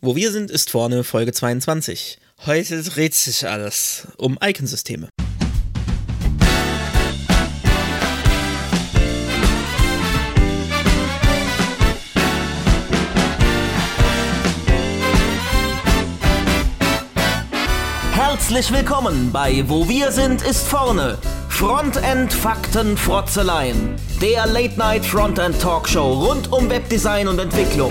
Wo wir sind, ist vorne Folge 22. Heute dreht sich alles um Iconsysteme. Herzlich willkommen bei Wo wir sind, ist vorne. Frontend Fakten Frotzeleien. Der Late Night Frontend Talkshow rund um Webdesign und Entwicklung.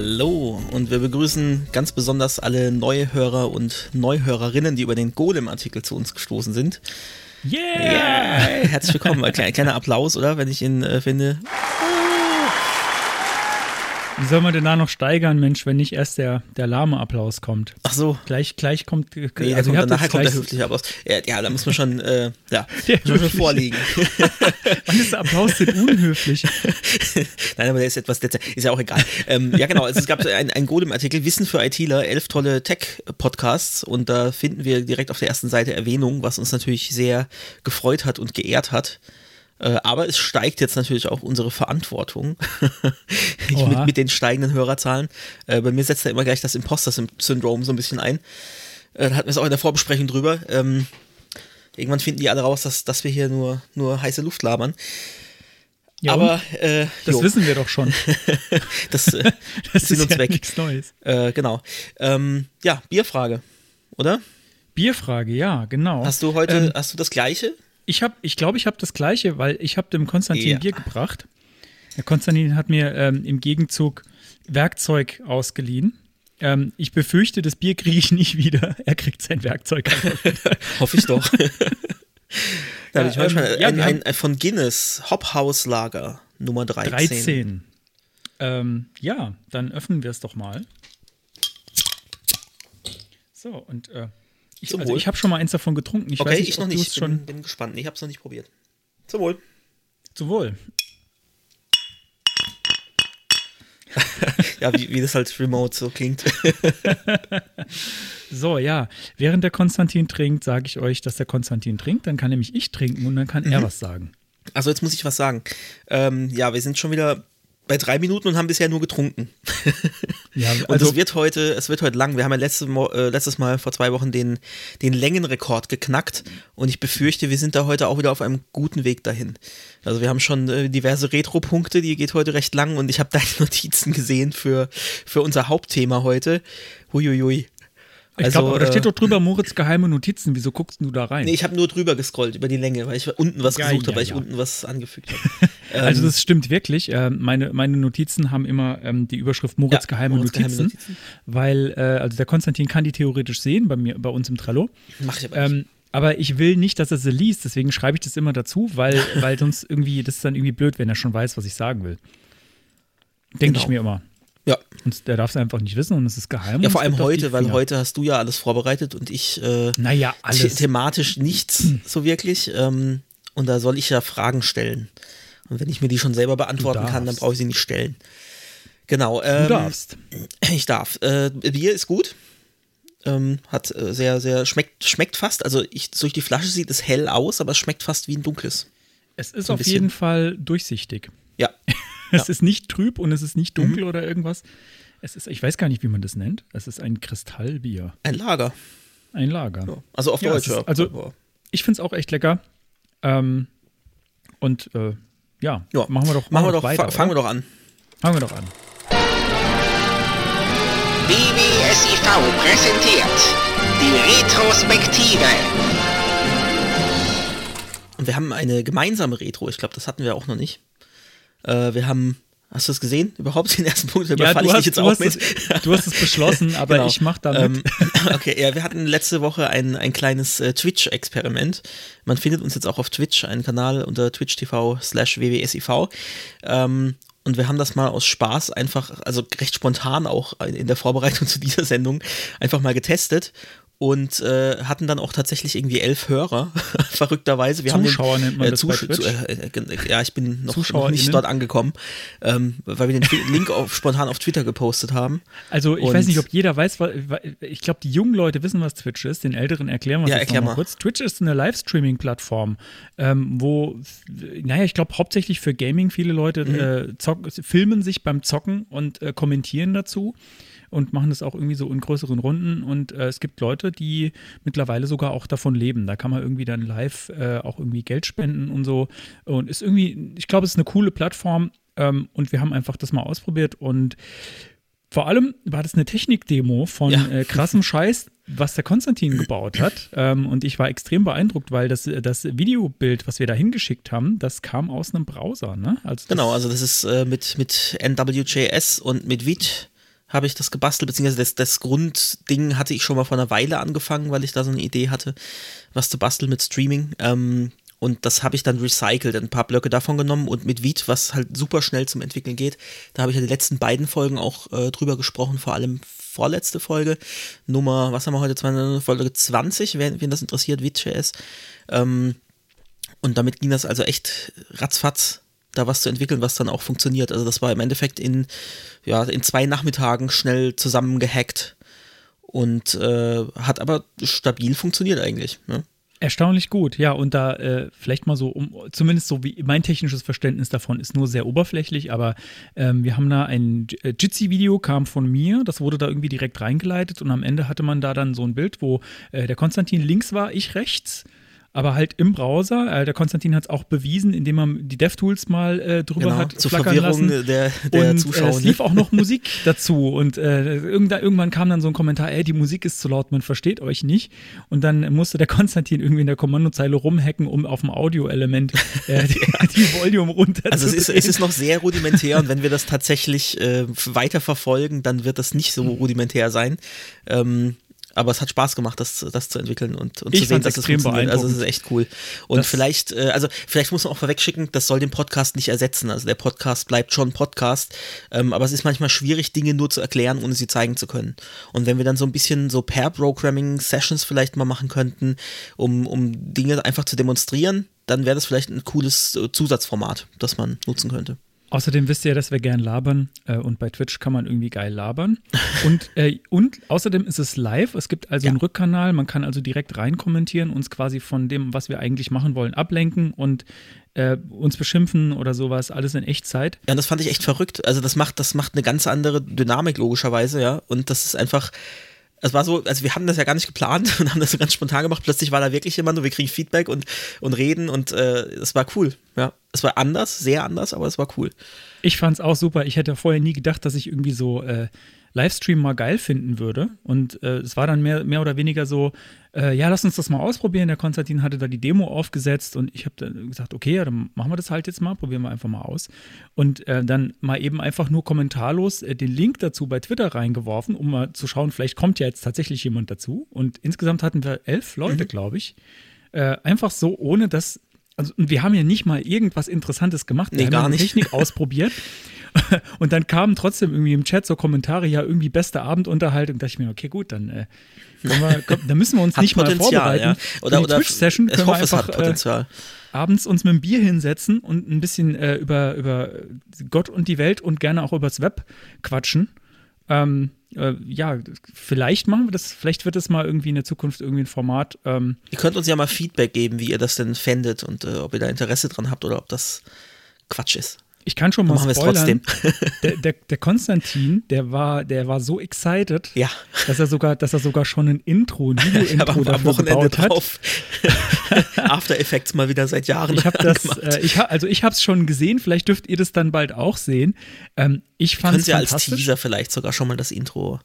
Hallo und wir begrüßen ganz besonders alle Neuhörer und Neuhörerinnen, die über den Golem-Artikel zu uns gestoßen sind. Yeah! yeah. Herzlich willkommen. Ein kleiner, Applaus, oder? Wenn ich ihn äh, finde. Wie soll man denn da noch steigern, Mensch, wenn nicht erst der, der lahme Applaus kommt? Ach so. Gleich, gleich kommt. Nee, also kommt, nachher kommt der höfliche Applaus. Ja, ja, da muss man schon, äh, ja, schon vorliegen. Wann ist der Applaus denn unhöflich? Nein, aber der ist etwas, ist ja auch egal. ähm, ja, genau. Also es gab einen, einen Golem-Artikel, Wissen für ITler, elf tolle Tech-Podcasts und da finden wir direkt auf der ersten Seite Erwähnung, was uns natürlich sehr gefreut hat und geehrt hat. Äh, aber es steigt jetzt natürlich auch unsere Verantwortung mit, mit, den steigenden Hörerzahlen. Äh, bei mir setzt da immer gleich das Imposter-Syndrom so ein bisschen ein. Äh, da hatten wir es auch in der Vorbesprechung drüber. Ähm, irgendwann finden die alle raus, dass, dass wir hier nur, nur heiße Luft labern. Ja, aber äh, das jo. wissen wir doch schon. das, äh, das ist uns ja weg. nichts Neues. Äh, genau. Ähm, ja, Bierfrage, oder? Bierfrage, ja, genau. Hast du heute, ähm, hast du das gleiche? Ich habe, ich glaube, ich habe das Gleiche, weil ich habe dem Konstantin ja. Bier gebracht. Der Konstantin hat mir ähm, im Gegenzug Werkzeug ausgeliehen. Ähm, ich befürchte, das Bier kriege ich nicht wieder. Er kriegt sein Werkzeug. Hoffe ich doch. da habe ich ähm, ja, ein, ein, ein, von Guinness Hophaus Lager Nummer 13. 13. Ähm, ja, dann öffnen wir es doch mal. So, und äh, ich, also ich habe schon mal eins davon getrunken. Ich okay, weiß nicht, ich noch nicht. Ich bin, bin, gespannt. Ich habe es noch nicht probiert. Zum Wohl. Zum Wohl. ja, wie, wie das halt remote so klingt. so, ja. Während der Konstantin trinkt, sage ich euch, dass der Konstantin trinkt. Dann kann nämlich ich trinken und dann kann mhm. er was sagen. Also jetzt muss ich was sagen. Ähm, ja, wir sind schon wieder bei drei Minuten und haben bisher nur getrunken. Ja, also und es wird heute, es wird heute lang. Wir haben ja letzte, äh, letztes Mal vor zwei Wochen den, den Längenrekord geknackt und ich befürchte, wir sind da heute auch wieder auf einem guten Weg dahin. Also wir haben schon äh, diverse Retro-Punkte, die geht heute recht lang und ich habe deine Notizen gesehen für, für unser Hauptthema heute. Huiuiui. Ich also, glaube, da steht doch drüber Moritz geheime Notizen. Wieso guckst du da rein? Nee, ich habe nur drüber gescrollt über die Länge, weil ich unten was ja, gesucht ja, habe, weil ja. ich unten was angefügt habe. also das stimmt wirklich. Äh, meine, meine Notizen haben immer ähm, die Überschrift Moritz, geheime, Moritz Notizen, geheime, Notizen, weil äh, also der Konstantin kann die theoretisch sehen bei mir, bei uns im Trello. Mach ich aber ähm, nicht. Aber ich will nicht, dass er sie liest, deswegen schreibe ich das immer dazu, weil, weil sonst irgendwie, das ist dann irgendwie blöd, wenn er schon weiß, was ich sagen will. Denke genau. ich mir immer. Ja. Und der darf es einfach nicht wissen und es ist geheim. Ja, vor allem heute, weil heute hast du ja alles vorbereitet und ich äh, naja, alles. The thematisch nichts so wirklich. Ähm, und da soll ich ja Fragen stellen. Und wenn ich mir die schon selber beantworten kann, dann brauche ich sie nicht stellen. Genau. Ähm, du darfst. Ich darf. Äh, Bier ist gut. Ähm, hat äh, sehr, sehr, schmeckt, schmeckt fast, also ich, durch die Flasche sieht es hell aus, aber es schmeckt fast wie ein dunkles. Es ist auf bisschen. jeden Fall durchsichtig. Ja. es ja. ist nicht trüb und es ist nicht dunkel mhm. oder irgendwas. Es ist, ich weiß gar nicht, wie man das nennt. Es ist ein Kristallbier. Ein Lager. Ein Lager. Ja. Also auf Deutsch. Ja, ist, also ich finde es auch echt lecker. Ähm, und äh, ja, ja, machen wir doch, machen wir doch weiter. Fangen wir doch an. Fangen wir doch an. BBSIV präsentiert die Retrospektive. Und wir haben eine gemeinsame Retro. Ich glaube, das hatten wir auch noch nicht. Äh, wir haben Hast du es gesehen? Überhaupt den ersten Punkt? Ja, du, hast, jetzt auch mit. Es, du hast es beschlossen, aber genau. ich mache damit. Ähm, okay, ja, wir hatten letzte Woche ein, ein kleines äh, Twitch-Experiment. Man findet uns jetzt auch auf Twitch, einen Kanal unter twitch.tv slash wwsiv. Ähm, und wir haben das mal aus Spaß einfach, also recht spontan auch in der Vorbereitung zu dieser Sendung, einfach mal getestet und äh, hatten dann auch tatsächlich irgendwie elf Hörer, verrückterweise. Wir Zuschauer haben den, nennt man äh, das Zusch bei Twitch. äh, äh, ja, ich bin noch, noch nicht dort angekommen, ähm, weil wir den Link auf, spontan auf Twitter gepostet haben. Also ich Und- weiß nicht, ob jeder weiß, wa- ich glaube, die jungen Leute wissen, was Twitch ist. Den Älteren erklären wir Ja, jetzt erklär mal kurz. Twitch ist eine Livestreaming-Plattform, ähm, wo, naja, ich glaube hauptsächlich für Gaming viele Leute Mhm. äh, zock, filmen sich beim Zocken und äh, kommentieren dazu und machen das auch irgendwie so in größeren Runden. Und äh, es gibt Leute, die mittlerweile sogar auch davon leben. Da kann man irgendwie dann live äh, auch irgendwie Geld spenden und so. Und ist irgendwie, ich glaube, es ist eine coole Plattform. Ähm, und wir haben einfach das mal ausprobiert und vor allem war das eine Technikdemo von Ja. äh, krassem Scheiß, was der Konstantin gebaut hat. Ähm, und ich war extrem beeindruckt, weil das, das Videobild, was wir da hingeschickt haben, das kam aus einem Browser. Ne? Also Genau, also das ist äh, mit, mit NWJS und mit Vite habe ich das gebastelt, beziehungsweise das, das Grundding hatte ich schon mal vor einer Weile angefangen, weil ich da so eine Idee hatte, was zu basteln mit Streaming. Ähm, und das habe ich dann recycelt, ein paar Blöcke davon genommen und mit Vite, was halt super schnell zum Entwickeln geht. Da habe ich ja die letzten beiden Folgen auch äh, drüber gesprochen, vor allem vorletzte Folge, Nummer, was haben wir heute, Folge 20, wen, wen das interessiert, Vite.js. Ähm, und damit ging das also echt ratzfatz, da was zu entwickeln, was dann auch funktioniert. Also das war im Endeffekt in, ja, in zwei Nachmittagen schnell zusammengehackt und äh, hat aber stabil funktioniert eigentlich. Ne? Erstaunlich gut, ja. Und da äh, vielleicht mal so, um, zumindest so wie mein technisches Verständnis davon ist nur sehr oberflächlich, aber ähm, wir haben da ein äh, Jitsi-Video, kam von mir, das wurde da irgendwie direkt reingeleitet und am Ende hatte man da dann so ein Bild, wo äh, der Konstantin links war, ich rechts. Aber halt im Browser. Äh, der Konstantin hat es auch bewiesen, indem er die DevTools mal äh, drüber Genau, hat zur flackern Verwirrung lassen. der, der und äh, Zuschauer. es lief auch noch Musik dazu und äh, irgendwann, kam dann so ein Kommentar, ey, die Musik ist zu laut, man versteht euch nicht. Und dann musste der Konstantin irgendwie in der Kommandozeile rumhacken, um auf dem Audioelement äh, die, die Volume runter Also es ist, es ist noch sehr rudimentär und wenn wir das tatsächlich äh, weiter verfolgen, dann wird das nicht so rudimentär sein. Ähm, aber es hat Spaß gemacht, das, das zu entwickeln und, und Ich zu sehen, dass es funktioniert. Also es ist echt cool. Und Das- vielleicht, äh, also vielleicht muss man auch vorwegschicken, das soll den Podcast nicht ersetzen. Also der Podcast bleibt schon Podcast, ähm, aber es ist manchmal schwierig, Dinge nur zu erklären, ohne sie zeigen zu können. Und wenn wir dann so ein bisschen so Pair-Programming-Sessions vielleicht mal machen könnten, um, um Dinge einfach zu demonstrieren, dann wäre das vielleicht ein cooles äh, Zusatzformat, das man nutzen könnte. Außerdem wisst ihr ja, dass wir gern labern äh, und bei Twitch kann man irgendwie geil labern. Und, äh, und außerdem ist es live. Es gibt also Ja. einen Rückkanal. Man kann also direkt rein kommentieren, uns quasi von dem, was wir eigentlich machen wollen, ablenken und äh, uns beschimpfen oder sowas. Alles in Echtzeit. Ja, und das fand ich echt verrückt. Also das macht, das macht eine ganz andere Dynamik logischerweise, ja. Und das ist einfach, es war so, also wir haben das ja gar nicht geplant und haben das so ganz spontan gemacht. Plötzlich war da wirklich jemand und wir kriegen Feedback und, und reden und äh, es war cool, ja. Es war anders, sehr anders, aber es war cool. Ich fand's auch super. Ich hätte vorher nie gedacht, dass ich irgendwie so äh, Livestream mal geil finden würde. Und äh, es war dann mehr, mehr oder weniger so, äh, ja, lass uns das mal ausprobieren. Der Konstantin hatte da die Demo aufgesetzt und ich habe dann gesagt, okay, ja, dann machen wir das halt jetzt mal, probieren wir einfach mal aus. Und äh, dann mal eben einfach nur kommentarlos äh, den Link dazu bei Twitter reingeworfen, um mal zu schauen, vielleicht kommt ja jetzt tatsächlich jemand dazu. Und insgesamt hatten wir elf Leute, glaube ich. Äh, einfach so, ohne dass also und wir haben ja nicht mal irgendwas Interessantes gemacht. Wir Nee, haben gar ja. Technik ausprobiert. Und dann kamen trotzdem irgendwie im Chat so Kommentare, ja, irgendwie beste Abendunterhaltung. Da dachte ich mir, okay, gut, dann, äh, wir, dann müssen wir uns nicht mal Potenzial, vorbereiten. ja. Oder, oder Twitch-Session ich können wir hoffe, es einfach hat äh, Potenzial. abends uns mit dem Bier hinsetzen und ein bisschen äh, über, über Gott und die Welt und gerne auch übers Web quatschen. Ähm, äh, ja, vielleicht machen wir das, vielleicht wird es mal irgendwie in der Zukunft irgendwie ein Format. Ähm, Ihr könnt uns ja mal Feedback geben, wie ihr das denn fändet und äh, ob ihr da Interesse dran habt oder ob das Quatsch ist. Ich kann schon mal machen wir es spoilern. trotzdem. Der, der, der Konstantin, der war, der war so excited, Ja. dass er sogar, dass er sogar schon ein Intro, ein Video-Intro habe am, dafür Wochenende gebaut hat. drauf After Effects mal wieder seit Jahren Ich habe das, äh, ich ha, also ich habe es schon gesehen. Vielleicht dürft ihr das dann bald auch sehen. Ähm, ich fand es Sie als. Teaser vielleicht sogar schon mal das Intro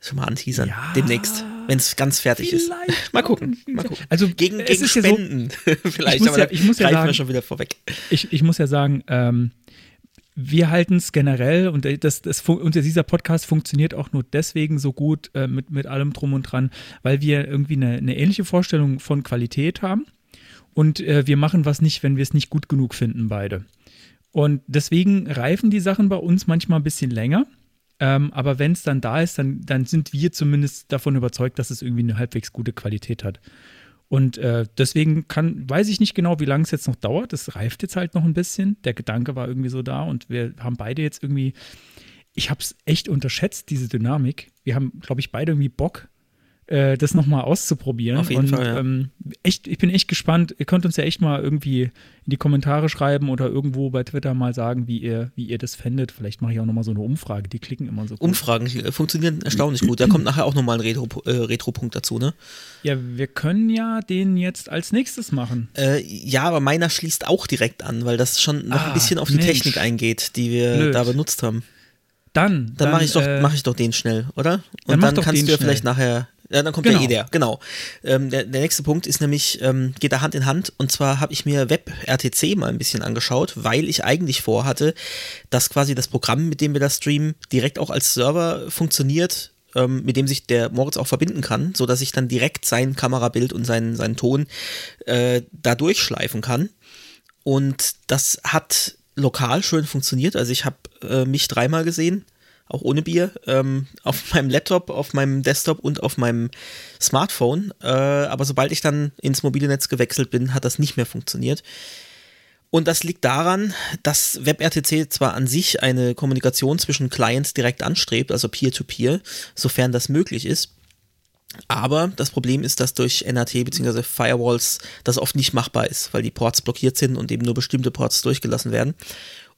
schon mal anteasern. Ja, demnächst, wenn es ganz fertig ist. Mal gucken, mal gucken. Also Gegen, gegen ist ja so- Spenden vielleicht, Ich muss aber ja- ich muss ja sagen- wir schon wieder vorweg. ich, ich muss ja sagen, ähm, wir halten es generell und das, das, fun- und dieser Podcast funktioniert auch nur deswegen so gut äh, mit, mit allem drum und dran, weil wir irgendwie eine, eine ähnliche Vorstellung von Qualität haben und äh, wir machen was nicht, wenn wir es nicht gut genug finden, beide. Und deswegen reifen die Sachen bei uns manchmal ein bisschen länger. Ähm, aber wenn es dann da ist, dann, dann sind wir zumindest davon überzeugt, dass es irgendwie eine halbwegs gute Qualität hat. Und äh, deswegen kann, weiß ich nicht genau, wie lange es jetzt noch dauert. Es reift jetzt halt noch ein bisschen. Der Gedanke war irgendwie so da und wir haben beide jetzt irgendwie, ich habe es echt unterschätzt, diese Dynamik. Wir haben, glaube ich, beide irgendwie Bock, äh, das nochmal auszuprobieren. Auf jeden und, Fall, ja. ähm, echt, ich bin echt gespannt. Ihr könnt uns ja echt mal irgendwie in die Kommentare schreiben oder irgendwo bei Twitter mal sagen, wie ihr, wie ihr das fändet. Vielleicht mache ich auch nochmal so eine Umfrage. Die klicken immer so gut. Umfragen äh, funktionieren erstaunlich gut. Da kommt nachher auch nochmal ein Retro, äh, Retro-Punkt dazu, ne? Ja, wir können ja den jetzt als nächstes machen. Äh, ja, aber meiner schließt auch direkt an, weil das schon noch Ah, ein bisschen auf die Mensch. Technik eingeht, die wir Blöd. da benutzt haben. Dann, Dann, mache ich, doch, äh, mach ich doch den schnell, oder? dann Und dann, doch kannst du ja vielleicht nachher. Ja, dann kommt Genau. ja eh der, genau. Ähm, der, der nächste Punkt ist nämlich, ähm, geht da Hand in Hand. Und zwar habe ich mir WebRTC mal ein bisschen angeschaut, weil ich eigentlich vorhatte, dass quasi das Programm, mit dem wir das streamen, direkt auch als Server funktioniert, ähm, mit dem sich der Moritz auch verbinden kann, sodass ich dann direkt sein Kamerabild und seinen, seinen Ton äh, da durchschleifen kann. Und das hat lokal schön funktioniert. Also ich habe äh, mich dreimal gesehen, auch ohne Bier, ähm, auf meinem Laptop, auf meinem Desktop und auf meinem Smartphone. Äh, aber sobald ich dann ins mobile Netz gewechselt bin, hat das nicht mehr funktioniert. Und das liegt daran, dass WebRTC zwar an sich eine Kommunikation zwischen Clients direkt anstrebt, also Peer-to-Peer, sofern das möglich ist. Aber das Problem ist, dass durch NAT bzw. Firewalls das oft nicht machbar ist, weil die Ports blockiert sind und eben nur bestimmte Ports durchgelassen werden.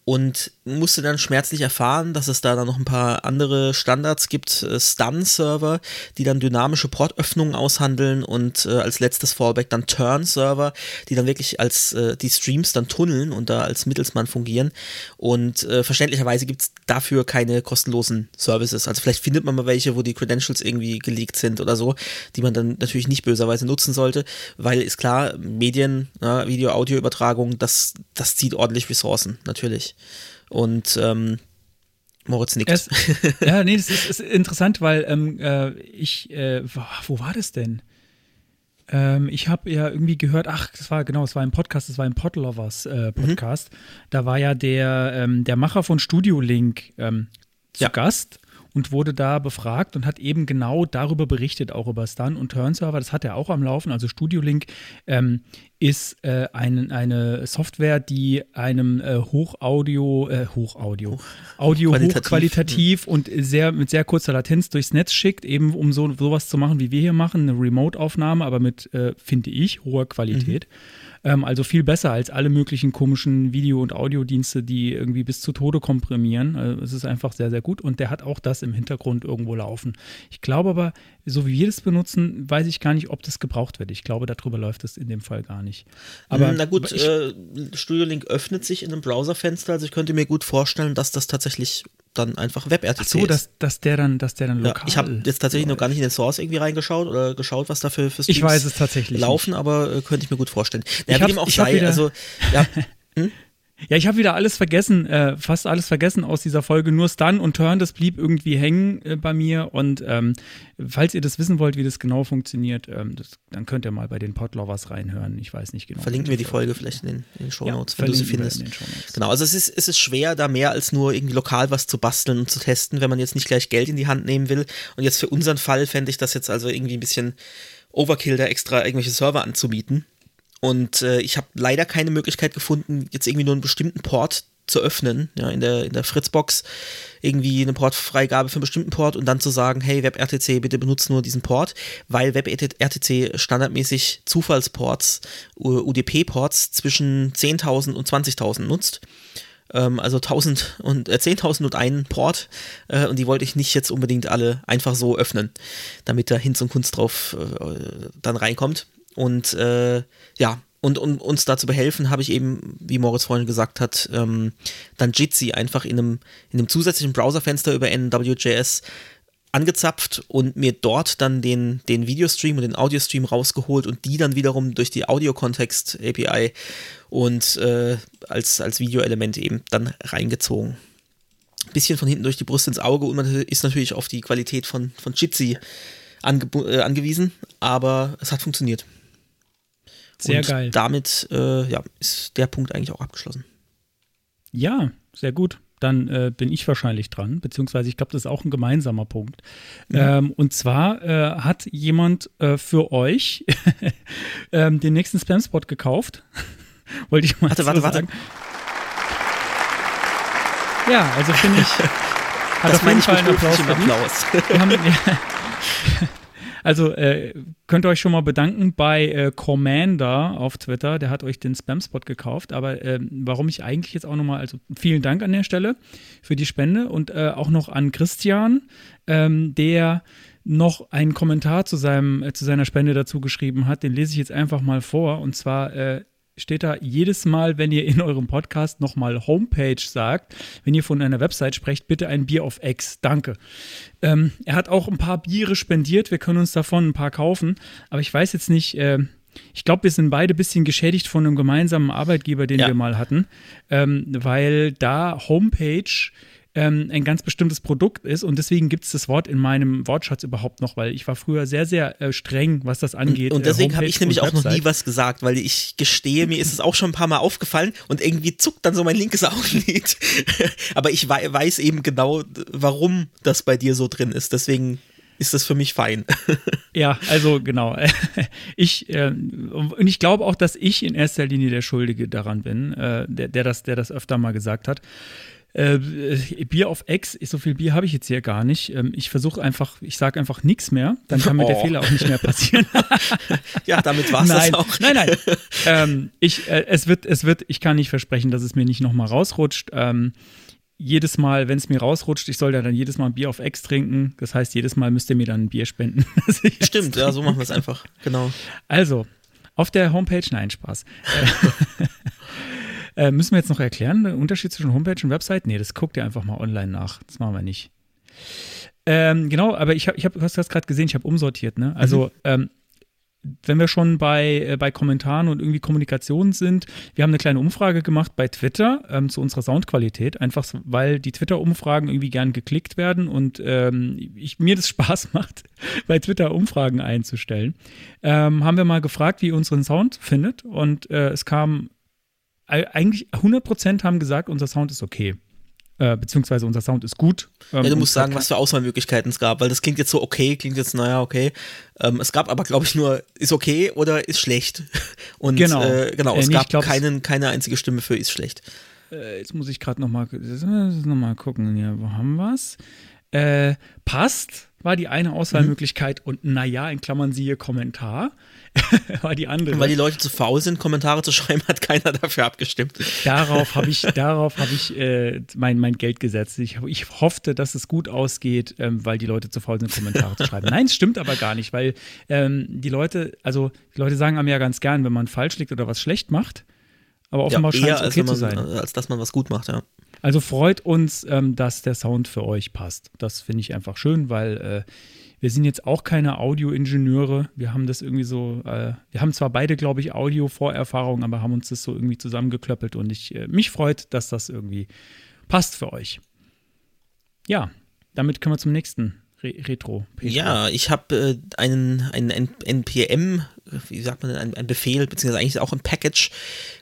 Und musste dann schmerzlich erfahren, dass es da dann noch ein paar andere Standards gibt, äh, Stun-Server, die dann dynamische Portöffnungen aushandeln und äh, als letztes Fallback dann Turn-Server, die dann wirklich als äh, die Streams dann tunneln und da als Mittelsmann fungieren. Und äh, verständlicherweise gibt es dafür keine kostenlosen Services. Also vielleicht findet man mal welche, wo die Credentials irgendwie geleakt sind oder so, die man dann natürlich nicht böserweise nutzen sollte, weil ist klar, Medien, ja, Video-Audio-Übertragung, das, das zieht ordentlich Ressourcen, natürlich. Und ähm, Moritz nickt. Es, ja, nee, das ist, ist interessant, weil ähm, äh, ich, äh, wo, war das denn? Ähm, ich habe ja irgendwie gehört, ach, das war genau, es war ein Podcast, es war ein Podlovers äh, Podcast. Da war ja der, ähm, der Macher von Studio Link ähm, zu Ja. Gast und wurde da befragt und hat eben genau darüber berichtet, auch über Stun und Turn-Server. Das hat er auch am Laufen. Also Studio Link ähm, ist äh, ein, eine Software, die einem äh, Hochaudio, äh, Hochaudio, Audio Qualitativ. hochqualitativ und sehr mit sehr kurzer Latenz durchs Netz schickt, eben um so sowas zu machen, wie wir hier machen, eine Remote-Aufnahme, aber mit, äh, finde ich, hoher Qualität. Ähm, also viel besser als alle möglichen komischen Video- und Audiodienste, die irgendwie bis zu Tode komprimieren. Also es ist einfach sehr, sehr gut und der hat auch das im Hintergrund irgendwo laufen. Ich glaube aber, so wie wir das benutzen, weiß ich gar nicht, ob das gebraucht wird. Ich glaube, darüber läuft es in dem Fall gar nicht. Aber Na gut, ich, äh, Studio Link öffnet sich in einem Browserfenster, also ich könnte mir gut vorstellen, dass das tatsächlich dann einfach WebRTC ach so, dass, dass der dann, dass der dann ja, lokal. ich habe jetzt tatsächlich noch gar nicht in den Source irgendwie reingeschaut oder geschaut, was da für, für Ich weiß es tatsächlich laufen, aber äh, könnte ich mir gut vorstellen. Ja, Ich wie dem auch sei, also ja, Ja, ich habe wieder alles vergessen, äh, fast alles vergessen aus dieser Folge. Nur Stun und Turn, das blieb irgendwie hängen äh, bei mir. Und ähm, falls ihr das wissen wollt, wie das genau funktioniert, ähm, das, dann könnt ihr mal bei den Podlovers reinhören. Ich weiß nicht genau. verlinken wir die Folge vielleicht in den, in den Shownotes, wenn du sie findest. Genau, also es ist, es ist schwer, da mehr als nur irgendwie lokal was zu basteln und zu testen, wenn man jetzt nicht gleich Geld in die Hand nehmen will. Und jetzt für unseren Fall fände ich das jetzt also irgendwie ein bisschen Overkill, da extra irgendwelche Server anzubieten. Und äh, ich habe leider keine Möglichkeit gefunden, jetzt irgendwie nur einen bestimmten Port zu öffnen, ja, in der, in der Fritzbox irgendwie eine Portfreigabe für einen bestimmten Port und dann zu sagen, hey, WebRTC, bitte benutzt nur diesen Port, weil WebRTC standardmäßig Zufallsports, UDP-Ports zwischen 10.000 und 20.000 nutzt. Ähm, also 1000 und äh, 10.000 und einen Port äh, und die wollte ich nicht jetzt unbedingt alle einfach so öffnen, damit da Hinz und Kunst drauf äh, dann reinkommt. Und äh, ja, und um uns dazu behelfen, habe ich eben, wie Moritz vorhin gesagt hat, ähm, dann Jitsi einfach in einem, in einem zusätzlichen Browserfenster über NWJS angezapft und mir dort dann den, den Videostream und den Audiostream rausgeholt und die dann wiederum durch die Audio-Kontext-API und äh, als, als Videoelement eben dann reingezogen. Bisschen von hinten durch die Brust ins Auge und man ist natürlich auf die Qualität von, von Jitsi ange äh, angewiesen, aber es hat funktioniert. Sehr und geil. Damit äh, ja, ist der Punkt eigentlich auch abgeschlossen. Ja, sehr gut. dann äh, bin ich wahrscheinlich dran, beziehungsweise ich glaube, das ist auch ein gemeinsamer Punkt. Ja. Ähm, und zwar äh, hat jemand äh, für euch ähm, den nächsten Spam-Spot gekauft. Wollte ich mal warte, warte, warte. Ja, also finde ich. Hat das meine ich mit Applaus. Applaus. Wir haben, ja, also äh, könnt ihr euch schon mal bedanken bei äh, Commander auf Twitter, der hat euch den Spam-Spot gekauft. Aber äh, warum ich eigentlich jetzt auch nochmal, also vielen Dank an der Stelle für die Spende und äh, auch noch an Christian, ähm, der noch einen Kommentar zu, seinem, äh, zu seiner Spende dazu geschrieben hat. Den lese ich jetzt einfach mal vor. Und zwar äh, steht da jedes Mal, wenn ihr in eurem Podcast nochmal Homepage sagt, wenn ihr von einer Website sprecht, bitte ein Bier auf X. Danke. Ähm, er hat auch ein paar Biere spendiert. Wir können uns davon ein paar kaufen. Aber ich weiß jetzt nicht. Äh, ich glaube, wir sind beide ein bisschen geschädigt von einem gemeinsamen Arbeitgeber, den ja. wir mal hatten, ähm, weil da Homepage ähm, ein ganz bestimmtes Produkt ist und deswegen gibt es das Wort in meinem Wortschatz überhaupt noch, weil ich war früher sehr, sehr äh, streng, was das angeht. Und, und deswegen äh, habe ich nämlich auch noch nie was gesagt, weil ich gestehe, mir ist es auch schon ein paar Mal aufgefallen und irgendwie zuckt dann so mein linkes Augenlid. Aber ich weiß eben genau, warum das bei dir so drin ist. Deswegen ist das für mich fein. ja, also genau. Ich, äh, und ich glaube auch, dass ich in erster Linie der Schuldige daran bin, äh, der, der, das, der das öfter mal gesagt hat. Äh, Bier auf Ex, so viel Bier habe ich jetzt hier gar nicht. Ähm, ich versuche einfach, ich sage einfach nichts mehr, dann kann mir oh. der Fehler auch nicht mehr passieren. ja, damit war es auch. Nein, nein. ähm, ich, äh, es wird, es wird, ich kann nicht versprechen, dass es mir nicht nochmal rausrutscht. Ähm, jedes Mal, wenn es mir rausrutscht, ich soll ja dann jedes Mal ein Bier auf Ex trinken. Das heißt, jedes Mal müsst ihr mir dann ein Bier spenden. Stimmt, ja, so machen wir es einfach. Genau. Also, auf der Homepage, nein, Spaß. Äh, müssen wir jetzt noch erklären, den Unterschied zwischen Homepage und Website? Nee, das guckt ihr einfach mal online nach. Das machen wir nicht. Ähm, genau, aber ich habe, ich hab, du hast gerade gesehen, ich habe umsortiert, ne? Also, mhm. ähm, wenn wir schon bei, äh, bei Kommentaren und irgendwie Kommunikation sind, wir haben eine kleine Umfrage gemacht bei Twitter ähm, zu unserer Soundqualität, einfach weil die Twitter-Umfragen irgendwie gern geklickt werden und ähm, ich, mir das Spaß macht, bei Twitter Umfragen einzustellen. Ähm, haben wir mal gefragt, wie ihr unseren Sound findet und äh, es kam eigentlich 100% haben gesagt, unser Sound ist okay. Äh, beziehungsweise unser Sound ist gut. Ähm, ja, du musst sagen, was für Auswahlmöglichkeiten es gab, weil das klingt jetzt so okay, klingt jetzt, naja, okay. Ähm, es gab aber, glaube ich, nur ist okay oder ist schlecht. Und genau, äh, genau es äh, nee, gab glaub, keinen, keine einzige Stimme für ist schlecht. Äh, jetzt muss ich gerade nochmal noch mal gucken. Ja, wo haben wir es? Äh, passt war die eine Auswahlmöglichkeit mhm. und naja, in Klammern siehe Kommentar. war die andere. Weil die Leute zu faul sind, Kommentare zu schreiben, hat keiner dafür abgestimmt. Darauf habe ich, darauf hab ich äh, mein, mein Geld gesetzt. Ich, ich hoffte, dass es gut ausgeht, ähm, weil die Leute zu faul sind, Kommentare zu schreiben. Nein, es stimmt aber gar nicht, weil ähm, die Leute, also die Leute sagen einem ja ganz gern, wenn man falsch liegt oder was schlecht macht, aber offenbar ja, scheint es okay man, zu sein. Als dass man was gut macht, ja. Also freut uns, ähm, dass der Sound für euch passt. Das finde ich einfach schön, weil äh, wir sind jetzt auch keine Audioingenieure. Wir haben das irgendwie so, äh, wir haben zwar beide, glaube ich, Audio-Vorerfahrung, aber haben uns das so irgendwie zusammengeklöppelt und ich, äh, mich freut, dass das irgendwie passt für euch. Ja, damit können wir zum nächsten Re Retro. -Petro. Ja, ich habe äh, einen, einen NPM, wie sagt man denn, einen, Befehl, beziehungsweise eigentlich auch ein Package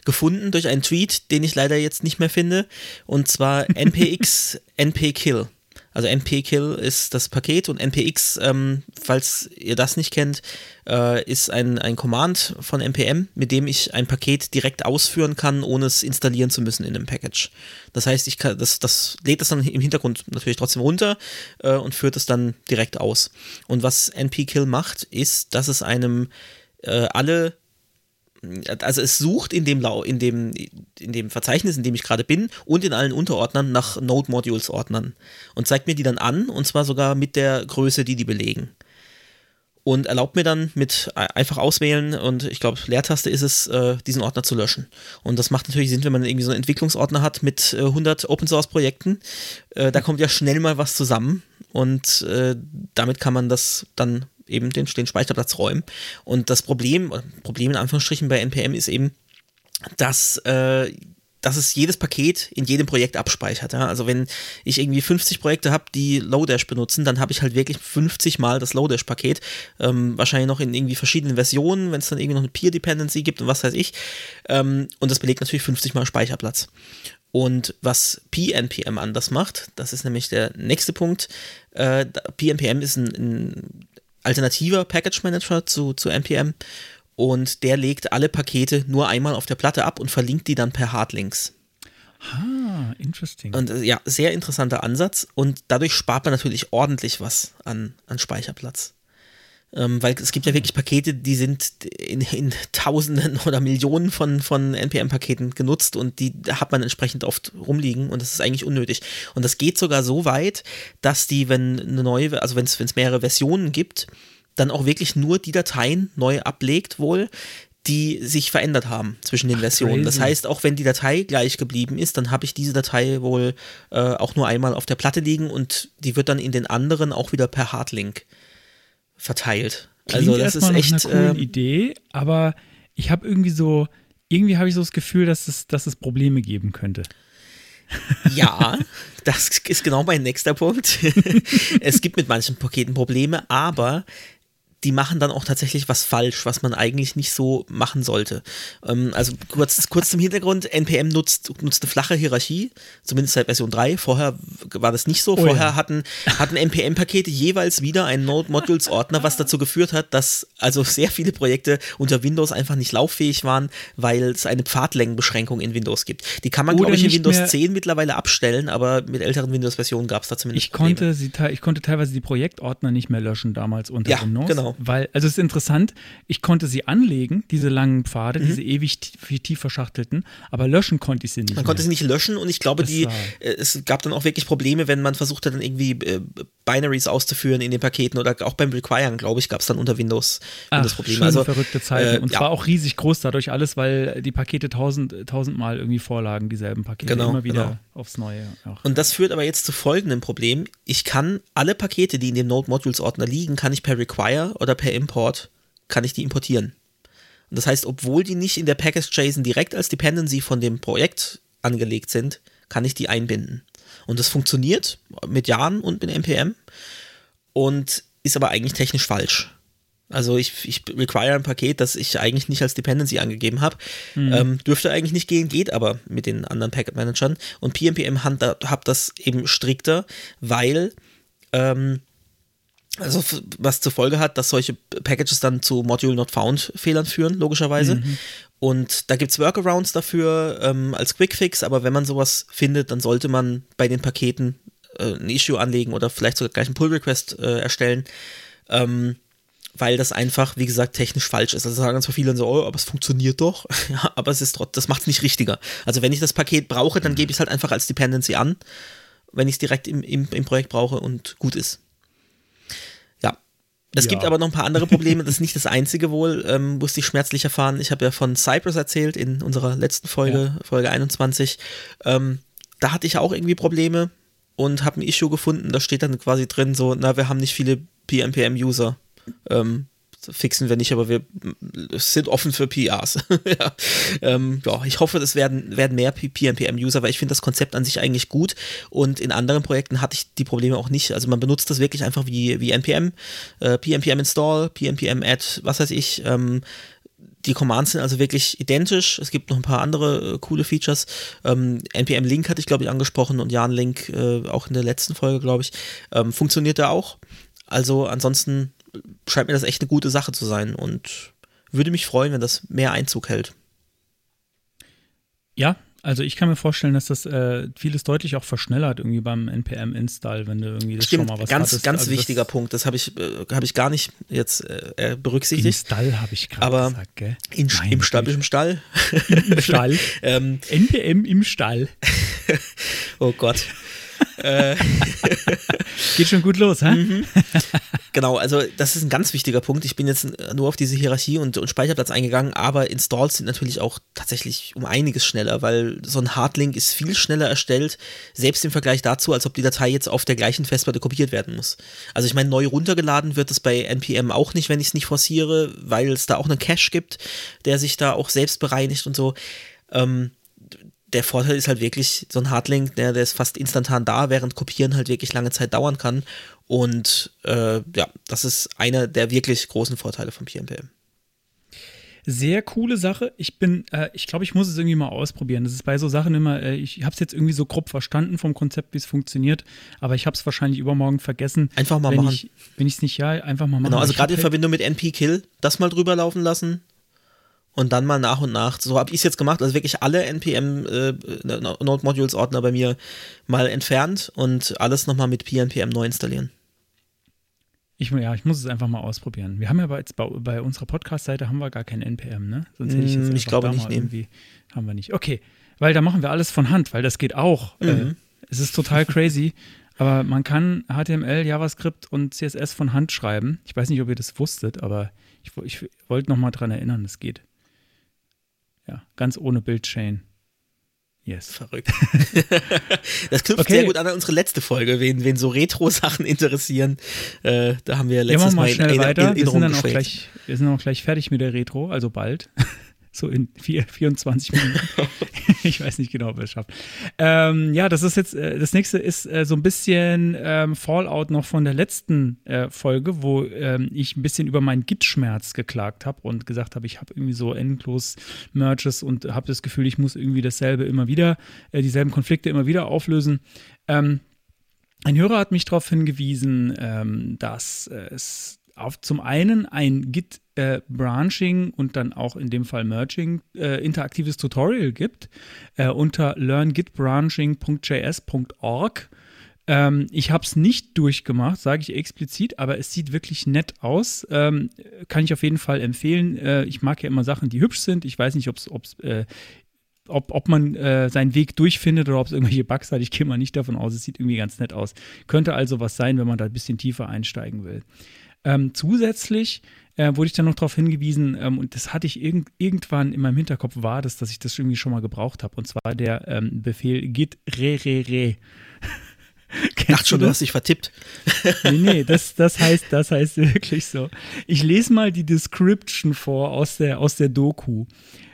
gefunden durch einen Tweet, den ich leider jetzt nicht mehr finde, und zwar npx npkill. Also npkill ist das Paket und npx, ähm, falls ihr das nicht kennt, äh, ist ein, ein Command von npm, mit dem ich ein Paket direkt ausführen kann, ohne es installieren zu müssen in einem Package. Das heißt, ich kann, das, das lädt das dann im Hintergrund natürlich trotzdem runter äh, und führt es dann direkt aus. Und was npkill macht, ist, dass es einem äh, alle also es sucht in dem, in dem, in dem Verzeichnis, in dem ich gerade bin und in allen Unterordnern nach Node-Modules-Ordnern und zeigt mir die dann an und zwar sogar mit der Größe, die die belegen. Und erlaubt mir dann mit einfach auswählen und ich glaube, Leertaste ist es, äh, diesen Ordner zu löschen. Und das macht natürlich Sinn, wenn man irgendwie so einen Entwicklungsordner hat mit äh, 100 Open-Source-Projekten. Äh, da kommt ja schnell mal was zusammen und äh, damit kann man das dann eben den, den Speicherplatz räumen. Und das Problem, Problem in Anführungsstrichen bei NPM ist eben, dass äh, dass es jedes Paket in jedem Projekt abspeichert. Ja? Also wenn ich irgendwie 50 Projekte habe, die Lodash benutzen, dann habe ich halt wirklich 50 Mal das Lodash-Paket. Ähm, wahrscheinlich noch in irgendwie verschiedenen Versionen, wenn es dann irgendwie noch eine Peer-Dependency gibt und was weiß ich. Ähm, und das belegt natürlich 50 Mal Speicherplatz. Und was PNPM anders macht, das ist nämlich der nächste Punkt. Äh, PNPM ist ein, ein alternativer Package Manager zu, zu NPM und der legt alle Pakete nur einmal auf der Platte ab und verlinkt die dann per Hardlinks. Ah, interesting. Und äh, ja, sehr interessanter Ansatz und dadurch spart man natürlich ordentlich was an, an Speicherplatz. Ähm, weil es gibt ja wirklich Pakete, die sind in, in Tausenden oder Millionen von, von NPM-Paketen genutzt und die hat man entsprechend oft rumliegen und das ist eigentlich unnötig. Und das geht sogar so weit, dass die, wenn eine neue, also wenn es mehrere Versionen gibt, dann auch wirklich nur die Dateien neu ablegt wohl, die sich verändert haben zwischen den Ach, Versionen. Crazy. Das heißt, auch wenn die Datei gleich geblieben ist, dann habe ich diese Datei wohl äh, auch nur einmal auf der Platte liegen und die wird dann in den anderen auch wieder per Hardlink verteilt. Klingt also das ist echt eine coole äh, Idee, aber ich habe irgendwie so irgendwie habe ich so das Gefühl, dass es, dass es Probleme geben könnte. Ja, das ist genau mein nächster Punkt. es gibt mit manchen Paketen Probleme, aber die machen dann auch tatsächlich was falsch, was man eigentlich nicht so machen sollte. Ähm, also kurz, kurz zum Hintergrund, NPM nutzt, nutzt eine flache Hierarchie, zumindest seit Version 3. Vorher war das nicht so. Oh Vorher ja. hatten, hatten NPM-Pakete jeweils wieder einen Node-Modules-Ordner, was dazu geführt hat, dass also sehr viele Projekte unter Windows einfach nicht lauffähig waren, weil es eine Pfadlängenbeschränkung in Windows gibt. Die kann man, glaube ich, in Windows 10 mittlerweile abstellen, aber mit älteren Windows-Versionen gab es da zumindest ich konnte, sie, ich konnte teilweise die Projektordner nicht mehr löschen damals unter ja, Windows. Genau. Weil, also es ist interessant, ich konnte sie anlegen, diese langen Pfade, mhm. diese ewig tief, tief verschachtelten, aber löschen konnte ich sie nicht. Man mehr. konnte sie nicht löschen und ich glaube, die, äh, es gab dann auch wirklich Probleme, wenn man versucht hat, dann irgendwie äh, Binaries auszuführen in den Paketen oder auch beim Requiren, glaube ich, gab es dann unter Windows, Windows Probleme. Also verrückte Zeiten. Äh, und zwar ja. auch riesig groß dadurch alles, weil die Pakete tausend, tausendmal irgendwie vorlagen, dieselben Pakete. Genau, immer wieder genau. Aufs Neue. Auch. Und das führt aber jetzt zu folgendem Problem. Ich kann alle Pakete, die in dem Node Modules Ordner liegen, kann ich per Require oder per Import, kann ich die importieren. Und das heißt, obwohl die nicht in der Package-JSON direkt als Dependency von dem Projekt angelegt sind, kann ich die einbinden. Und das funktioniert mit Jahren und mit NPM und ist aber eigentlich technisch falsch. Also ich, ich require ein Paket, das ich eigentlich nicht als Dependency angegeben habe. Mhm. Ähm, dürfte eigentlich nicht gehen, geht aber mit den anderen Packet Managern. Und PNPM hat das eben strikter, weil ähm, also was zur Folge hat, dass solche Packages dann zu Module Not Found Fehlern führen, logischerweise. Mhm. Und da gibt es Workarounds dafür ähm, als Quickfix, aber wenn man sowas findet, dann sollte man bei den Paketen äh, ein Issue anlegen oder vielleicht sogar gleich einen Pull-Request äh, erstellen. Ähm, weil das einfach, wie gesagt, technisch falsch ist. Also sagen ganz viele so, oh, aber es funktioniert doch. ja, aber es ist trotzdem, das macht es nicht richtiger. Also wenn ich das Paket brauche, dann gebe ich es halt einfach als Dependency an, wenn ich es direkt im, im, im Projekt brauche und gut ist. Es ja. gibt aber noch ein paar andere Probleme, das ist nicht das einzige wohl, ähm, musste ich schmerzlich erfahren. Ich habe ja von Cypress erzählt in unserer letzten Folge, ja. Folge 21. Ähm, da hatte ich auch irgendwie Probleme und habe ein Issue gefunden, da steht dann quasi drin so, na, wir haben nicht viele PNPM-User. Ähm, fixen wir nicht, aber wir sind offen für PRs. ja. Ähm, ja, ich hoffe, es werden, werden mehr PNPM-User, weil ich finde das Konzept an sich eigentlich gut und in anderen Projekten hatte ich die Probleme auch nicht. Also man benutzt das wirklich einfach wie, wie NPM, äh, PNPM install, PNPM add, was weiß ich, ähm, die Commands sind also wirklich identisch. Es gibt noch ein paar andere äh, coole Features. Ähm, NPM Link hatte ich, glaube ich, angesprochen und Jan Link äh, auch in der letzten Folge, glaube ich. Ähm, funktioniert da auch. Also ansonsten scheint mir das echt eine gute Sache zu sein und würde mich freuen, wenn das mehr Einzug hält. Ja, also ich kann mir vorstellen, dass das äh, vieles deutlich auch verschnellert irgendwie beim NPM-Install, wenn du irgendwie das Stimmt, schon mal was ganz, hattest. ganz also wichtiger Punkt. Das habe ich, äh, hab ich gar nicht jetzt äh, berücksichtigt. Install habe ich gerade Aber gesagt, gell? In, Nein, im, Stall, im Stall. Im Stall. ähm, NPM im Stall. oh Gott. Äh. Geht schon gut los, hä? Mhm. Genau, also das ist ein ganz wichtiger Punkt. Ich bin jetzt nur auf diese Hierarchie und, und Speicherplatz eingegangen, aber Installs sind natürlich auch tatsächlich um einiges schneller, weil so ein Hardlink ist viel schneller erstellt, selbst im Vergleich dazu, als ob die Datei jetzt auf der gleichen Festplatte kopiert werden muss. Also ich meine, neu runtergeladen wird es bei NPM auch nicht, wenn ich es nicht forciere, weil es da auch einen Cache gibt, der sich da auch selbst bereinigt und so. Ähm, der Vorteil ist halt wirklich, so ein Hardlink, der, der ist fast instantan da, während Kopieren halt wirklich lange Zeit dauern kann. Und äh, ja, das ist einer der wirklich großen Vorteile von PNPM. Sehr coole Sache. Ich bin, äh, ich glaube, ich muss es irgendwie mal ausprobieren. Das ist bei so Sachen immer, äh, ich habe es jetzt irgendwie so grob verstanden vom Konzept, wie es funktioniert, aber ich habe es wahrscheinlich übermorgen vergessen. Einfach mal wenn machen. Ich, wenn ich es nicht, ja, einfach mal machen. Genau, also gerade in halt- Verbindung mit NP-Kill, das mal drüber laufen lassen und dann mal nach und nach, so habe ich es jetzt gemacht, also wirklich alle NPM äh, Node Modules Ordner bei mir mal entfernt und alles nochmal mit PNPM neu installieren. Ich, ja, ich muss es einfach mal ausprobieren. Wir haben ja bei, jetzt bei, bei unserer Podcast-Seite haben wir gar kein NPM, ne? Sonst hätte ich jetzt Mm, ich glaube da nicht, irgendwie. Haben wir nicht. Okay, weil da machen wir alles von Hand, weil das geht auch. Äh, Mhm. es ist total crazy. Aber man kann HTML, JavaScript und CSS von Hand schreiben. Ich weiß nicht, ob ihr das wusstet, aber ich, ich wollte noch mal dran erinnern, das geht. Ja, ganz ohne Bildchain. Yes. Verrückt. das knüpft Okay. sehr gut an unsere letzte Folge, wen, wen so Retro-Sachen interessieren. Äh, da haben wir Ja, letztes wir Mal in schnell Erinner- weiter. Wir sind, dann auch gleich, wir sind auch gleich fertig mit der Retro, also bald. So in vier, 24 Minuten. ich weiß nicht genau, ob wir es schaffen. Ähm, ja, das ist jetzt, äh, das nächste ist äh, so ein bisschen ähm, Fallout noch von der letzten äh, Folge, wo ähm, ich ein bisschen über meinen Git-Schmerz geklagt habe und gesagt habe, ich habe irgendwie so endlos Merges und habe das Gefühl, ich muss irgendwie dasselbe immer wieder, äh, dieselben Konflikte immer wieder auflösen. Ähm, ein Hörer hat mich darauf hingewiesen, ähm, dass es auf zum einen ein Git äh, Branching und dann auch in dem Fall Merging äh, interaktives Tutorial gibt äh, unter learngitbranching.js.org. Ähm, ich habe es nicht durchgemacht, sage ich explizit, aber es sieht wirklich nett aus. Ähm, kann ich auf jeden Fall empfehlen. Äh, ich mag ja immer Sachen, die hübsch sind. Ich weiß nicht, ob's, ob's, äh, ob, ob man äh, seinen Weg durchfindet oder ob es irgendwelche Bugs hat. Ich gehe mal nicht davon aus. Es sieht irgendwie ganz nett aus. Könnte also was sein, wenn man da ein bisschen tiefer einsteigen will. Ähm, zusätzlich äh, wurde ich dann noch darauf hingewiesen, ähm, und das hatte ich irg irgendwann in meinem Hinterkopf, war das, dass ich das irgendwie schon mal gebraucht habe. Und zwar der ähm, Befehl git re re re. Kennst Ach schon, du das? hast dich vertippt. Nee, nee, das, das heißt, das heißt wirklich so. Ich lese mal die Description vor aus der, aus der Doku.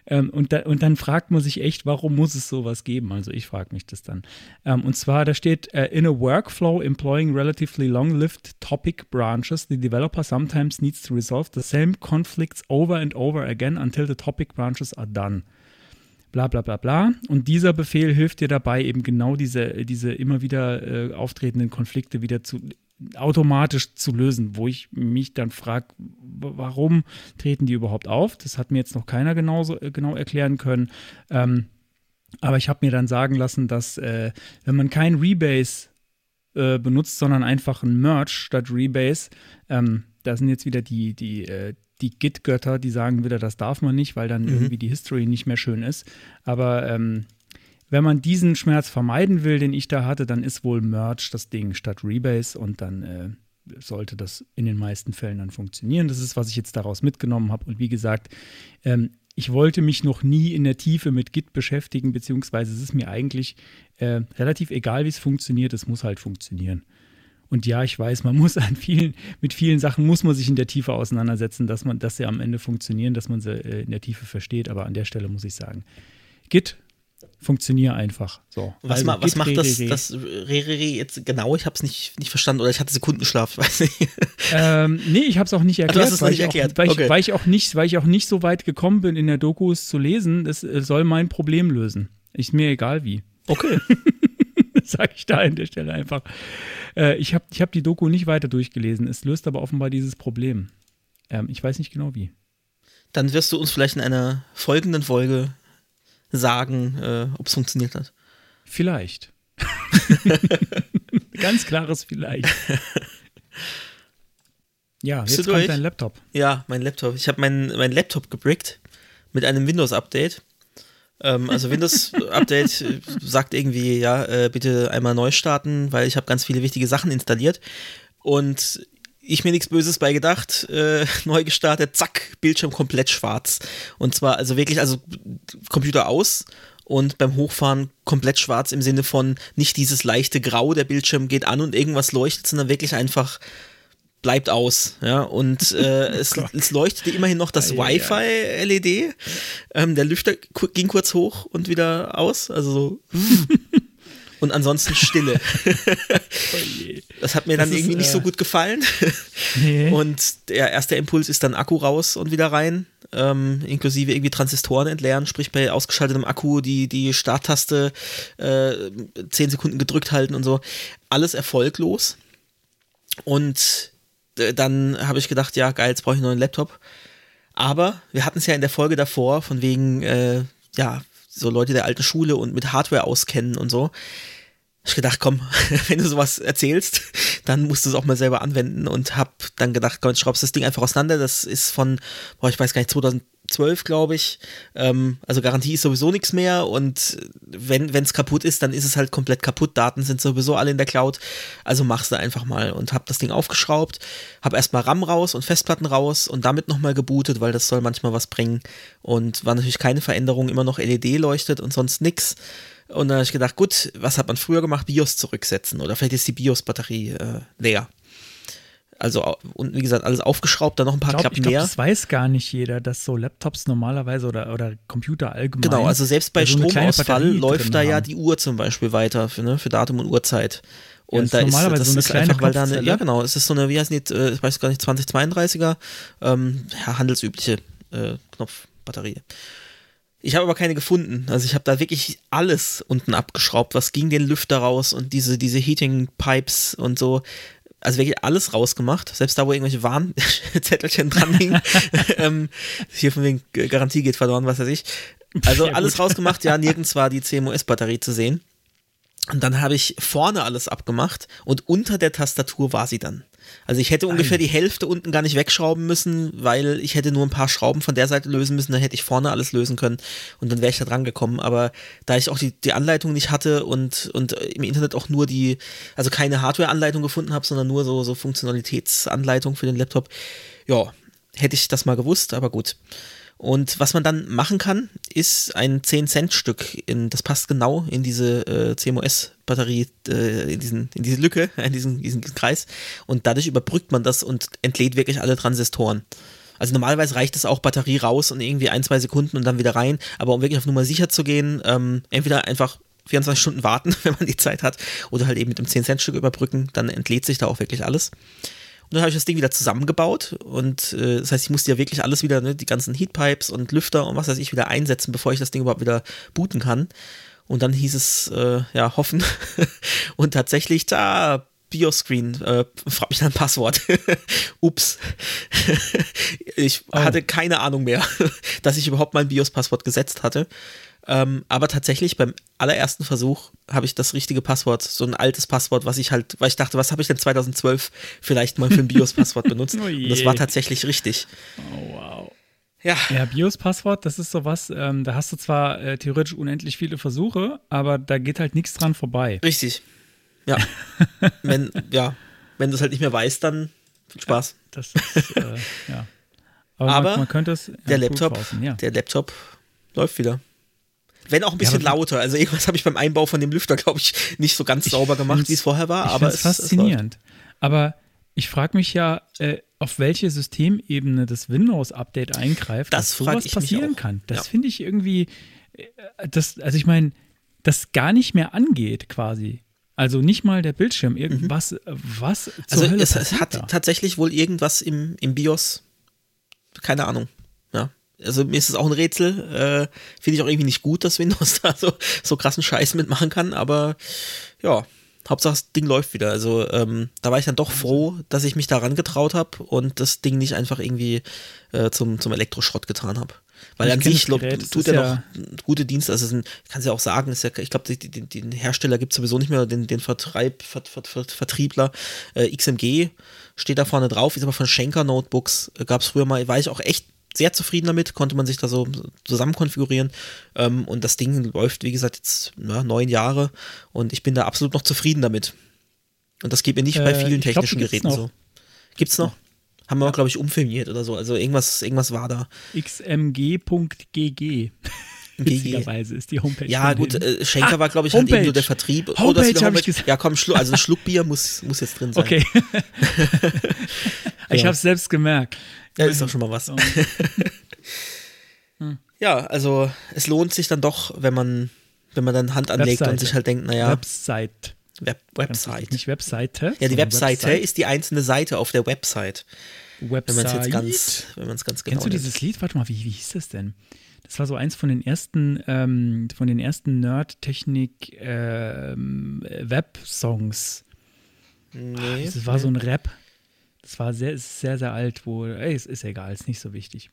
Ähm, und, da, und dann fragt man sich echt, warum muss es sowas geben? Also ich frage mich das dann. Ähm, und zwar, da steht, äh, in a workflow employing relatively long-lived topic branches, the developer sometimes needs to resolve the same conflicts over and over again until the topic branches are done bla bla bla bla. Und dieser Befehl hilft dir dabei, eben genau diese, diese immer wieder äh, auftretenden Konflikte wieder zu automatisch zu lösen, wo ich mich dann frage, warum treten die überhaupt auf? Das hat mir jetzt noch keiner genauso, äh, genau erklären können. Ähm, aber ich habe mir dann sagen lassen, dass äh, wenn man kein Rebase äh, benutzt, sondern einfach ein Merge statt Rebase, ähm, da sind jetzt wieder die, die, äh, die Git-Götter, die sagen wieder, das darf man nicht, weil dann Mhm. irgendwie die History nicht mehr schön ist. Aber ähm, wenn man diesen Schmerz vermeiden will, den ich da hatte, dann ist wohl Merge das Ding statt Rebase und dann äh, sollte das in den meisten Fällen dann funktionieren. Das ist, was ich jetzt daraus mitgenommen habe. Und wie gesagt, ähm, ich wollte mich noch nie in der Tiefe mit Git beschäftigen, beziehungsweise es ist mir eigentlich äh, relativ egal, wie es funktioniert. Es muss halt funktionieren. Und ja, ich weiß, man muss an vielen, mit vielen Sachen muss man sich in der Tiefe auseinandersetzen, dass man, dass sie am Ende funktionieren, dass man sie äh, in der Tiefe versteht. Aber an der Stelle muss ich sagen, Git funktionier einfach. So. Was, Also ma, was macht re, das, re, re. das Rerere jetzt genau? Ich habe es nicht, nicht verstanden oder ich hatte Sekundenschlaf, weiß nicht. Ähm, nee, ich habe es auch nicht erklärt, es weil, nicht ich erklärt. Auch, weil, Okay. ich, weil, ich auch nicht, weil ich auch nicht so weit gekommen bin, in der Doku es zu lesen. Das äh, soll mein Problem lösen. Ist mir egal wie. Okay. Sage ich da an der Stelle einfach. Äh, ich habe ich hab die Doku nicht weiter durchgelesen. Es löst aber offenbar dieses Problem. Ähm, ich weiß nicht genau wie. Dann wirst du uns vielleicht in einer folgenden Folge sagen, äh, ob es funktioniert hat. Vielleicht. Ganz klares Vielleicht. Ja, Bist jetzt kommt durch? dein Laptop. Ja, mein Laptop. Ich habe meinen mein Laptop gebrickt mit einem Windows-Update. Ähm, also Windows-Update äh, sagt irgendwie, ja, äh, bitte einmal neu starten, weil ich habe ganz viele wichtige Sachen installiert. Und ich mir nichts Böses bei gedacht, äh, neu gestartet, zack, Bildschirm komplett schwarz. Und zwar also wirklich, also Computer aus und beim Hochfahren komplett schwarz im Sinne von nicht dieses leichte Grau, der Bildschirm geht an und irgendwas leuchtet, sondern wirklich einfach bleibt aus, ja, und äh, es, es, leuchtete immerhin noch das Wi-Fi-LED. Ähm, der Lüfter ging kurz hoch und wieder aus, also so. und ansonsten Stille. oh das hat mir dann ist, irgendwie nicht so äh, gut gefallen. Nee. Und der erste Impuls ist dann Akku raus und wieder rein, ähm, inklusive irgendwie Transistoren entleeren, sprich bei ausgeschaltetem Akku die, die Starttaste äh, 10 Sekunden gedrückt halten und so. Alles erfolglos. Und äh, dann habe ich gedacht, ja geil, jetzt brauche ich einen Laptop. Aber wir hatten es ja in der Folge davor, von wegen, äh, ja, so Leute der alten Schule und mit Hardware auskennen und so. Ich gedacht, komm, wenn du sowas erzählst, dann musst du es auch mal selber anwenden und hab dann gedacht, komm, schraubst das Ding einfach auseinander. Das ist von, boah, ich weiß gar nicht, 2012, glaube ich. Ähm, also Garantie ist sowieso nichts mehr und wenn es kaputt ist, dann ist es halt komplett kaputt. Daten sind sowieso alle in der Cloud. Also machst du einfach mal und hab das Ding aufgeschraubt, hab erstmal RAM raus und Festplatten raus und damit nochmal gebootet, weil das soll manchmal was bringen. Und war natürlich keine Veränderung, immer noch LED leuchtet und sonst nichts. Und dann habe ich gedacht, gut, was hat man früher gemacht? BIOS zurücksetzen oder vielleicht ist die BIOS-Batterie äh, leer. Also, und wie gesagt, alles aufgeschraubt, dann noch ein paar ich glaub, Klappen ich glaub, mehr. Das weiß gar nicht jeder, dass so Laptops normalerweise oder, oder Computer allgemein. Genau, also selbst bei also Stromausfall läuft da haben. ja die Uhr zum Beispiel weiter für, ne, für Datum und Uhrzeit. Und ja, da normalerweise ist, das so ist einfach, weil da eine, ja genau, es ist so eine, wie heißt die, äh, ich weiß gar nicht, 2032er, ähm, ja, handelsübliche äh, Knopfbatterie. Ich habe aber keine gefunden. Also ich habe da wirklich alles unten abgeschraubt, was ging den Lüfter raus und diese, diese Heating Pipes und so. Also wirklich alles rausgemacht, selbst da, wo irgendwelche Warnzettelchen dran hingen. ähm, hier von wegen Garantie geht verloren, was weiß ich. Also alles rausgemacht, ja, nirgends war die CMOS-Batterie zu sehen. Und dann habe ich vorne alles abgemacht und unter der Tastatur war sie dann. Also ich hätte ungefähr die Hälfte unten gar nicht wegschrauben müssen, weil ich hätte nur ein paar Schrauben von der Seite lösen müssen, dann hätte ich vorne alles lösen können und dann wäre ich da dran gekommen. Aber da ich auch die, die Anleitung nicht hatte und, und im Internet auch nur die, also keine Hardware-Anleitung gefunden habe, sondern nur so, so Funktionalitätsanleitung für den Laptop, ja, hätte ich das mal gewusst, aber gut. Und was man dann machen kann, ist ein 10-Cent-Stück, das passt genau in diese äh, CMOS-Batterie, äh, in, diesen, in diese Lücke, in diesen, diesen Kreis. Und dadurch überbrückt man das und entlädt wirklich alle Transistoren. Also normalerweise reicht es auch Batterie raus und irgendwie ein, zwei Sekunden und dann wieder rein. Aber um wirklich auf Nummer sicher zu gehen, ähm, entweder einfach 24 Stunden warten, wenn man die Zeit hat, oder halt eben mit dem 10-Cent-Stück überbrücken, dann entlädt sich da auch wirklich alles. Und dann habe ich das Ding wieder zusammengebaut und äh, das heißt, ich musste ja wirklich alles wieder, ne, die ganzen Heatpipes und Lüfter und was weiß ich wieder einsetzen, bevor ich das Ding überhaupt wieder booten kann. Und dann hieß es, äh, ja, hoffen. und tatsächlich, da, Bioscreen, äh, frag mich ein Passwort. Ups. ich oh. hatte keine Ahnung mehr, dass ich überhaupt mein BIOS-Passwort gesetzt hatte. Ähm, aber tatsächlich beim allerersten Versuch habe ich das richtige Passwort, so ein altes Passwort, was ich halt, weil ich dachte, was habe ich denn 2012 vielleicht mal für ein BIOS-Passwort benutzt? oh Und das war tatsächlich richtig. Oh, wow. Ja. Ja, BIOS-Passwort, das ist sowas, ähm, da hast du zwar äh, theoretisch unendlich viele Versuche, aber da geht halt nichts dran vorbei. Richtig. Ja. wenn, ja, wenn du es halt nicht mehr weißt, dann viel Spaß. Ja, das ist, äh, ja. Aber, aber man, man, könnte es. Der Laptop, ja. der Laptop läuft wieder. Wenn auch ein bisschen ja, lauter. Also irgendwas habe ich beim Einbau von dem Lüfter, glaube ich, nicht so ganz sauber gemacht, wie es vorher war. Ich aber es ist faszinierend. aber ich frage mich ja, äh, auf welche Systemebene das Windows-Update eingreift, das dass sowas passieren kann. Das ja. finde ich irgendwie, äh, das, also ich meine, das gar nicht mehr angeht quasi. Also nicht mal der Bildschirm, irgendwas, mhm. was Also es, es hat da? tatsächlich wohl irgendwas im, im BIOS, keine Ahnung. Also mir ist es auch ein Rätsel. Äh, Finde ich auch irgendwie nicht gut, dass Windows da so, so krassen Scheiß mitmachen kann, aber ja, Hauptsache das Ding läuft wieder. Also ähm, da war ich dann doch froh, dass ich mich daran getraut habe und das Ding nicht einfach irgendwie äh, zum, zum Elektroschrott getan habe. Weil ich an sich Gerät, tut er ja noch gute Dienste. Also ein, kannst ja auch sagen, ja, ich glaube, den, den Hersteller gibt es sowieso nicht mehr, den, den Vertreib, Vert, Vert, Vert, Vertriebler äh, XMG steht da vorne drauf, ist aber von Schenker Notebooks, äh, gab es früher mal, war ich auch echt sehr zufrieden damit, konnte man sich da so zusammen konfigurieren. Ähm, und das Ding läuft, wie gesagt, jetzt ja, neun Jahre und ich bin da absolut noch zufrieden damit. Und das geht mir nicht äh, bei vielen technischen glaub, Geräten so. Gibt's noch? Haben wir, ja. glaube ich, umfilmiert oder so. Also irgendwas, irgendwas war da. xmg.gg. Witzigerweise ist die Homepage. Ja, gut, äh, Schenker ah, war, glaube ich, halt eben nur der Vertrieb. Homepage, oh, das Homepage. Ich gesagt. Ja, komm, also ein Schluck Bier muss, muss jetzt drin sein. Okay. ich habe es selbst gemerkt. Ja, ist doch schon mal was. hm. Ja, also es lohnt sich dann doch, wenn man, wenn man dann Hand anlegt Webseite. und sich halt denkt, naja. Website. Web Website. Nicht Webseite. Ja, die Webseite Website. ist die einzelne Seite auf der Website. Website. Wenn man es jetzt ganz, wenn man es ganz genau Kennst du nimmt. dieses Lied? Warte mal, wie, wie hieß das denn? Das war so eins von den ersten, ähm, von den ersten Nerd-Technik ähm. Nee. Das war so ein Rap. Das war sehr, sehr, sehr alt, wo, ey, es ist egal, ist nicht so wichtig.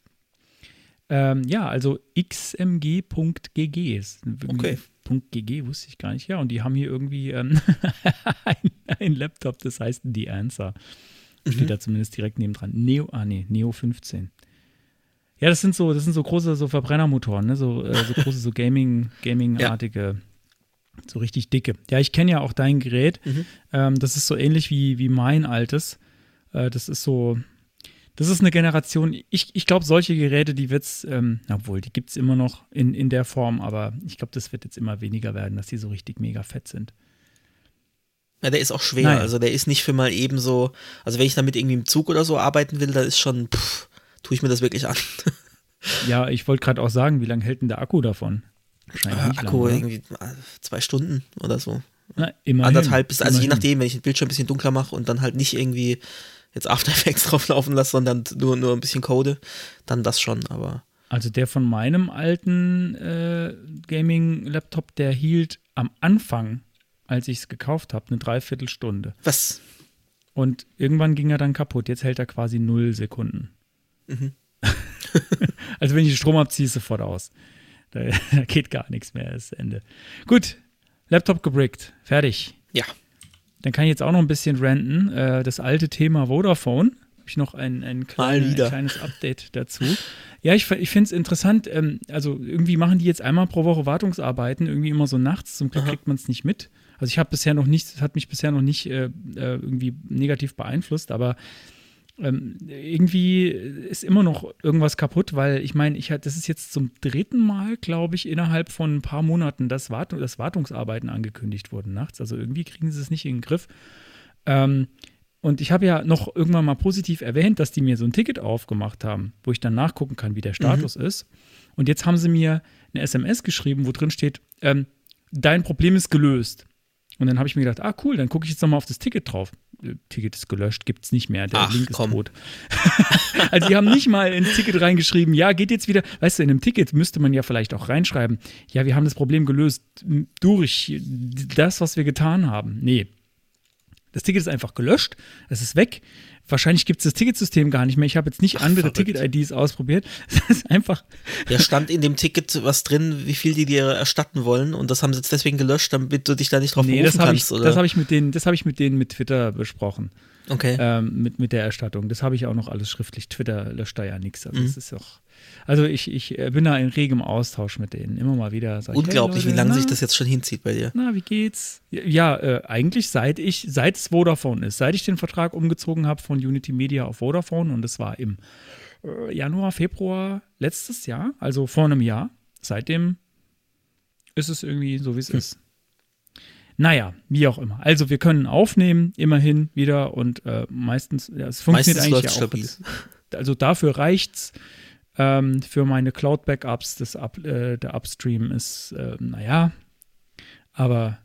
Ähm, ja, also xmg.gg ist. Okay. .gg wusste ich gar nicht. Ja, und die haben hier irgendwie ähm, ein, ein, Laptop, das heißt The Answer. Steht mhm. da zumindest direkt neben dran. Neo, ah nee, Neo 15. Ja, das sind so, das sind so große so Verbrennermotoren, ne? so, äh, so große so Gaming, Gaming-artige, ja. so richtig dicke. Ja, ich kenne ja auch dein Gerät. Mhm. Ähm, das ist so ähnlich wie, wie mein altes. Äh, das ist so, das ist eine Generation, ich, ich glaube, solche Geräte, die wird es, ähm, obwohl, die gibt es immer noch in, in der Form, aber ich glaube, das wird jetzt immer weniger werden, dass die so richtig mega fett sind. Ja, der ist auch schwer. Nein. Also der ist nicht für mal eben so, also wenn ich damit irgendwie im Zug oder so arbeiten will, da ist schon, pff, tue ich mir das wirklich an. ja, ich wollte gerade auch sagen, wie lange hält denn der Akku davon? Äh, Akku lang, irgendwie äh, zwei Stunden oder so. Na, immerhin, Anderthalb bis, also immerhin. je nachdem, wenn ich den Bildschirm ein bisschen dunkler mache und dann halt nicht irgendwie jetzt After Effects drauf laufen lasse, sondern nur, nur ein bisschen code, dann das schon, aber. Also der von meinem alten äh, Gaming-Laptop, der hielt am Anfang, als ich es gekauft habe, eine Dreiviertelstunde. Was? Und irgendwann ging er dann kaputt. Jetzt hält er quasi null Sekunden. Mhm. also wenn ich den Strom abziehe, ist sofort aus. Da, da, geht gar nichts mehr, das Ende. Gut, Laptop gebrickt, fertig. Ja. Dann kann ich jetzt auch noch ein bisschen renten. Äh, das alte Thema Vodafone. Habe ich noch ein, ein, kleine, ein, kleines Update dazu. Ja, ich, ich finde es interessant. Ähm, also irgendwie machen die jetzt einmal pro Woche Wartungsarbeiten, irgendwie immer so nachts. Zum Glück Aha. kriegt man es nicht mit. Also ich habe bisher noch nicht, das hat mich bisher noch nicht äh, äh irgendwie negativ beeinflusst, aber ähm, irgendwie ist immer noch irgendwas kaputt, weil ich meine, ich das ist jetzt zum dritten Mal, glaube ich, innerhalb von ein paar Monaten, dass, Wart dass Wartungsarbeiten angekündigt wurden nachts. Also irgendwie kriegen sie es nicht in den Griff. Ähm, und ich habe ja noch irgendwann mal positiv erwähnt, dass die mir so ein Ticket aufgemacht haben, wo ich dann nachgucken kann, wie der Status mhm. ist. Und jetzt haben sie mir eine SMS geschrieben, wo drin steht, ähm, dein Problem ist gelöst. Und dann habe ich mir gedacht, ah cool, dann gucke ich jetzt nochmal auf das Ticket drauf. Ticket ist gelöscht, gibt es nicht mehr, der Ach, Link ist komm. tot. also die haben nicht mal ins Ticket reingeschrieben, ja, geht jetzt wieder, weißt du, in einem Ticket müsste man ja vielleicht auch reinschreiben, ja, wir haben das Problem gelöst durch das, was wir getan haben. Nee. Das Ticket ist einfach gelöscht, es ist weg. Wahrscheinlich gibt es das Ticketsystem gar nicht mehr. Ich habe jetzt nicht Ach, andere Ticket-IDs ausprobiert. Das ist einfach. Ja, stand in dem Ticket was drin, wie viel die dir erstatten wollen und das haben sie jetzt deswegen gelöscht, damit du dich da nicht drauf nee, berufen das kannst, ich, oder? Das habe ich mit denen, das habe ich mit denen mit Twitter besprochen. Okay. Ähm, mit, mit der Erstattung. Das habe ich auch noch alles schriftlich. Twitter löscht da ja nichts. Also mhm. das ist auch. Also ich, ich äh, bin da in regem Austausch mit denen. Immer mal wieder. Unglaublich, hey Leute, wie lange sich das jetzt schon hinzieht bei dir. Na, wie geht's? Ja, äh, eigentlich seit ich, seit es Vodafone ist, seit ich den Vertrag umgezogen habe von Unity Media auf Vodafone und das war im äh, Januar, Februar letztes Jahr, also vor einem Jahr. Seitdem ist es irgendwie so, wie es hm. ist. Naja, wie auch immer. Also wir können aufnehmen, immerhin wieder und äh, meistens, ja, es funktioniert meistens eigentlich ja auch. Also dafür reicht's. Ähm, für meine Cloud-Backups, Up, äh, der Upstream ist, äh, naja, aber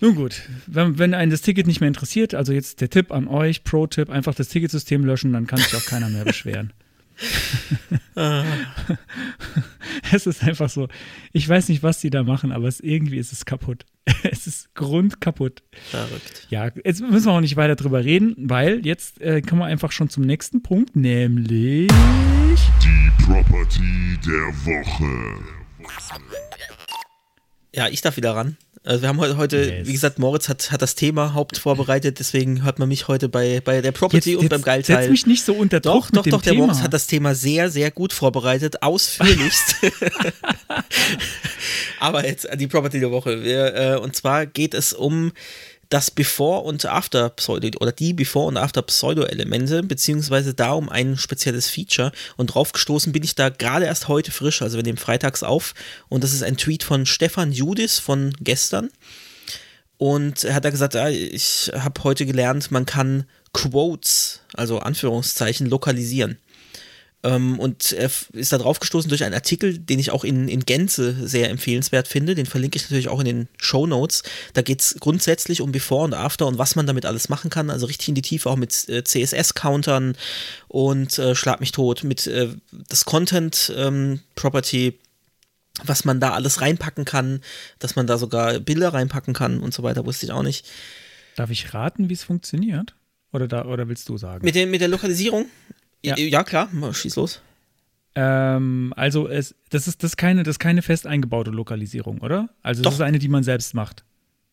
nun gut, wenn, wenn einen das Ticket nicht mehr interessiert, also jetzt der Tipp an euch, Pro-Tipp, einfach das Ticketsystem löschen, dann kann sich auch keiner mehr beschweren. es ist einfach so, ich weiß nicht, was die da machen, aber es, irgendwie ist es kaputt. es ist grundkaputt. Verrückt. Ja, jetzt müssen wir auch nicht weiter drüber reden, weil jetzt äh, kommen wir einfach schon zum nächsten Punkt, nämlich die Property der Woche. Ja, ich darf wieder ran. Also wir haben heute, yes. wie gesagt, Moritz hat, hat das Thema Haupt vorbereitet, deswegen hört man mich heute bei, bei der Property jetzt, und jetzt beim Geilteil. Setz mich nicht so unter Druck Doch, doch, doch, der Thema. Moritz hat das Thema sehr, sehr gut vorbereitet, ausführlichst. Aber jetzt die Property der Woche. Wir, äh, und zwar geht es um das Before und After Pseudo oder die Before und After Pseudo Elemente, beziehungsweise da um ein spezielles Feature. Und draufgestoßen bin ich da gerade erst heute frisch, also wir nehmen freitags auf. Und das ist ein Tweet von Stefan Judis von gestern. Und er hat da gesagt, ja, ich habe heute gelernt, man kann Quotes, also Anführungszeichen, lokalisieren. Ähm, und er ist da drauf gestoßen durch einen Artikel, den ich auch in, in Gänze sehr empfehlenswert finde. Den verlinke ich natürlich auch in den Show Notes. Da geht es grundsätzlich um Before und After und was man damit alles machen kann. Also richtig in die Tiefe, auch mit äh, CSS-Countern und äh, Schlag mich tot, mit äh, das Content ähm, Property was man da alles reinpacken kann, dass man da sogar Bilder reinpacken kann und so weiter, wusste ich auch nicht. Darf ich raten, wie es funktioniert? Oder, da, oder willst du sagen? Mit, den, mit der Lokalisierung? Ja, ja klar, schieß los. Ähm, also es, das ist das ist keine, das keine fest eingebaute Lokalisierung, oder? Also Doch. das ist eine, die man selbst macht.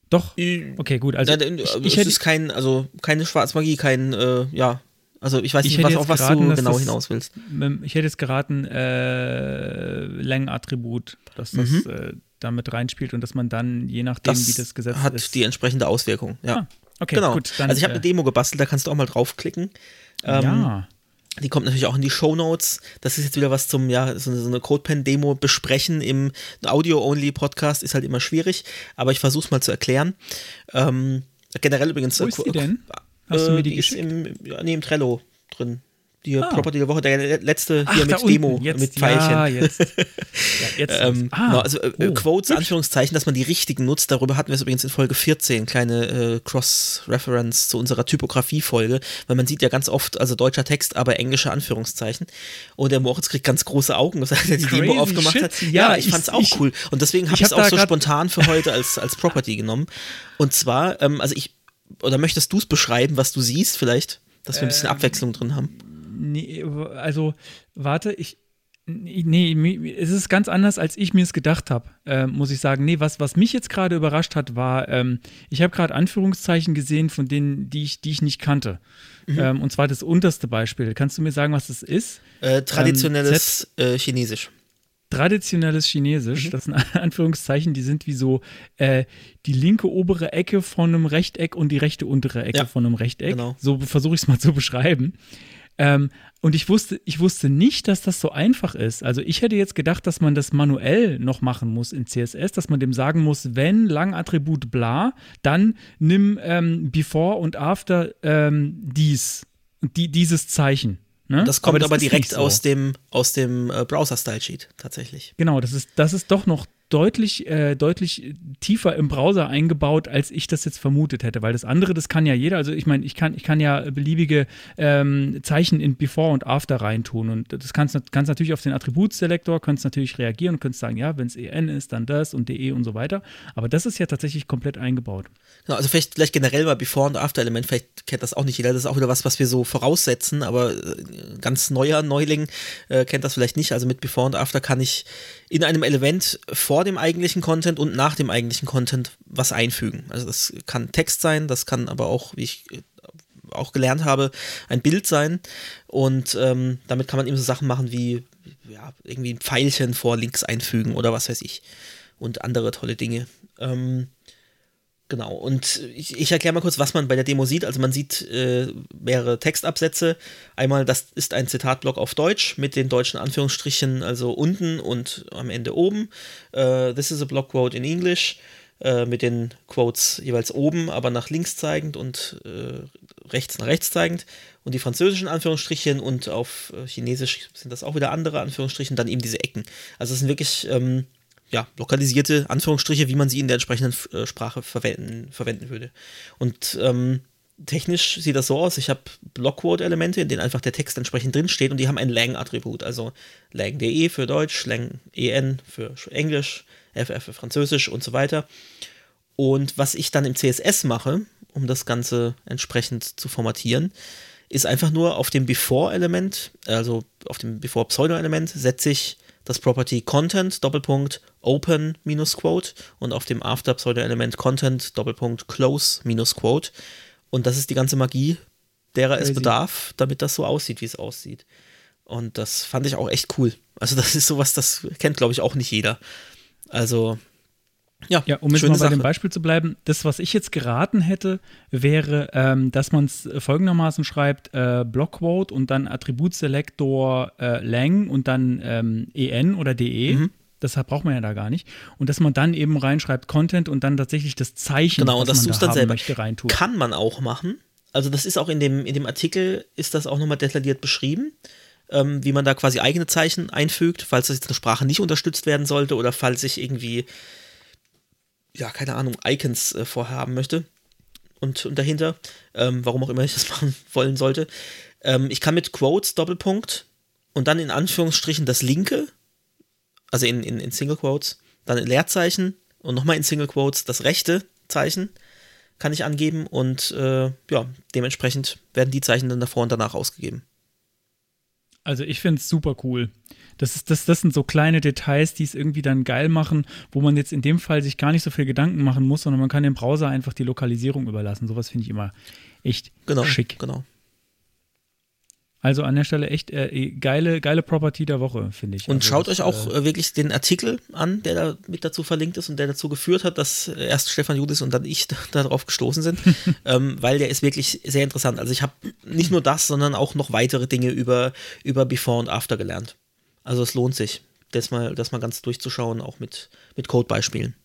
Doch. Okay, gut. Also ja, ich, ich es ist kein, also keine Schwarzmagie, kein, äh, ja. Also ich weiß ich nicht, was, auf was geraten, du genau das, hinaus willst. Ich hätte jetzt geraten, äh, Längenattribut, dass das mhm. äh, damit reinspielt und dass man dann, je nachdem, das wie das Gesetz hat ist. die entsprechende Auswirkung, ja. Ah, okay, genau. gut. Dann, also ich habe eine äh, Demo gebastelt, da kannst du auch mal draufklicken. Ähm, ja. Die kommt natürlich auch in die Show Notes. Das ist jetzt wieder was zum, ja, so eine CodePen-Demo besprechen im Audio-Only-Podcast ist halt immer schwierig, aber ich versuche es mal zu erklären. Ähm, generell übrigens. Wo ist die denn? Hast du mir die, die geschickt? Im, ja, nee, im Trello drin die ah. Property der Woche, der letzte Ach, hier mit Demo, jetzt, mit Pfeilchen. Ja, jetzt. ja, jetzt ähm, ah, genau, also äh, oh, Quotes, hübsch. Anführungszeichen, dass man die richtigen nutzt. Darüber hatten wir es übrigens in Folge 14, kleine äh, Cross-Reference zu unserer Typografie-Folge, weil man sieht ja ganz oft, also deutscher Text, aber englische Anführungszeichen. Und der Moritz kriegt ganz große Augen, dass er die Demo aufgemacht shit. hat. Ja, ja ich, ich fand's auch ich, cool. Und deswegen habe ich es hab auch so spontan für heute als, als Property genommen. Und zwar, ähm, also ich, oder möchtest du es beschreiben, was du siehst, vielleicht? Dass wir ein bisschen ähm, Abwechslung drin haben nee, also warte, ich, Nee, es ist ganz anders, als ich mir es gedacht habe, äh, muss ich sagen. Nee, was, was mich jetzt gerade überrascht hat, war, ähm, ich habe gerade Anführungszeichen gesehen von denen, die ich, die ich nicht kannte. Mhm. Ähm, und zwar das unterste Beispiel. Kannst du mir sagen, was das ist? Äh, traditionelles ähm, äh, Chinesisch. Traditionelles Chinesisch, mhm. das sind Anführungszeichen, die sind wie so äh, die linke obere Ecke von einem Rechteck und die rechte untere Ecke ja, von einem Rechteck. Genau. So versuche ich es mal zu beschreiben. Ähm, und ich wusste, ich wusste nicht, dass das so einfach ist. Also ich hätte jetzt gedacht, dass man das manuell noch machen muss in CSS, dass man dem sagen muss, wenn Langattribut bla, dann nimm ähm, before und after ähm, dies, die, dieses Zeichen. Ne? Das kommt aber, das aber direkt so. aus dem, aus dem äh, Browser-Style-Sheet tatsächlich. Genau, das ist, das ist doch noch deutlich, äh, deutlich tiefer im Browser eingebaut, als ich das jetzt vermutet hätte. Weil das andere, das kann ja jeder. Also ich meine, ich kann, ich kann ja beliebige ähm, Zeichen in Before und After reintun. Und das kannst du kannst natürlich auf den Attributselektor, kannst natürlich reagieren und kannst sagen, ja, wenn es EN ist, dann das und DE und so weiter. Aber das ist ja tatsächlich komplett eingebaut. Genau, also vielleicht, vielleicht generell mal Before und After Element, vielleicht kennt das auch nicht jeder. Das ist auch wieder was, was wir so voraussetzen, aber äh, ganz neuer Neuling äh, kennt das vielleicht nicht. Also mit Before und After kann ich in einem Element vor dem eigentlichen Content und nach dem eigentlichen Content was einfügen. Also das kann Text sein, das kann aber auch, wie ich äh, auch gelernt habe, ein Bild sein. Und ähm, damit kann man eben so Sachen machen wie ja, irgendwie ein Pfeilchen vor links einfügen oder was weiß ich. Und andere tolle Dinge. Ähm, Genau, und ich, ich erkläre mal kurz, was man bei der Demo sieht. Also man sieht äh, mehrere Textabsätze. Einmal, das ist ein Zitatblock auf Deutsch mit den deutschen Anführungsstrichen, also unten und am Ende oben. Uh, this is a block quote in English uh, mit den Quotes jeweils oben, aber nach links zeigend und uh, rechts nach rechts zeigend. Und die französischen Anführungsstrichen und auf Chinesisch sind das auch wieder andere Anführungsstrichen, dann eben diese Ecken. Also es sind wirklich... Ähm, ja, lokalisierte Anführungsstriche, wie man sie in der entsprechenden äh, Sprache verwenden, verwenden würde. Und ähm, technisch sieht das so aus, ich habe Blockquote-Elemente, in denen einfach der Text entsprechend drinsteht und die haben ein Lang-Attribut, also lang.de für Deutsch, lang.en für Englisch, ff für Französisch und so weiter. Und was ich dann im CSS mache, um das Ganze entsprechend zu formatieren, ist einfach nur auf dem Before-Element, also auf dem Before-Pseudo-Element, setze ich das Property Content, Doppelpunkt, Open minus Quote und auf dem After Pseudo-Element Content, Doppelpunkt, Close minus Quote. Und das ist die ganze Magie, derer Crazy. es bedarf, damit das so aussieht, wie es aussieht. Und das fand ich auch echt cool. Also, das ist sowas, das kennt, glaube ich, auch nicht jeder. Also, Ja, ja um jetzt mal bei Sache. dem Beispiel zu bleiben, das, was ich jetzt geraten hätte, wäre, ähm, dass man es folgendermaßen schreibt: äh, Blockquote und dann Attributselektor äh, Lang und dann ähm, EN oder DE. Mhm. Deshalb braucht man ja da gar nicht. Und dass man dann eben reinschreibt Content und dann tatsächlich das Zeichen, genau, und das man da dann selber. möchte, reintut. Kann man auch machen. Also das ist auch in dem, in dem Artikel, ist das auch nochmal detailliert beschrieben ähm, wie man da quasi eigene Zeichen einfügt, falls das jetzt eine Sprache nicht unterstützt werden sollte oder falls ich irgendwie, ja, keine Ahnung, Icons äh, vorhaben möchte. Und, und dahinter, ähm, warum auch immer ich das machen wollen sollte. Ähm, ich kann mit Quotes, Doppelpunkt und dann in Anführungsstrichen das linke, also in, in, in Single Quotes, dann in Leerzeichen und nochmal in Single Quotes das rechte Zeichen kann ich angeben und äh, ja, dementsprechend werden die Zeichen dann davor und danach ausgegeben. Also ich finde es super cool. Das, ist, das, das sind so kleine Details, die es irgendwie dann geil machen, wo man jetzt in dem Fall sich gar nicht so viel Gedanken machen muss, sondern man kann dem Browser einfach die Lokalisierung überlassen. Sowas finde ich immer echt genau, schick. Genau. Also an der Stelle echt äh, geile, geile Property der Woche, finde ich. Und also schaut das, euch auch äh, wirklich den Artikel an, der da mit dazu verlinkt ist und der dazu geführt hat, dass erst Stefan Judis und dann ich darauf gestoßen sind, ähm, weil der ist wirklich sehr interessant. Also ich habe nicht nur das, sondern auch noch weitere Dinge über, über Before und After gelernt. Also es lohnt sich, das mal, das mal ganz durchzuschauen, auch mit, mit Codebeispielen.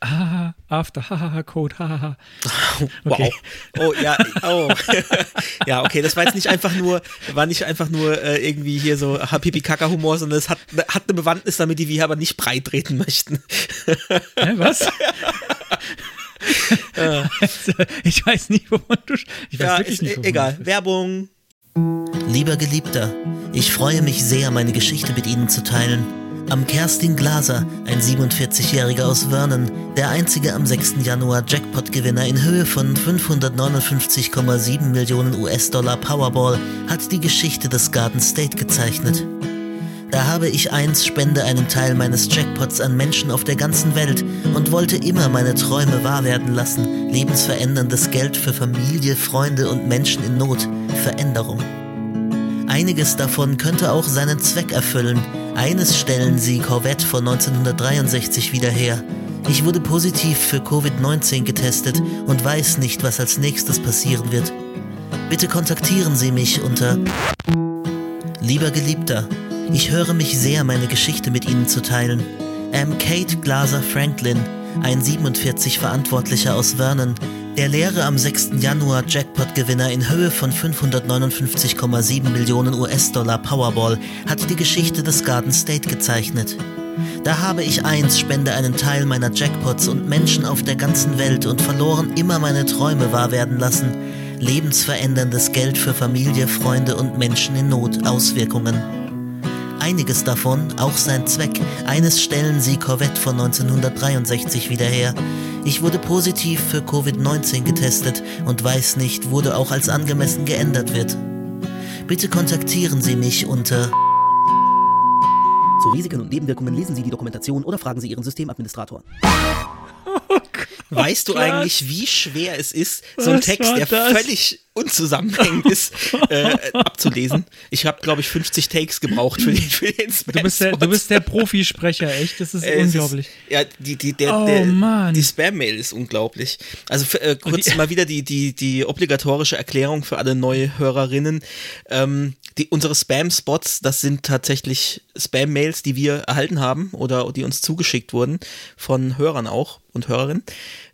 Ah, after, hahaha, Code, hahaha. Okay. Wow. Oh, ja, oh. ja, okay, das war jetzt nicht einfach nur, war nicht einfach nur äh, irgendwie hier so Pipi-Kaka-Humor, sondern es hat, hat eine Bewandtnis damit, die wir aber nicht breit treten möchten. Hä, was? ich weiß nicht, wovon du. Ich weiß ja, wirklich ist, nicht, e- egal. Werbung. Lieber Geliebter, ich freue mich sehr, meine Geschichte mit Ihnen zu teilen. Am Kerstin Glaser, ein 47-Jähriger aus Vernon, der einzige am 6. Januar Jackpot-Gewinner in Höhe von 559,7 Millionen US-Dollar Powerball, hat die Geschichte des Garden State gezeichnet. Da habe ich eins, spende einen Teil meines Jackpots an Menschen auf der ganzen Welt und wollte immer meine Träume wahr werden lassen. Lebensveränderndes Geld für Familie, Freunde und Menschen in Not. Veränderung. Einiges davon könnte auch seinen Zweck erfüllen. Eines stellen sie Corvette von 1963 wieder her. Ich wurde positiv für Covid-19 getestet und weiß nicht, was als nächstes passieren wird. Bitte kontaktieren Sie mich unter Lieber Geliebter, ich höre mich sehr, meine Geschichte mit Ihnen zu teilen. Am Kate Glaser Franklin, ein 47 Verantwortlicher aus Vernon, der Lehre am 6. Januar Jackpot-Gewinner in Höhe von 559,7 Millionen US-Dollar Powerball hat die Geschichte des Garden State gezeichnet. Da habe ich eins, spende einen Teil meiner Jackpots und Menschen auf der ganzen Welt und verloren immer meine Träume wahr werden lassen. Lebensveränderndes Geld für Familie, Freunde und Menschen in Not, Auswirkungen. Einiges davon, auch sein Zweck, eines stellen sie Corvette von 1963 wieder her, ich wurde positiv für Covid-19 getestet und weiß nicht, wurde auch als angemessen geändert wird. Bitte kontaktieren Sie mich unter Zu Risiken und Nebenwirkungen lesen Sie die Dokumentation oder fragen Sie Ihren Systemadministrator. Oh weißt du eigentlich, wie schwer es ist, so einen Text, der das? völlig unzusammenhängend ist, äh, abzulesen? Ich habe, glaube ich, 50 Takes gebraucht für den, für den du, bist der, du bist der Profisprecher, echt? Das ist äh, unglaublich. Ist, ja, die, die, der, oh, der, die Spam-Mail ist unglaublich. Also äh, kurz die, mal wieder die, die, die obligatorische Erklärung für alle neue Hörerinnen. Ähm, die, unsere Spam-Spots, das sind tatsächlich Spam-Mails, die wir erhalten haben oder die uns zugeschickt wurden von Hörern auch und Hörerinnen,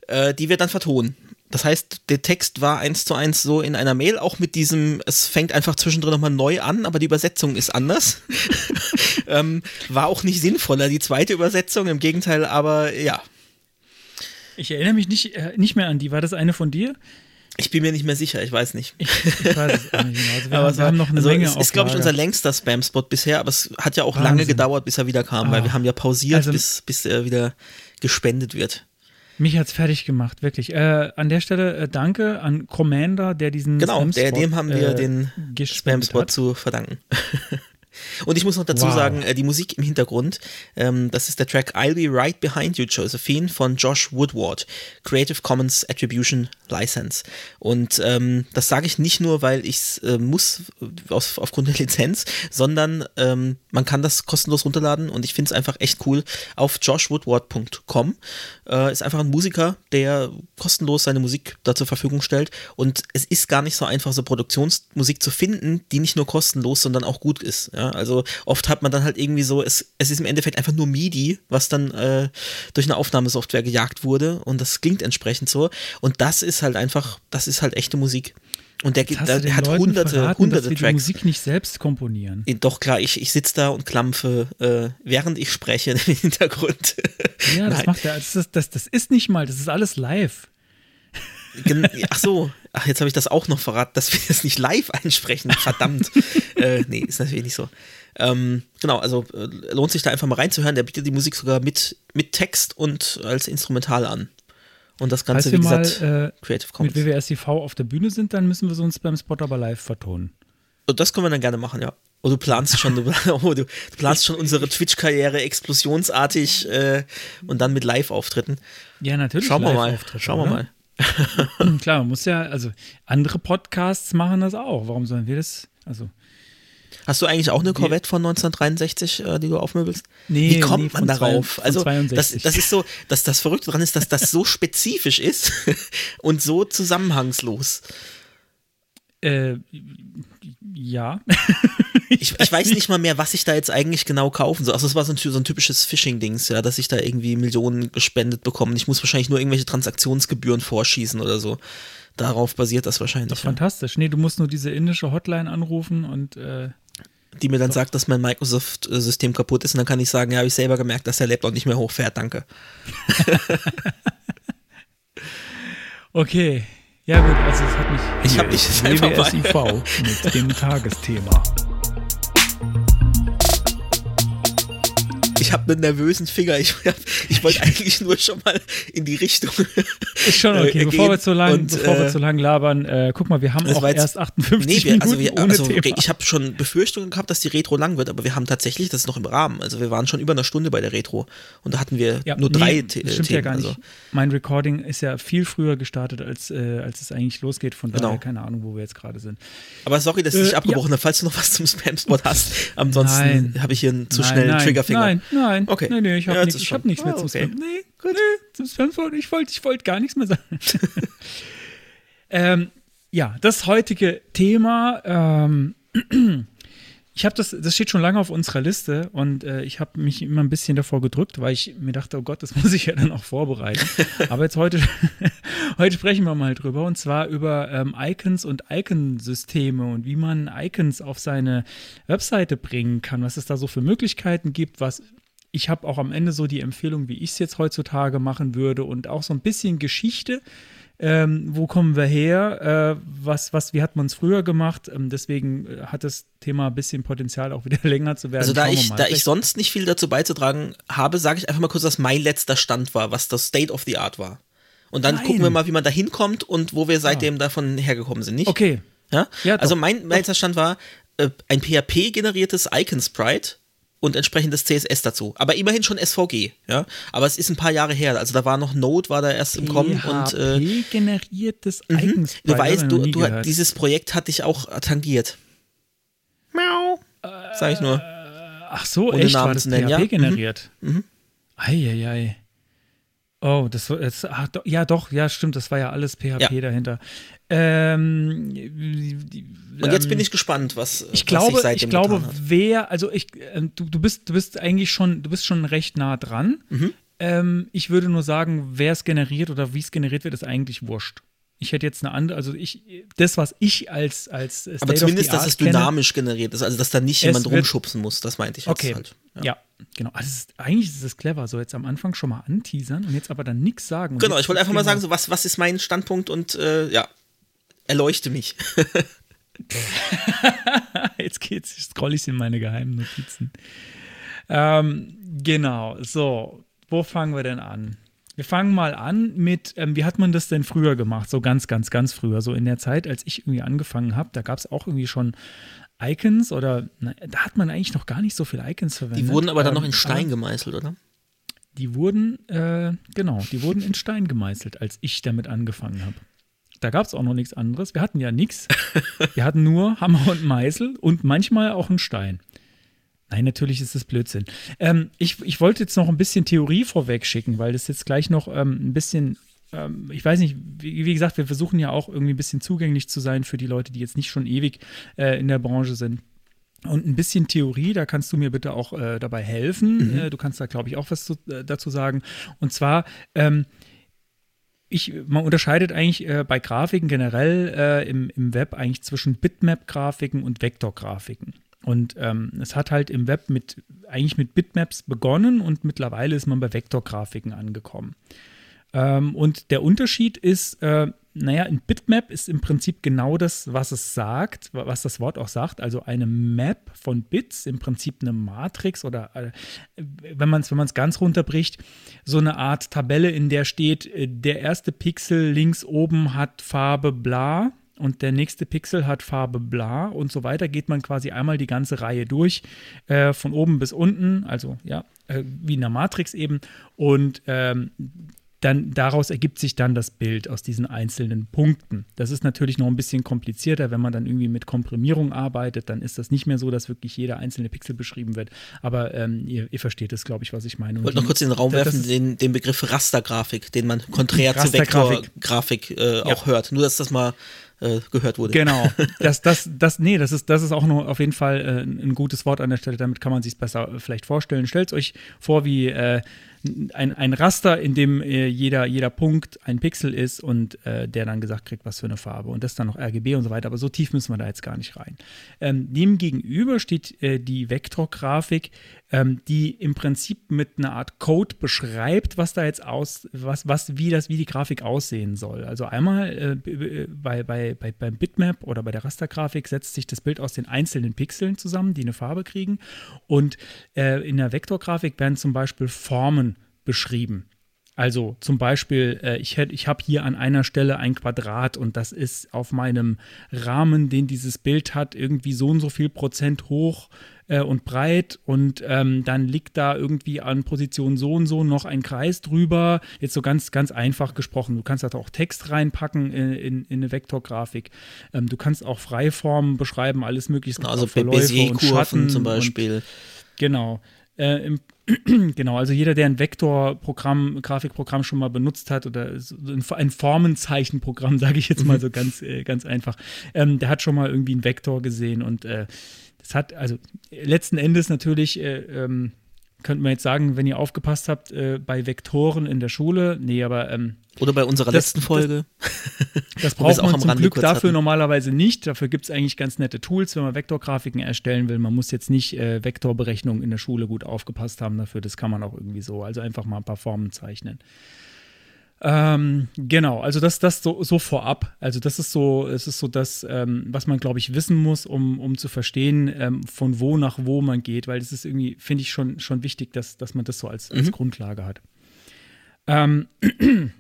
äh, die wir dann vertonen. Das heißt, der Text war eins zu eins so in einer Mail, auch mit diesem, es fängt einfach zwischendrin nochmal neu an, aber die Übersetzung ist anders. ähm, war auch nicht sinnvoller, die zweite Übersetzung, im Gegenteil, aber ja. Ich erinnere mich nicht, äh, nicht mehr an die. War das eine von dir? Ich bin mir nicht mehr sicher, ich weiß nicht. Ich, ich weiß es auch nicht genau. Also wir, aber haben, wir haben noch eine also Menge Es ist, glaube ich, unser längster Spam-Spot bisher, aber es hat ja auch Wahnsinn. lange gedauert, bis er wieder kam, ah. weil wir haben ja pausiert, also, bis, bis er wieder gespendet wird. Mich hat's fertig gemacht, wirklich. Äh, an der Stelle äh, danke an Commander, der diesen Genau, der, dem haben wir äh, den Spam-Spot zu verdanken. Und ich muss noch dazu Wow. sagen, äh, die Musik im Hintergrund, ähm, das ist der Track I'll Be Right Behind You, Josephine von Josh Woodward, Creative Commons Attribution License. Und ähm, das sage ich nicht nur, weil ich es äh, muss aus, aufgrund der Lizenz, sondern ähm, man kann das kostenlos runterladen und ich finde es einfach echt cool. Auf joshwoodward.com äh, ist einfach ein Musiker, der kostenlos seine Musik da zur Verfügung stellt und es ist gar nicht so einfach, so Produktionsmusik zu finden, die nicht nur kostenlos, sondern auch gut ist. Ja? Also oft hat man dann halt irgendwie so, es, es ist im Endeffekt einfach nur MIDI, was dann äh, durch eine Aufnahmesoftware gejagt wurde und das klingt entsprechend so und das ist halt einfach, das ist halt echte Musik. Und der, der, der hat Leuten hunderte, verraten, hunderte dass wir die Tracks. Musik nicht selbst komponieren. Eh, Doch klar, ich, ich sitze da und klampfe, äh, während ich spreche im Hintergrund. Ja, das macht er. Das ist, das, das ist nicht mal, das ist alles live. Gen- Ach so, ach, jetzt habe ich das auch noch verraten, dass wir das nicht live einsprechen. Verdammt. äh, nee, ist natürlich nicht so. Ähm, genau, also äh, lohnt sich da einfach mal reinzuhören. Der bietet die Musik sogar mit, mit Text und als Instrumental an. Und das Ganze, wie wir mal gesagt, äh, Creative mit Commons. WWS TV auf der Bühne sind, dann müssen wir so uns beim Spot aber live vertonen. Und das können wir dann gerne machen, ja. Oh, du planst schon, du, oh, du, planst schon unsere Twitch-Karriere explosionsartig äh, und dann mit Live-Auftritten. Ja, natürlich. Schauen wir mal. Schauen wir mal. Klar, man muss ja, also andere Podcasts machen das auch. Warum sollen wir das? Also, Hast du eigentlich auch eine Corvette von 1963, äh, die du aufmöbelst? Nee, Wie kommt nee, man darauf? zwei- also, das, 62. das ist so, dass das Verrückte dran ist, dass das so spezifisch ist und so zusammenhangslos. äh, ja. Ich, ich weiß nicht mal mehr, was ich da jetzt eigentlich genau kaufen soll. Also, es war so ein, so ein typisches Phishing-Dings, ja, dass ich da irgendwie Millionen gespendet bekomme. Ich muss wahrscheinlich nur irgendwelche Transaktionsgebühren vorschießen oder so. Darauf basiert das wahrscheinlich. Doch ja. fantastisch. Nee, du musst nur diese indische Hotline anrufen und äh, Die mir dann sagt, dass mein Microsoft-System kaputt ist und dann kann ich sagen, ja, habe ich selber gemerkt, dass der Laptop nicht mehr hochfährt, danke. okay. Ja gut, also es hat mich. Ich hab mich einfach WWSIV mit dem Tagesthema. Ich habe einen nervösen Finger. Ich, ich wollte eigentlich nur schon mal in die Richtung. Ist schon okay. äh, bevor wir zu lang, und, bevor wir äh, zu lang labern, äh, guck mal, wir haben auch jetzt- erst 58 Nee, wir, Minuten also, wir, also Thema. ich habe schon Befürchtungen gehabt, dass die Retro lang wird, aber wir haben tatsächlich, das ist noch im Rahmen. Also wir waren schon über eine Stunde bei der Retro und da hatten wir ja, nur drei nee, The das stimmt Themen. ja gar nicht. Also. Mein Recording ist ja viel früher gestartet, als, äh, als es eigentlich losgeht. Von daher Genau. keine Ahnung, wo wir jetzt gerade sind. Aber sorry, dass ich Äh, abgebrochen habe, falls du noch was zum Spam-Spot hast. Ansonsten habe ich hier einen zu Nein, schnellen nein, Triggerfinger. Nein, nein. Okay. Nee, nee, ich habe Ja, nichts, hab nichts mehr Ah, zum okay. Spam. Nee, nee, zum Spam. Ich wollte ich wollt gar nichts mehr sagen. ähm, ja, das heutige Thema. Ähm, ich habe das, das steht schon lange auf unserer Liste und äh, ich habe mich immer ein bisschen davor gedrückt, weil ich mir dachte, oh Gott, das muss ich ja dann auch vorbereiten. Aber jetzt heute, heute sprechen wir mal drüber und zwar über ähm, Icons und Iconsysteme und wie man Icons auf seine Webseite bringen kann, was es da so für Möglichkeiten gibt, was ich habe auch am Ende so die Empfehlung, wie ich es jetzt heutzutage machen würde und auch so ein bisschen Geschichte. Ähm, wo kommen wir her? Äh, was, was, wie hat man es früher gemacht? Ähm, deswegen äh, hat das Thema ein bisschen Potenzial, auch wieder länger zu werden. Also da ich, da ich sonst nicht viel dazu beizutragen habe, sage ich einfach mal kurz, was mein letzter Stand war, was das State of the Art war. Und dann Nein. gucken wir mal, wie man da hinkommt und wo wir seitdem davon hergekommen sind, nicht? Okay, Ja? Ja, also mein, mein letzter Stand war äh, ein PHP-generiertes Icon-Sprite und entsprechendes CSS dazu. Aber immerhin schon SVG, ja. Aber es ist ein paar Jahre her. Also da war noch Node, war da erst im Kommen und äh, generiertes mhm. Du weißt, du, du, dieses Projekt hat dich auch tangiert. Miau. Sag ich nur. Ach so, ohne echt, Namen war das? PHP Mhm. generiert? Eieiei. Oh, das, war- das ach, do, ja doch, ja stimmt, das war ja alles PHP Ja. dahinter. Ähm, Und jetzt bin ich gespannt, was, Ich was glaube, sich seitdem ich glaube, wer, also ich, ähm, du, du bist, du bist eigentlich schon, du bist schon recht nah dran. Mhm. Ähm, ich würde nur sagen, wer es generiert oder wie es generiert wird, ist eigentlich wurscht. Ich hätte jetzt eine andere, also ich, das, was ich als, als State Aber zumindest, dass es kenne- dynamisch generiert ist, also dass da nicht jemand rumschubsen muss, das meinte ich jetzt Okay, halt. ja. genau. Also ist, eigentlich ist es clever, so jetzt am Anfang schon mal anteasern und jetzt aber dann nichts sagen. Genau, ich wollte einfach mal sagen, so was, was ist mein Standpunkt und äh, ja, erleuchte mich. Jetzt geht's, ich scroll ich in meine geheimen Notizen. Ähm, genau, so, wo fangen wir denn an? Wir fangen mal an mit, ähm, wie hat man das denn früher gemacht? So ganz, ganz, ganz früher. So in der Zeit, als ich irgendwie angefangen habe, da gab es auch irgendwie schon Icons oder na, da hat man eigentlich noch gar nicht so viele Icons verwendet. Die wurden aber dann noch Ähm, in Stein aber gemeißelt, oder? Die wurden, äh, genau, die wurden in Stein gemeißelt, als ich damit angefangen habe. Da gab es auch noch nichts anderes. Wir hatten ja nichts. Wir hatten nur Hammer und Meißel und manchmal auch einen Stein. Nein, natürlich ist das Blödsinn. Ähm, ich, ich wollte jetzt noch ein bisschen Theorie vorweg schicken, weil das jetzt gleich noch ähm, ein bisschen, ähm, ich weiß nicht, wie, wie gesagt, wir versuchen ja auch irgendwie ein bisschen zugänglich zu sein für die Leute, die jetzt nicht schon ewig äh, in der Branche sind. Und ein bisschen Theorie, da kannst du mir bitte auch äh, dabei helfen. Äh, du kannst da, glaube ich, auch was zu, äh, dazu sagen. Und zwar, ähm, ich, man unterscheidet eigentlich äh, bei Grafiken generell äh, im, im Web eigentlich zwischen Bitmap-Grafiken und Vektorgrafiken. Und ähm, es hat halt im Web mit eigentlich mit Bitmaps begonnen und mittlerweile ist man bei Vektorgrafiken angekommen. Ähm, und der Unterschied ist, äh, naja, ein Bitmap ist im Prinzip genau das, was es sagt, wa- was das Wort auch sagt. Also eine Map von Bits, im Prinzip eine Matrix oder äh, wenn man es wenn ganz runterbricht, so eine Art Tabelle, in der steht, äh, der erste Pixel links oben hat Farbe bla und der nächste Pixel hat Farbe bla und so weiter, geht man quasi einmal die ganze Reihe durch, äh, von oben bis unten, also ja, äh, wie in einer Matrix eben. Und ähm, dann daraus ergibt sich dann das Bild aus diesen einzelnen Punkten. Das ist natürlich noch ein bisschen komplizierter, wenn man dann irgendwie mit Komprimierung arbeitet, dann ist das nicht mehr so, dass wirklich jeder einzelne Pixel beschrieben wird. Aber ähm, ihr, ihr versteht es, glaube ich, was ich meine. Ich wollte noch kurz in den Raum werfen, den, den Begriff Rastergrafik, den man konträr zu Rastergrafik. Vektorgrafik äh, auch hört. Nur, dass das mal äh, gehört wurde. Genau. Das, das, das, nee, das ist, das ist auch nur auf jeden Fall äh, ein gutes Wort an der Stelle. Damit kann man sich besser äh, vielleicht vorstellen. Stellt euch vor, wie äh, ein, ein Raster, in dem äh, jeder, jeder Punkt ein Pixel ist und äh, der dann gesagt kriegt, was für eine Farbe. Und das dann noch RGB und so weiter. Aber so tief müssen wir da jetzt gar nicht rein. Ähm, dem gegenüber steht äh, die Vektorgrafik, ähm, die im Prinzip mit einer Art Code beschreibt, was da jetzt aus, was, was, wie das, wie die Grafik aussehen soll. Also einmal äh, bei, bei, bei, beim Bitmap oder bei der Rastergrafik setzt sich das Bild aus den einzelnen Pixeln zusammen, die eine Farbe kriegen. Und äh, in der Vektorgrafik werden zum Beispiel Formen beschrieben. Also zum Beispiel, äh, ich, hätt- ich habe hier an einer Stelle ein Quadrat und das ist auf meinem Rahmen, den dieses Bild hat, irgendwie so und so viel Prozent hoch äh, und breit und ähm, dann liegt da irgendwie an Position so und so noch ein Kreis drüber. Jetzt so ganz, ganz einfach gesprochen. Du kannst da auch Text reinpacken in, in, in eine Vektorgrafik. Ähm, du kannst auch Freiformen beschreiben, alles mögliche. Gibt Also Verläufe und Bézier-Kurven Schatten zum und- Beispiel. Genau. Äh, im, genau, also jeder, der ein Vektorprogramm, Grafikprogramm schon mal benutzt hat oder ein, ein Formenzeichenprogramm, sage ich jetzt mal so ganz, äh, ganz einfach, ähm, der hat schon mal irgendwie einen Vektor gesehen und äh, das hat, also letzten Endes natürlich, äh, ähm, könnte man jetzt sagen, wenn ihr aufgepasst habt, äh, bei Vektoren in der Schule, nee, aber ähm, Oder bei unserer Das- letzten Folge. das es braucht auch man zum Rande Glück dafür hatten. normalerweise nicht. Dafür gibt es eigentlich ganz nette Tools, wenn man Vektorgrafiken erstellen will. Man muss jetzt nicht äh, Vektorberechnungen in der Schule gut aufgepasst haben dafür. Das kann man auch irgendwie so. Also einfach mal ein paar Formen zeichnen. Ähm, genau, also das, das so, so vorab. Also das ist so, es ist so das, ähm, was man, glaube ich, wissen muss, um, um zu verstehen, ähm, von wo nach wo man geht, weil das ist irgendwie, finde ich, schon, schon wichtig, dass, dass man das so als, als Grundlage hat. Ähm,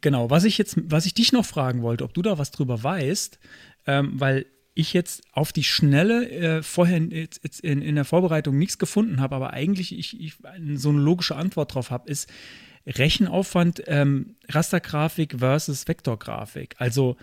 Genau, was ich jetzt, was ich dich noch fragen wollte, ob du da was drüber weißt, ähm, weil ich jetzt auf die Schnelle äh, vorher jetzt, jetzt in, in der Vorbereitung nichts gefunden habe, aber eigentlich ich, ich so eine logische Antwort drauf habe, ist Rechenaufwand ähm, Rastergrafik versus Vektorgrafik. Also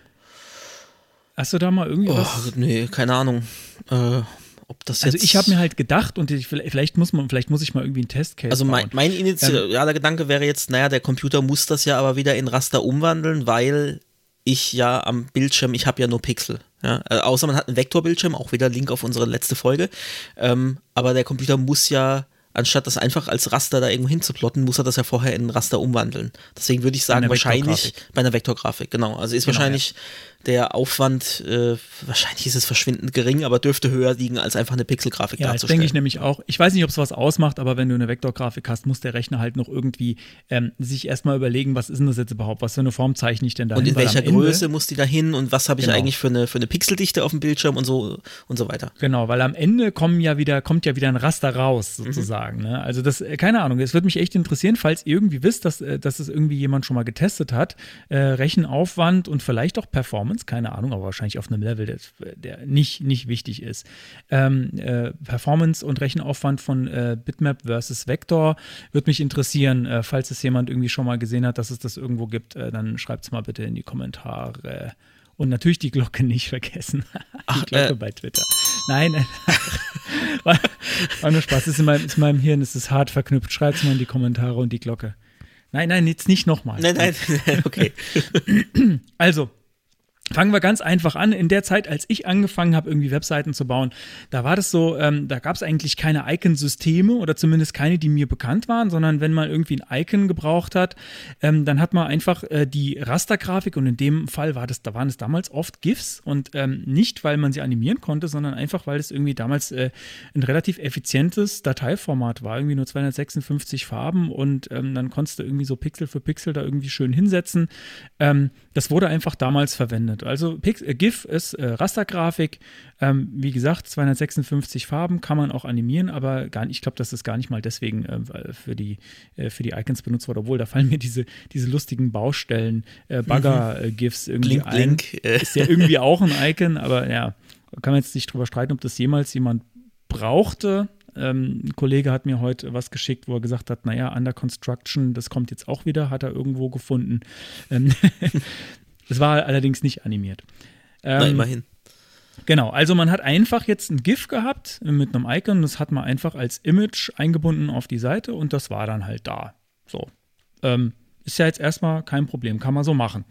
hast du da mal irgendwie Oh, was? nee, keine Ahnung. Äh, ob das jetzt. Also ich habe mir halt gedacht und ich, vielleicht muss man, vielleicht muss ich mal irgendwie einen Testcase Also mein, mein initialer Gedanke wäre jetzt, naja, der Computer muss das ja aber wieder in Raster umwandeln, weil ich ja am Bildschirm, ich habe ja nur Pixel. Ja? Äh, außer man hat einen Vektorbildschirm, auch wieder Link auf unsere letzte Folge. Ähm, aber der Computer muss ja, anstatt das einfach als Raster da irgendwo hinzuplotten, muss er das ja vorher in ein Raster umwandeln. Deswegen würde ich sagen, wahrscheinlich bei einer Vektorgrafik, genau. Also ist Genau, wahrscheinlich der Aufwand, äh, wahrscheinlich ist es verschwindend gering, aber dürfte höher liegen, als einfach eine Pixelgrafik Ja, das darzustellen. denke ich nämlich auch. Ich weiß nicht, ob es was ausmacht, aber wenn du eine Vektorgrafik hast, muss der Rechner halt noch irgendwie ähm, sich erstmal überlegen, was ist denn das jetzt überhaupt? Was für eine Form zeichne ich denn da Und in welcher Größe muss die da hin und was habe ich Genau. eigentlich für eine, für eine Pixeldichte auf dem Bildschirm und so und so weiter. Genau, weil am Ende kommen ja wieder, kommt ja wieder ein Raster raus, Mhm. sozusagen. Ne? Also das, äh, keine Ahnung, es würde mich echt interessieren, falls ihr irgendwie wisst, dass, äh, dass es irgendwie jemand schon mal getestet hat, äh, Rechenaufwand und vielleicht auch Performance, keine Ahnung, aber wahrscheinlich auf einem Level, der, der nicht, nicht wichtig ist. Ähm, äh, Performance und Rechenaufwand von äh, Bitmap versus Vector würde mich interessieren. Äh, falls es jemand irgendwie schon mal gesehen hat, dass es das irgendwo gibt, äh, dann schreibt es mal bitte in die Kommentare. Und natürlich die Glocke nicht vergessen. die Ach, Glocke äh. bei Twitter. Nein, war, war nur Spaß. Ist in meinem, ist in meinem Hirn, es ist hart verknüpft. Schreibt es mal in die Kommentare und die Glocke. Nein, nein, jetzt nicht nochmal. Nein, nein, nein, okay. Also, Fangen wir ganz einfach an. In der Zeit, als ich angefangen habe, irgendwie Webseiten zu bauen, da war das so, ähm, da gab es eigentlich keine Icon-Systeme oder zumindest keine, die mir bekannt waren, sondern wenn man irgendwie ein Icon gebraucht hat, ähm, dann hat man einfach äh, die Rastergrafik und in dem Fall war das, da waren es damals oft GIFs und ähm, nicht, weil man sie animieren konnte, sondern einfach, weil es irgendwie damals äh, ein relativ effizientes Dateiformat war, irgendwie nur 256 Farben und ähm, dann konntest du irgendwie so Pixel für Pixel da irgendwie schön hinsetzen. Ähm, das wurde einfach damals verwendet. Also Pix äh, GIF ist äh, Rastergrafik. Ähm, wie gesagt, 256 Farben kann man auch animieren, aber gar nicht, ich glaube, dass das gar nicht mal deswegen äh, für, die, äh, für die Icons benutzt wurde, obwohl da fallen mir diese, diese lustigen Baustellen, äh, Bagger-GIFs irgendwie Blink, ein. blink, äh. Ist ja irgendwie auch ein Icon, aber ja, kann man jetzt nicht drüber streiten, ob das jemals jemand brauchte. Ähm, ein Kollege hat mir heute was geschickt, wo er gesagt hat, naja, Under Construction, das kommt jetzt auch wieder, hat er irgendwo gefunden. Ähm, Es war allerdings nicht animiert. Na, Ähm, immerhin. Genau, also man hat einfach jetzt ein GIF gehabt mit einem Icon, das hat man einfach als Image eingebunden auf die Seite und das war dann halt da. So. Ähm, ist ja jetzt erstmal kein Problem, kann man so machen.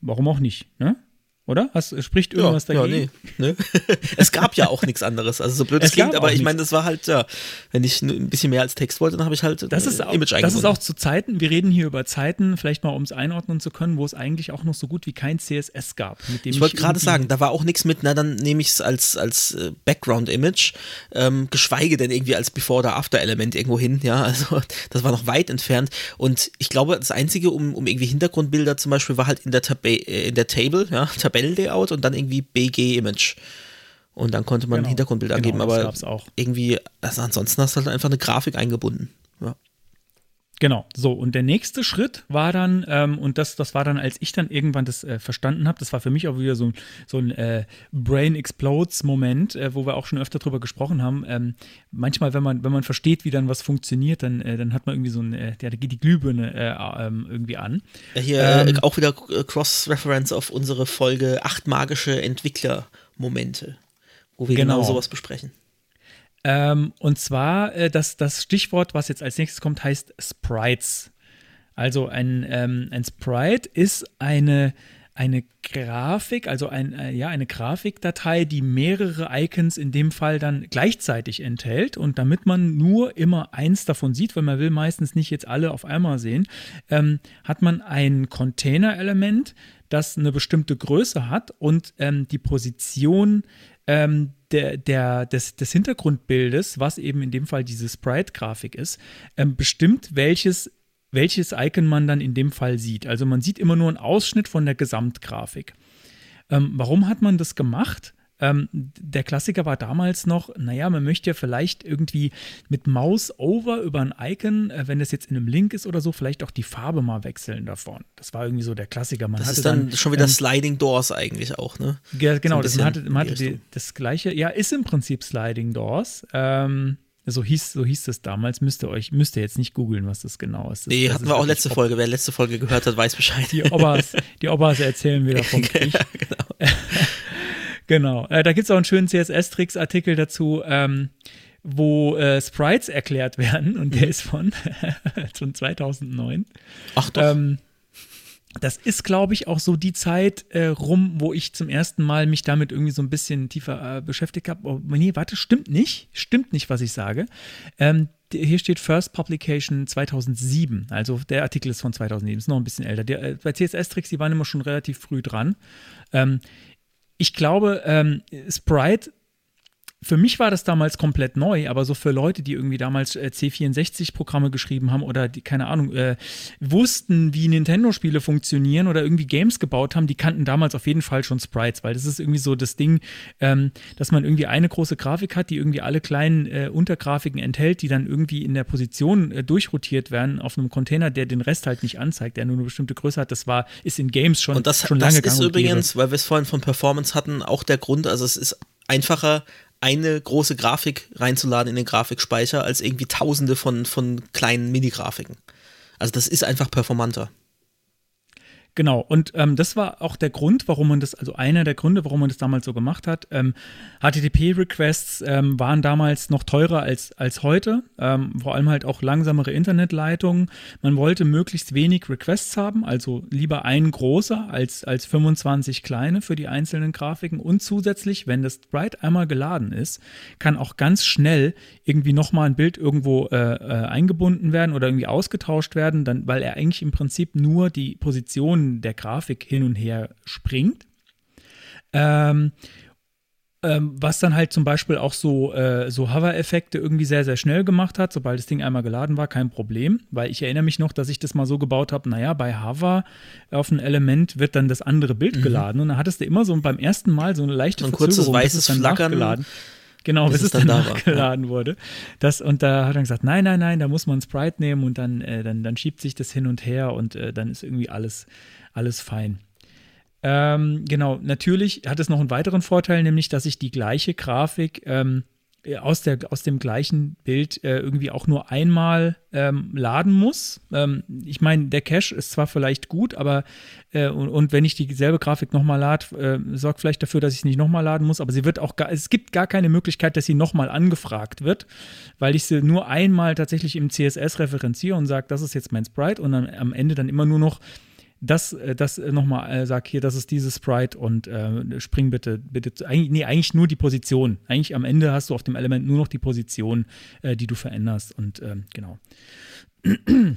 Warum auch nicht, ne? Oder? Hast, spricht irgendwas ja, dagegen? Ja, nee, ne? es gab ja auch nichts anderes. Also so blöd es klingt, aber ich meine, das war halt, ja, wenn ich ein bisschen mehr als Text wollte, dann habe ich halt Das äh, ist, auch, Image das ist auch zu Zeiten, wir reden hier über Zeiten, vielleicht mal um es einordnen zu können, wo es eigentlich auch noch so gut wie kein CSS gab. Mit dem Ich wollte gerade sagen, da war auch nichts mit, na dann nehme ich es als, als äh, Background-Image, ähm, geschweige denn irgendwie als Before- oder After-Element irgendwo hin, ja, also das war noch weit entfernt und ich glaube, das Einzige, um, um irgendwie Hintergrundbilder zum Beispiel, war halt in der, Tab äh, in der Table, ja, Tabellenlayout und dann irgendwie BG-Image und dann konnte man ein Genau. Hintergrundbild Genau, angeben, aber irgendwie, also ansonsten hast du halt einfach eine Grafik eingebunden, ja. Genau, so und der nächste Schritt war dann, ähm, und das, das war dann, als ich dann irgendwann das äh, verstanden habe, das war für mich auch wieder so, ein- so ein äh, Brain Explodes-Moment, äh, wo wir auch schon öfter drüber gesprochen haben. Ähm, manchmal, wenn man, wenn man versteht, wie dann was funktioniert, dann, äh, dann hat man irgendwie so ein, äh, da geht die Glühbirne äh, ähm, irgendwie an. Ja, Hier Ähm, äh, auch wieder Cross-Reference auf unsere Folge acht magische Entwicklermomente, wo wir genau, Genau. sowas besprechen. Ähm, und zwar, äh, das, das Stichwort, was jetzt als nächstes kommt, heißt Sprites. Also ein, ähm, ein Sprite ist eine, eine Grafik, also ein, äh, ja, eine Grafikdatei, die mehrere Icons in dem Fall dann gleichzeitig enthält. Und damit man nur immer eins davon sieht, weil man will meistens nicht jetzt alle auf einmal sehen, ähm, hat man ein Container-Element, das eine bestimmte Größe hat und ähm, die Position ähm, der, der, des, des Hintergrundbildes, was eben in dem Fall diese Sprite-Grafik ist, ähm, bestimmt, welches, welches Icon man dann in dem Fall sieht. Also man sieht immer nur einen Ausschnitt von der Gesamtgrafik. Ähm, warum hat man das gemacht? Ähm, der Klassiker war damals noch, naja, man möchte ja vielleicht irgendwie mit Mouse over über ein Icon, äh, wenn das jetzt in einem Link ist oder so, vielleicht auch die Farbe mal wechseln davon. Das war irgendwie so der Klassiker. Man Das ist dann, schon wieder ähm, Sliding Doors eigentlich auch, ne? ja, genau, ein das, man hatte, man hatte die das gleiche, ja, ist im Prinzip Sliding Doors. Ähm, so hieß, so hieß es damals, müsst ihr euch, müsst ihr jetzt nicht googeln, was das genau ist. Das, Nee, das hatten ist wir auch letzte Ob- Folge. Wer letzte Folge gehört hat, weiß Bescheid. Die Obbers, die Obbers erzählen wieder vom Krieg. genau. Äh, da gibt es auch einen schönen CSS-Tricks-Artikel dazu, ähm, wo äh, Sprites erklärt werden und Mhm. der ist von, von 2009. Ach doch. Ähm, das ist, glaube ich, auch so die Zeit äh, rum, wo ich zum ersten Mal mich damit irgendwie so ein bisschen tiefer äh, beschäftigt habe. Oh, nee, warte, stimmt nicht. Stimmt nicht, was ich sage. Ähm, hier steht First Publication 2007. Also der Artikel ist von 2007, ist noch ein bisschen älter. Der, äh, bei CSS-Tricks, die waren immer schon relativ früh dran. Ähm, ich glaube, ähm, Sprite für mich war das damals komplett neu, aber so für Leute, die irgendwie damals äh, C64-Programme geschrieben haben oder die, keine Ahnung, äh, wussten, wie Nintendo-Spiele funktionieren oder irgendwie Games gebaut haben, die kannten damals auf jeden Fall schon Sprites, weil das ist irgendwie so das Ding, ähm, dass man irgendwie eine große Grafik hat, die irgendwie alle kleinen äh, Untergrafiken enthält, die dann irgendwie in der Position äh, durchrotiert werden auf einem Container, der den Rest halt nicht anzeigt, der nur eine bestimmte Größe hat. Das war, ist in Games schon, und das, schon das lange ist übrigens, weil wir es vorhin von Performance hatten, auch der Grund, also es ist einfacher, eine große Grafik reinzuladen in den Grafikspeicher, als irgendwie tausende von, von kleinen Mini-Grafiken. Also das ist einfach performanter. Genau, und ähm, das war auch der Grund, warum man das, also einer der Gründe, warum man das damals so gemacht hat. Ähm, HTTP-Requests ähm, waren damals noch teurer als, als heute, ähm, vor allem halt auch langsamere Internetleitungen. Man wollte möglichst wenig Requests haben, also lieber ein großer als, als 25 kleine für die einzelnen Grafiken. Und zusätzlich, wenn das Sprite einmal geladen ist, kann auch ganz schnell irgendwie nochmal ein Bild irgendwo äh, äh, eingebunden werden oder irgendwie ausgetauscht werden, dann, weil er eigentlich im Prinzip nur die Position der Grafik hin und her springt. Ähm, ähm, was dann halt zum Beispiel auch so, äh, so Hover-Effekte irgendwie sehr, sehr schnell gemacht hat, sobald das Ding einmal geladen war, kein Problem. Weil ich erinnere mich noch, dass ich das mal so gebaut habe, naja, bei Hover auf ein Element wird dann das andere Bild mhm. geladen und dann hattest du immer so beim ersten Mal so eine leichte so ein kurzes weißes Flackern. Nachgeladen. Genau, bis, bis es dann, dann nachgeladen ja. wurde. Das, und da hat er gesagt, nein, nein, nein, da muss man Sprite nehmen und dann, äh, dann, dann schiebt sich das hin und her und äh, dann ist irgendwie alles, alles fein. Ähm, genau, natürlich hat es noch einen weiteren Vorteil, nämlich, dass ich die gleiche Grafik ähm, äh, aus, der, aus dem gleichen Bild äh, irgendwie auch nur einmal ähm, laden muss. Ähm, ich meine, der Cache ist zwar vielleicht gut, aber äh, und, und, wenn ich dieselbe Grafik nochmal lade, äh, sorgt vielleicht dafür, dass ich es nicht nochmal laden muss, aber sie wird auch gar, es gibt gar keine Möglichkeit, dass sie nochmal angefragt wird, weil ich sie nur einmal tatsächlich im CSS referenziere und sage, das ist jetzt mein Sprite und dann am Ende dann immer nur noch das, äh, das äh, nochmal äh, sag hier, das ist dieses Sprite und äh, spring bitte, bitte, eigentlich, nee, eigentlich nur die Position. Eigentlich am Ende hast du auf dem Element nur noch die Position, äh, die du veränderst und ähm, genau.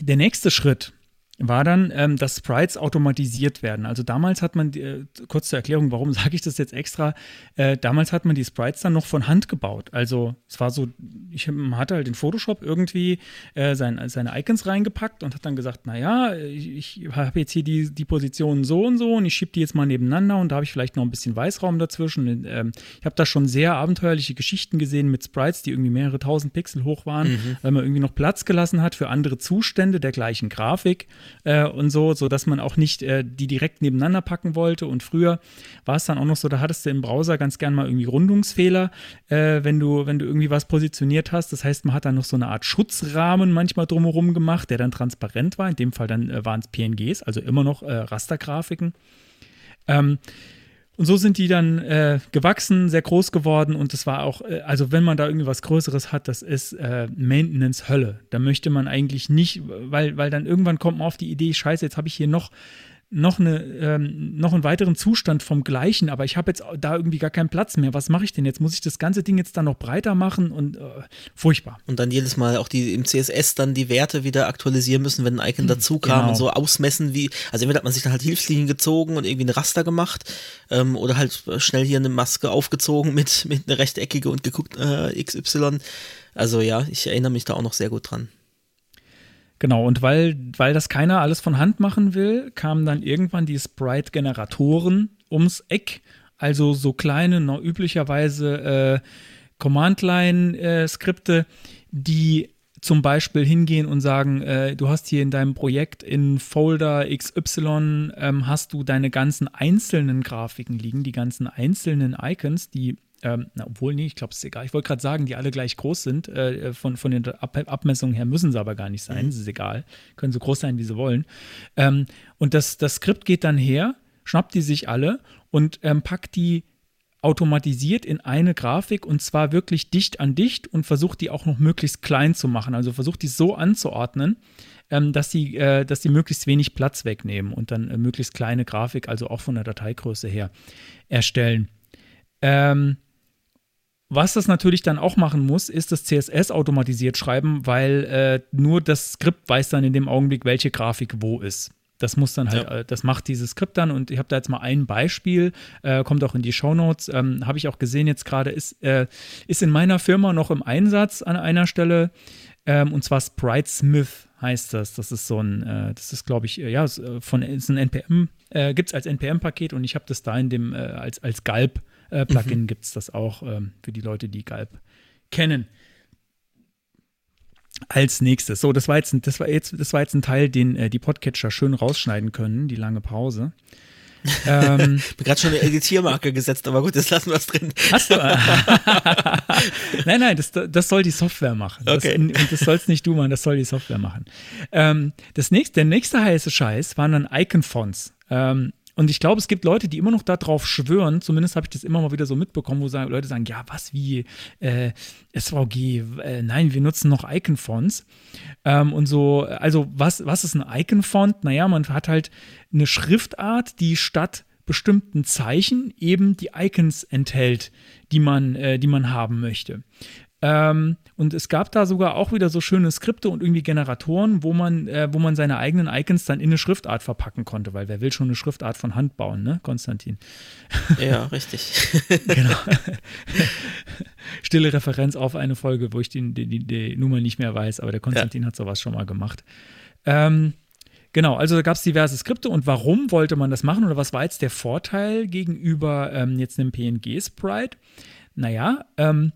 Der nächste Schritt war dann, ähm, dass Sprites automatisiert werden. Also damals hat man, äh, kurz zur Erklärung, warum sage ich das jetzt extra, äh, damals hat man die Sprites dann noch von Hand gebaut. Also es war so, ich hatte halt in Photoshop irgendwie äh, sein, seine Icons reingepackt und hat dann gesagt, naja, ich, ich habe jetzt hier die, die Positionen so und so und ich schiebe die jetzt mal nebeneinander und da habe ich vielleicht noch ein bisschen Weißraum dazwischen. Ähm, ich habe da schon sehr abenteuerliche Geschichten gesehen mit Sprites, die irgendwie mehrere tausend Pixel hoch waren, mhm. weil man irgendwie noch Platz gelassen hat für andere Zustände der gleichen Grafik äh, und so, sodass man auch nicht äh, die direkt nebeneinander packen wollte. Und früher war es dann auch noch so, da hattest du im Browser ganz gern mal irgendwie Rundungsfehler, äh, wenn, du, wenn du irgendwie was positioniert hast. Das heißt, man hat dann noch so eine Art Schutzrahmen manchmal drumherum gemacht, der dann transparent war. In dem Fall dann äh, waren es PNGs, also immer noch äh, Rastergrafiken. Ähm, und so sind die dann äh, gewachsen, sehr groß geworden und es war auch, äh, also wenn man da irgendwie was Größeres hat, das ist äh, Maintenance-Hölle. Da möchte man eigentlich nicht, weil, weil dann irgendwann kommt man auf die Idee, scheiße, jetzt habe ich hier noch noch, eine, ähm, noch einen weiteren Zustand vom gleichen, aber ich habe jetzt da irgendwie gar keinen Platz mehr. Was mache ich denn jetzt? Muss ich das ganze Ding jetzt dann noch breiter machen und äh, furchtbar. Und dann jedes Mal auch die im CSS dann die Werte wieder aktualisieren müssen, wenn ein Icon hm, dazu kam genau. und so ausmessen wie, also entweder hat man sich dann halt Hilfslinien gezogen und irgendwie ein Raster gemacht ähm, oder halt schnell hier eine Maske aufgezogen mit, mit einer rechteckige und geguckt äh, XY. Also ja, ich erinnere mich da auch noch sehr gut dran. Genau, und weil, weil das keiner alles von Hand machen will, kamen dann irgendwann die Sprite-Generatoren ums Eck. Also so kleine, noch üblicherweise äh, Command-Line-Skripte, die zum Beispiel hingehen und sagen, äh, du hast hier in deinem Projekt in Folder XY ähm, hast du deine ganzen einzelnen Grafiken liegen, die ganzen einzelnen Icons, die ähm, na, obwohl, nee, ich glaube, es ist egal. Ich wollte gerade sagen, die alle gleich groß sind. Äh, von, von den Ab Abmessungen her müssen sie aber gar nicht sein. Mhm. Das ist egal. Können so groß sein, wie sie wollen. Ähm, und das, das Skript geht dann her, schnappt die sich alle und ähm, packt die automatisiert in eine Grafik und zwar wirklich dicht an dicht und versucht die auch noch möglichst klein zu machen. Also versucht die so anzuordnen, ähm, dass, die, äh, dass die möglichst wenig Platz wegnehmen und dann äh, möglichst kleine Grafik, also auch von der Dateigröße her, erstellen. Ähm, was das natürlich dann auch machen muss, ist das CSS automatisiert schreiben, weil äh, nur das Skript weiß dann in dem Augenblick, welche Grafik wo ist. Das muss dann halt, ja. Äh, das macht dieses Skript dann und ich habe da jetzt mal ein Beispiel, äh, kommt auch in die Shownotes, ähm, habe ich auch gesehen jetzt gerade, ist, äh, ist in meiner Firma noch im Einsatz an einer Stelle ähm, und zwar Sprite Smith heißt das. Das ist so ein, äh, das ist glaube ich, äh, ja, äh, von, ist ein NPM, äh, gibt es als NPM-Paket und ich habe das da in dem, als, als Galb-Plugin mhm. gibt es das auch ähm, für die Leute, die Galb kennen als nächstes. So, das war jetzt, das war jetzt, das war jetzt ein Teil, den äh, die Podcatcher schön rausschneiden können, die lange Pause. ähm, bin gerade schon eine Editiermarke gesetzt, aber gut, das lassen wir es drin. Hast du? nein, nein, das, das soll die Software machen. Okay. Das, und das sollst nicht du machen, das soll die Software machen. Ähm, das nächste, der nächste heiße Scheiß waren dann Icon-Fonts. Ähm, und ich glaube, es gibt Leute, die immer noch darauf schwören, zumindest habe ich das immer mal wieder so mitbekommen, wo sagen, Leute sagen, ja, was wie äh, SVG, äh, nein, wir nutzen noch Icon-Fonts. Ähm, und so, also was, was ist ein Icon-Font? Naja, man hat halt eine Schriftart, die statt bestimmten Zeichen eben die Icons enthält, die man, äh, die man haben möchte. Ähm, und es gab da sogar auch wieder so schöne Skripte und irgendwie Generatoren, wo man, äh, wo man seine eigenen Icons dann in eine Schriftart verpacken konnte, weil wer will schon eine Schriftart von Hand bauen, ne, Konstantin? Ja, richtig. genau. Stille Referenz auf eine Folge, wo ich die, die, die, Nummer nicht mehr weiß, aber der Konstantin ja. hat sowas schon mal gemacht. Ähm, Genau, also da gab es diverse Skripte und warum wollte man das machen oder was war jetzt der Vorteil gegenüber ähm, jetzt einem PNG-Sprite? Naja, ähm,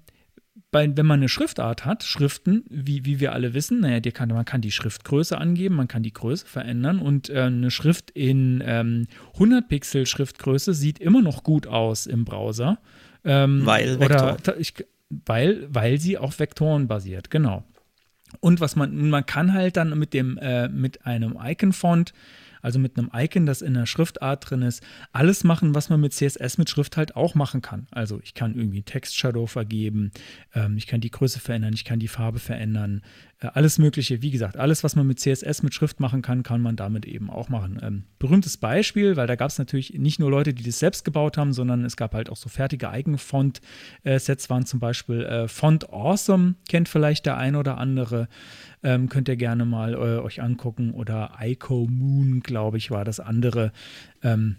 bei, wenn man eine Schriftart hat, Schriften, wie, wie wir alle wissen, naja, die kann, man kann die Schriftgröße angeben, man kann die Größe verändern und äh, eine Schrift in ähm, 100 Pixel Schriftgröße sieht immer noch gut aus im Browser. Ähm, weil Vektor. Oder, ich, weil, weil sie auf Vektoren basiert, genau. Und was man, man kann halt dann mit dem, äh, mit einem Icon-Font also mit einem Icon, das in der Schriftart drin ist, alles machen, was man mit CSS mit Schrift halt auch machen kann. Also ich kann irgendwie Text-Shadow vergeben, ähm, ich kann die Größe verändern, ich kann die Farbe verändern, alles Mögliche. Wie gesagt, alles, was man mit CSS mit Schrift machen kann, kann man damit eben auch machen. Ähm, berühmtes Beispiel, weil da gab es natürlich nicht nur Leute, die das selbst gebaut haben, sondern es gab halt auch so fertige Eigenfont-Sets, waren zum Beispiel äh, Font Awesome, kennt vielleicht der ein oder andere. Ähm, könnt ihr gerne mal äh, euch angucken. Oder Ico Moon, glaube ich, war das andere. Ähm,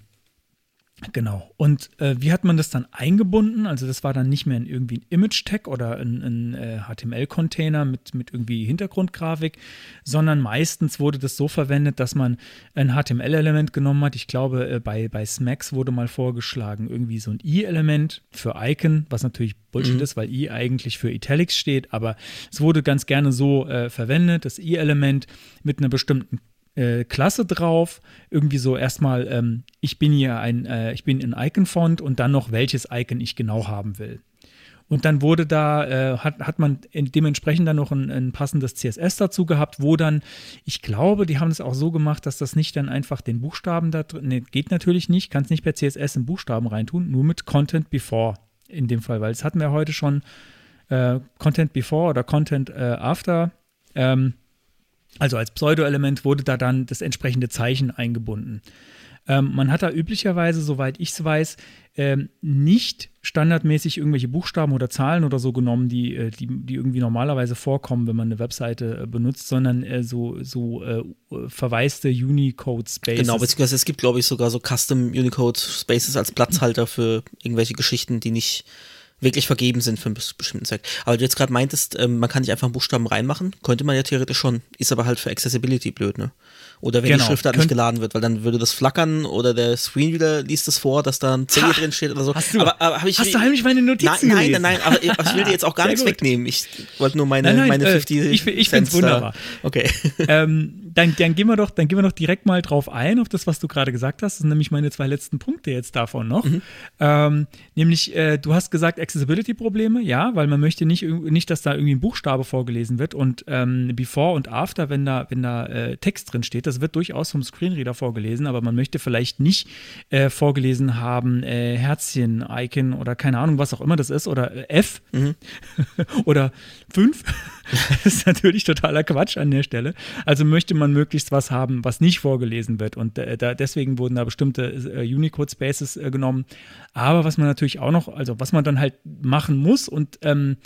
Genau. Und äh, wie hat man das dann eingebunden? Also das war dann nicht mehr in irgendwie ein Image-Tag oder ein, ein äh, HTML-Container mit, mit irgendwie Hintergrundgrafik, sondern meistens wurde das so verwendet, dass man ein HTML-Element genommen hat. Ich glaube, äh, bei, bei Smacks wurde mal vorgeschlagen, irgendwie so ein i-Element für Icon, was natürlich Bullshit mhm. ist, weil i eigentlich für Italics steht, aber es wurde ganz gerne so äh, verwendet, das i-Element mit einer bestimmten äh, Klasse drauf. Irgendwie so erstmal, ähm, ich bin hier ein, äh, ich bin in Icon-Font und dann noch welches Icon ich genau haben will. Und dann wurde da, äh, hat, hat man dementsprechend dann noch ein, ein, passendes CSS dazu gehabt, wo dann, ich glaube, die haben es auch so gemacht, dass das nicht dann einfach den Buchstaben da drin, nee, geht natürlich nicht, kannst nicht per CSS in Buchstaben reintun, nur mit Content Before in dem Fall, weil das hatten wir heute schon äh, Content Before oder Content äh, After. Ähm, also als Pseudo-Element wurde da dann das entsprechende Zeichen eingebunden. Ähm, man hat da üblicherweise, soweit ich es weiß, ähm, nicht standardmäßig irgendwelche Buchstaben oder Zahlen oder so genommen, die, äh, die, die irgendwie normalerweise vorkommen, wenn man eine Webseite äh, benutzt, sondern äh, so, so äh, verwaiste Unicode-Spaces. Genau, beziehungsweise es gibt, glaube ich, sogar so Custom Unicode-Spaces als Platzhalter für irgendwelche Geschichten, die nicht wirklich vergeben sind für einen bestimmten Zweck. Aber du jetzt gerade meintest, ähm, man kann nicht einfach einen Buchstaben reinmachen, könnte man ja theoretisch schon, ist aber halt für Accessibility blöd, ne? Oder wenn genau. die Schriftart nicht geladen wird, weil dann würde das flackern oder der Screenreader liest es vor, dass da ein C drin steht oder so. Hast du, aber, aber ich, hast du heimlich meine Notizen Nein, nein, nein, aber ich will dir jetzt auch gar nichts gut. wegnehmen. Ich wollte nur meine, nein, nein, meine 50 äh, Ich, ich finde es wunderbar. Okay. Ähm, dann, dann, gehen wir doch, dann gehen wir doch direkt mal drauf ein, auf das, was du gerade gesagt hast. Das sind nämlich meine zwei letzten Punkte jetzt davon noch. Mhm. Ähm, nämlich, äh, du hast gesagt, Accessibility-Probleme, ja, weil man möchte nicht, nicht, dass da irgendwie ein Buchstabe vorgelesen wird und ähm, Before und After, wenn da, wenn da äh, Text drin steht, das wird durchaus vom Screenreader vorgelesen, aber man möchte vielleicht nicht äh, vorgelesen haben, äh, Herzchen, Icon oder keine Ahnung, was auch immer das ist, oder äh, F mhm. oder 5. das ist natürlich totaler Quatsch an der Stelle. Also möchte man man möglichst was haben, was nicht vorgelesen wird. Und äh, da, deswegen wurden da bestimmte äh, Unicode-Spaces äh, genommen. Aber was man natürlich auch noch, also was man dann halt machen muss und ähm,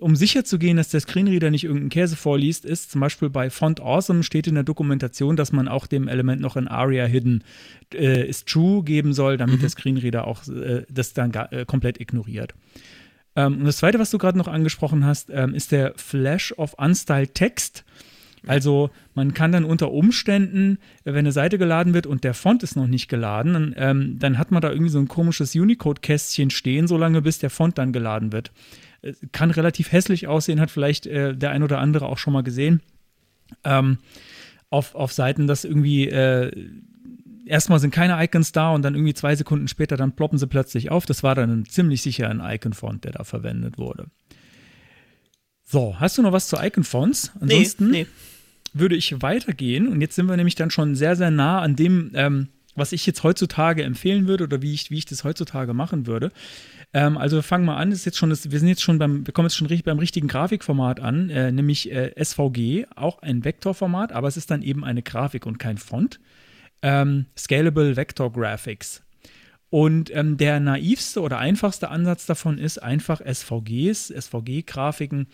um sicher zu gehen, dass der Screenreader nicht irgendeinen Käse vorliest, ist zum Beispiel bei Font Awesome steht in der Dokumentation, dass man auch dem Element noch ein ARIA Hidden äh, is True geben soll, damit mhm. der Screenreader auch äh, das dann äh, komplett ignoriert. Ähm, und das zweite, was du gerade noch angesprochen hast, ähm, ist der Flash of Unstyled Text. Also man kann dann unter Umständen, wenn eine Seite geladen wird und der Font ist noch nicht geladen, dann, ähm, dann hat man da irgendwie so ein komisches Unicode-Kästchen stehen, solange bis der Font dann geladen wird. Äh, kann relativ hässlich aussehen, hat vielleicht äh, der ein oder andere auch schon mal gesehen. Ähm, auf, auf Seiten, dass irgendwie äh, erstmal sind keine Icons da und dann irgendwie zwei Sekunden später dann ploppen sie plötzlich auf. Das war dann ziemlich sicher ein Icon-Font, der da verwendet wurde. So, hast du noch was zu Icon-Fonts? Ansonsten nee, nee. würde ich weitergehen und jetzt sind wir nämlich dann schon sehr, sehr nah an dem, ähm, was ich jetzt heutzutage empfehlen würde oder wie ich, wie ich das heutzutage machen würde. Ähm, also fangen wir an, ist jetzt schon das, wir sind jetzt schon beim, wir kommen jetzt schon richtig, beim richtigen Grafikformat an, äh, nämlich äh, SVG, auch ein Vektorformat, aber es ist dann eben eine Grafik und kein Font. Ähm, Scalable Vector Graphics. Und ähm, der naivste oder einfachste Ansatz davon ist einfach SVGs, SVG-Grafiken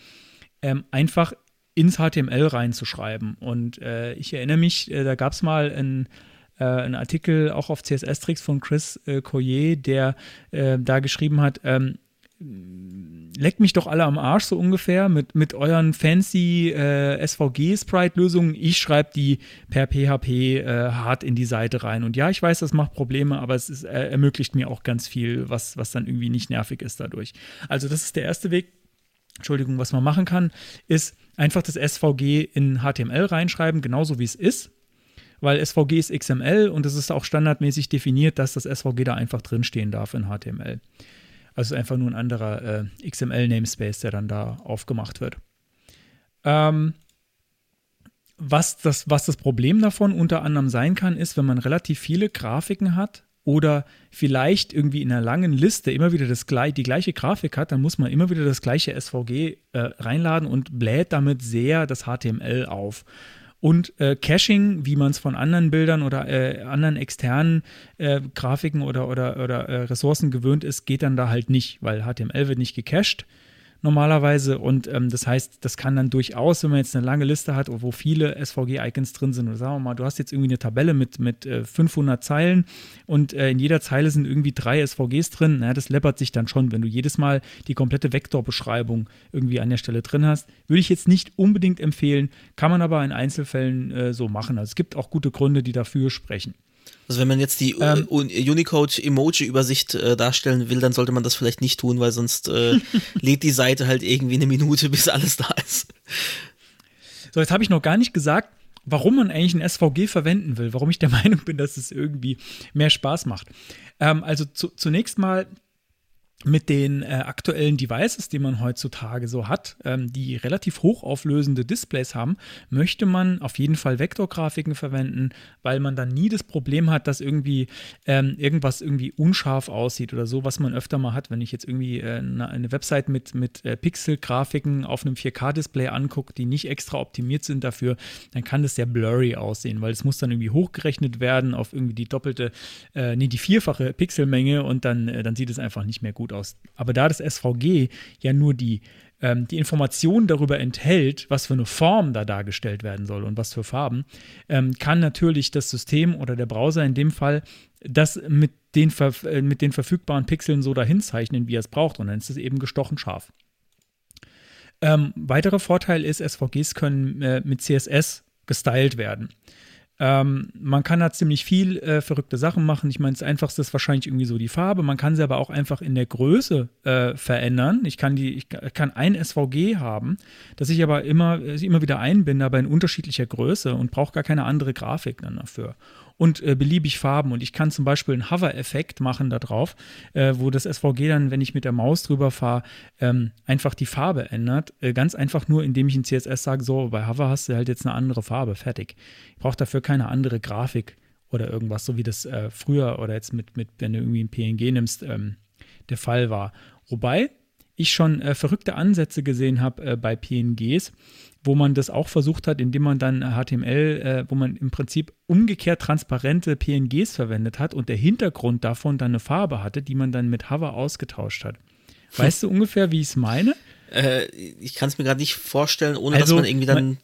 ähm, einfach ins HTML reinzuschreiben. Und äh, ich erinnere mich, äh, da gab es mal ein äh, einen Artikel auch auf CSS-Tricks von Chris äh, Collier, der äh, da geschrieben hat, ähm, leckt mich doch alle am Arsch so ungefähr mit, mit euren fancy äh, SVG-Sprite-Lösungen. Ich schreibe die per PHP äh, hart in die Seite rein. Und ja, ich weiß, das macht Probleme, aber es ist, äh, ermöglicht mir auch ganz viel, was, was dann irgendwie nicht nervig ist dadurch. Also das ist der erste Weg. Entschuldigung, was man machen kann, ist einfach das SVG in HTML reinschreiben, genauso wie es ist weil SVG ist XML und es ist auch standardmäßig definiert, dass das SVG da einfach drinstehen darf in HTML. Also einfach nur ein anderer äh, XML-Namespace, der dann da aufgemacht wird. Ähm, was, das, was das Problem davon unter anderem sein kann, ist, wenn man relativ viele Grafiken hat oder vielleicht irgendwie in einer langen Liste immer wieder das, die gleiche Grafik hat, dann muss man immer wieder das gleiche SVG äh, reinladen und bläht damit sehr das HTML auf. Und äh, Caching, wie man es von anderen Bildern oder äh, anderen externen äh, Grafiken oder, oder, oder äh, Ressourcen gewöhnt ist, geht dann da halt nicht, weil HTML wird nicht gecached normalerweise. Und ähm, das heißt, das kann dann durchaus, wenn man jetzt eine lange Liste hat, wo viele SVG-Icons drin sind, oder sagen wir mal, du hast jetzt irgendwie eine Tabelle mit, mit äh, 500 Zeilen und äh, in jeder Zeile sind irgendwie drei SVGs drin, naja, das läppert sich dann schon, wenn du jedes Mal die komplette Vektorbeschreibung irgendwie an der Stelle drin hast. Würde ich jetzt nicht unbedingt empfehlen, kann man aber in Einzelfällen äh, so machen. Also es gibt auch gute Gründe, die dafür sprechen. Also wenn man jetzt die ähm, Unicode-Emoji-Übersicht äh, darstellen will, dann sollte man das vielleicht nicht tun, weil sonst äh, lädt die Seite halt irgendwie eine Minute, bis alles da ist. So, jetzt habe ich noch gar nicht gesagt, warum man eigentlich ein SVG verwenden will, warum ich der Meinung bin, dass es irgendwie mehr Spaß macht. Ähm, also zu, zunächst mal mit den äh, aktuellen Devices, die man heutzutage so hat, ähm, die relativ hochauflösende Displays haben, möchte man auf jeden Fall Vektorgrafiken verwenden, weil man dann nie das Problem hat, dass irgendwie ähm, irgendwas irgendwie unscharf aussieht oder so, was man öfter mal hat, wenn ich jetzt irgendwie äh, eine Website mit, mit äh, Pixel-Grafiken auf einem 4K-Display angucke, die nicht extra optimiert sind dafür, dann kann das sehr blurry aussehen, weil es muss dann irgendwie hochgerechnet werden auf irgendwie die doppelte, äh, nee, die vierfache Pixelmenge und dann, äh, dann sieht es einfach nicht mehr gut aus. Aber da das SVG ja nur die, ähm, die Informationen darüber enthält, was für eine Form da dargestellt werden soll und was für Farben, ähm, kann natürlich das System oder der Browser in dem Fall das mit den, äh, mit den verfügbaren Pixeln so dahin zeichnen, wie er es braucht. Und dann ist es eben gestochen scharf. Ähm, weiterer Vorteil ist, SVGs können äh, mit CSS gestylt werden. Ähm, man kann da ziemlich viel äh, verrückte Sachen machen. Ich meine, das Einfachste ist wahrscheinlich irgendwie so die Farbe. Man kann sie aber auch einfach in der Größe äh, verändern. Ich kann, die, ich kann ein SVG haben, das ich aber immer, immer wieder einbinde, aber in unterschiedlicher Größe und brauche gar keine andere Grafik dann dafür und äh, beliebig Farben. Und ich kann zum Beispiel einen Hover-Effekt machen da drauf, äh, wo das SVG dann, wenn ich mit der Maus drüber fahre, ähm, einfach die Farbe ändert. Äh, ganz einfach nur, indem ich in CSS sage, so, bei Hover hast du halt jetzt eine andere Farbe, fertig. Ich brauche dafür keine andere Grafik oder irgendwas, so wie das äh, früher oder jetzt mit, mit, wenn du irgendwie ein PNG nimmst, ähm, der Fall war. Wobei ich schon äh, verrückte Ansätze gesehen habe äh, bei PNGs, wo man das auch versucht hat, indem man dann HTML, äh, wo man im Prinzip umgekehrt transparente PNGs verwendet hat und der Hintergrund davon dann eine Farbe hatte, die man dann mit Hover ausgetauscht hat. Weißt du ungefähr, wie ich es meine? Äh, ich kann es mir gerade nicht vorstellen, ohne Also, dass man irgendwie dann,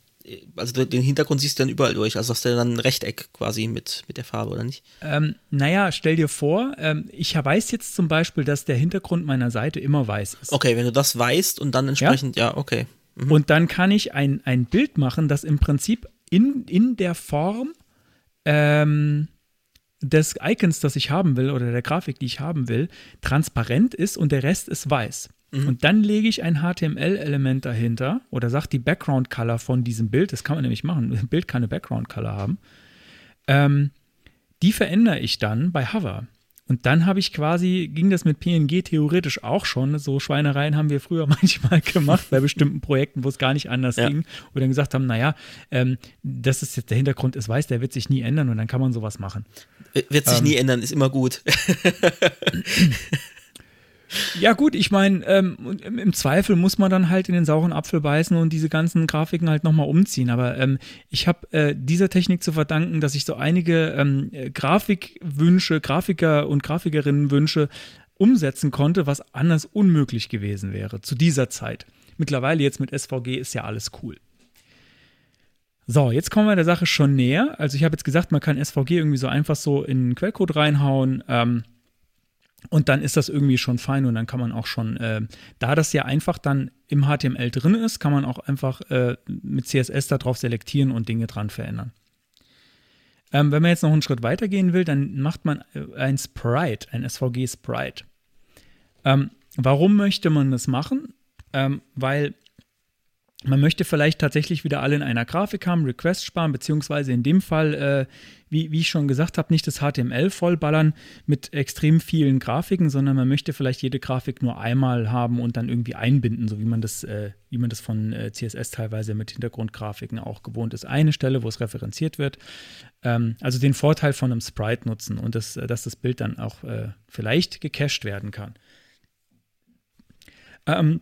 also den Hintergrund siehst du dann überall durch. Also hast du dann ein Rechteck quasi mit, mit der Farbe, oder nicht? Ähm, naja, stell dir vor, ähm, ich weiß jetzt zum Beispiel, dass der Hintergrund meiner Seite immer weiß ist. Okay, wenn du das weißt und dann entsprechend, ja, okay. Und dann kann ich ein, ein Bild machen, das im Prinzip in, in der Form ähm, des Icons, das ich haben will, oder der Grafik, die ich haben will, transparent ist und der Rest ist weiß. Und dann lege ich ein HTML-Element dahinter oder sagt die Background-Color von diesem Bild, das kann man nämlich machen, ein Bild kann eine Background-Color haben, ähm, die verändere ich dann bei Hover. Und dann habe ich quasi, ging das mit PNG theoretisch auch schon. So Schweinereien haben wir früher manchmal gemacht bei bestimmten Projekten, wo es gar nicht anders Ja. ging. Wo wir dann gesagt haben, naja, ähm, das ist jetzt der Hintergrund ist weiß, der wird sich nie ändern und dann kann man sowas machen. Wird sich nie ändern, ist immer gut. Ja, gut, ich meine, ähm, und im Zweifel muss man dann halt in den sauren Apfel beißen und diese ganzen Grafiken halt nochmal umziehen. Aber ähm, ich habe äh, dieser Technik zu verdanken, dass ich so einige ähm, äh, Grafikwünsche, Grafiker und Grafikerinnenwünsche umsetzen konnte, was anders unmöglich gewesen wäre zu dieser Zeit. Mittlerweile jetzt mit SVG ist ja alles cool. So, jetzt kommen wir der Sache schon näher. Also ich habe jetzt gesagt, man kann SVG irgendwie so einfach so in Quellcode reinhauen. Ähm, und dann ist das irgendwie schon fein und dann kann man auch schon, äh, da das ja einfach dann im HTML drin ist, kann man auch einfach äh, mit CSS darauf selektieren und Dinge dran verändern. Ähm, wenn man jetzt noch einen Schritt weiter gehen will, dann macht man äh, ein Sprite, ein SVG-Sprite. Ähm, warum möchte man das machen? Ähm, weil man möchte vielleicht tatsächlich wieder alle in einer Grafik haben, Request sparen, beziehungsweise in dem Fall, äh, wie, wie ich schon gesagt habe, nicht das HTML vollballern mit extrem vielen Grafiken, sondern man möchte vielleicht jede Grafik nur einmal haben und dann irgendwie einbinden, so wie man das, äh, wie man das von äh, CSS teilweise mit Hintergrundgrafiken auch gewohnt ist. Eine Stelle, wo es referenziert wird. Ähm, also den Vorteil von einem Sprite nutzen und das, äh, dass das Bild dann auch äh, vielleicht gecached werden kann. Ähm,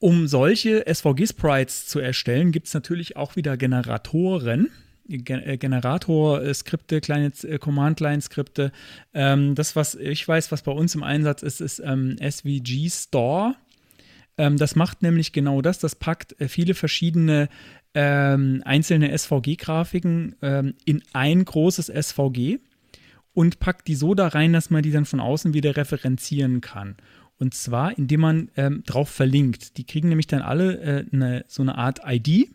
um solche SVG-Sprites zu erstellen, gibt es natürlich auch wieder Generatoren. Äh, Generator-Skripte, kleine äh, Command-Line-Skripte. Ähm, das, was ich weiß, was bei uns im Einsatz ist, ist ähm, SVG Store. Ähm, das macht nämlich genau das. Das packt äh, viele verschiedene ähm, einzelne SVG-Grafiken ähm, in ein großes SVG und packt die so da rein, dass man die dann von außen wieder referenzieren kann. Und zwar, indem man ähm, drauf verlinkt. Die kriegen nämlich dann alle äh, eine, so eine Art ID.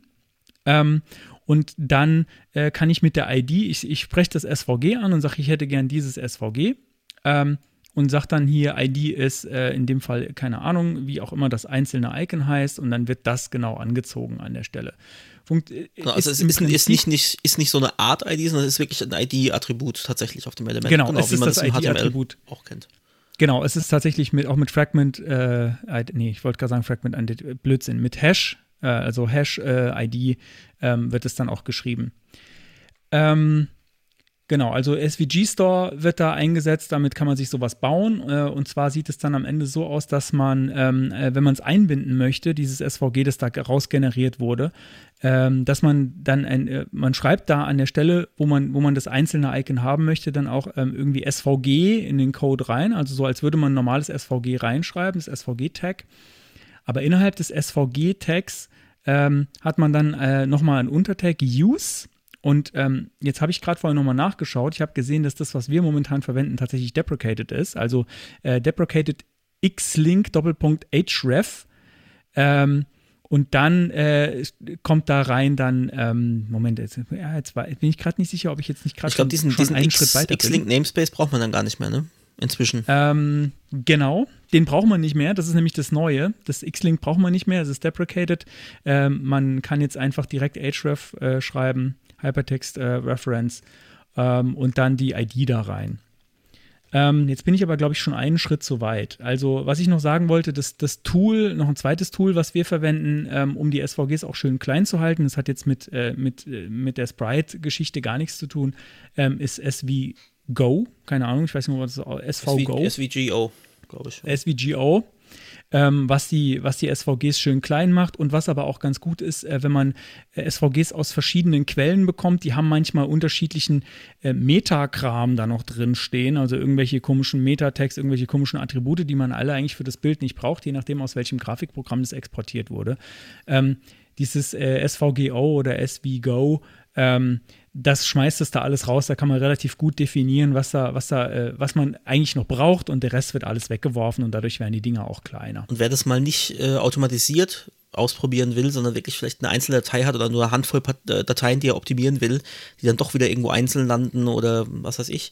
Ähm, und dann äh, kann ich mit der ID, ich, ich spreche das SVG an und sage, ich hätte gern dieses SVG. Ähm, und sage dann hier, ID ist äh, in dem Fall, keine Ahnung, wie auch immer das einzelne Icon heißt. Und dann wird das genau angezogen an der Stelle. Funkt, äh, Genau, also es ist, ist, nicht, nicht, ist nicht so eine Art ID, sondern es ist wirklich ein ID-Attribut tatsächlich auf dem Element. Genau, es wie ist man das das ID-Attribut. auch kennt. Genau, es ist tatsächlich mit, auch mit Fragment, äh, nee, ich wollte gerade sagen Fragment, Blödsinn, mit Hash, äh, also Hash-ID ähm, wird es dann auch geschrieben. Ähm, genau, also SVG Store wird da eingesetzt, damit kann man sich sowas bauen. Äh, und zwar sieht es dann am Ende so aus, dass man, ähm, äh, wenn man es einbinden möchte, dieses SVG, das da rausgeneriert wurde, ähm, dass man dann ein, äh, man schreibt da an der Stelle, wo man, wo man das einzelne Icon haben möchte, dann auch ähm, irgendwie SVG in den Code rein, also so als würde man ein normales SVG reinschreiben, das SVG-Tag. Aber innerhalb des SVG-Tags ähm, hat man dann äh, nochmal einen Untertag Use. Und ähm, jetzt habe ich gerade vorhin nochmal nachgeschaut. Ich habe gesehen, dass das, was wir momentan verwenden, tatsächlich deprecated ist. Also äh, deprecated xlink Doppelpunkt href. Ähm, und dann äh, kommt da rein dann, ähm, Moment, jetzt, ja, jetzt, war, bin ich gerade nicht sicher, ob ich jetzt nicht gerade Ich glaube, diesen, diesen einen X- Schritt weiter. X-Link Namespace braucht man dann gar nicht mehr, ne? Inzwischen. Ähm, genau, den braucht man nicht mehr. Das ist nämlich das Neue. Das X-Link braucht man nicht mehr. Es ist deprecated. Ähm, man kann jetzt einfach direkt href äh, schreiben, Hypertext äh, Reference ähm, und dann die ID da rein. Ähm, jetzt bin ich aber, glaube ich, schon einen Schritt zu weit. Also, was ich noch sagen wollte, das, das Tool, noch ein zweites Tool, was wir verwenden, ähm, um die SVGs auch schön klein zu halten, das hat jetzt mit, äh, mit, äh, mit der Sprite-Geschichte gar nichts zu tun, ähm, ist SVGo. Keine Ahnung, ich weiß nicht, was das ist. SVGo. SVGO, glaube ich. SVGO. ähm, was, die, was die SVGs schön klein macht und was aber auch ganz gut ist, äh, wenn man äh, SVGs aus verschiedenen Quellen bekommt. Die haben manchmal unterschiedlichen äh, Metakram da noch drin stehen, also irgendwelche komischen Metatext, irgendwelche komischen Attribute, die man alle eigentlich für das Bild nicht braucht, je nachdem, aus welchem Grafikprogramm das exportiert wurde. Ähm, dieses äh, SVGO oder SVGO, ähm, das schmeißt es da alles raus. Da kann man relativ gut definieren, was da, was da, äh, was man eigentlich noch braucht und der Rest wird alles weggeworfen und dadurch werden die Dinger auch kleiner. Und wer das mal nicht äh, automatisiert ausprobieren will, sondern wirklich vielleicht eine einzelne Datei hat oder nur eine Handvoll äh, Dateien, die er optimieren will, die dann doch wieder irgendwo einzeln landen oder was weiß ich,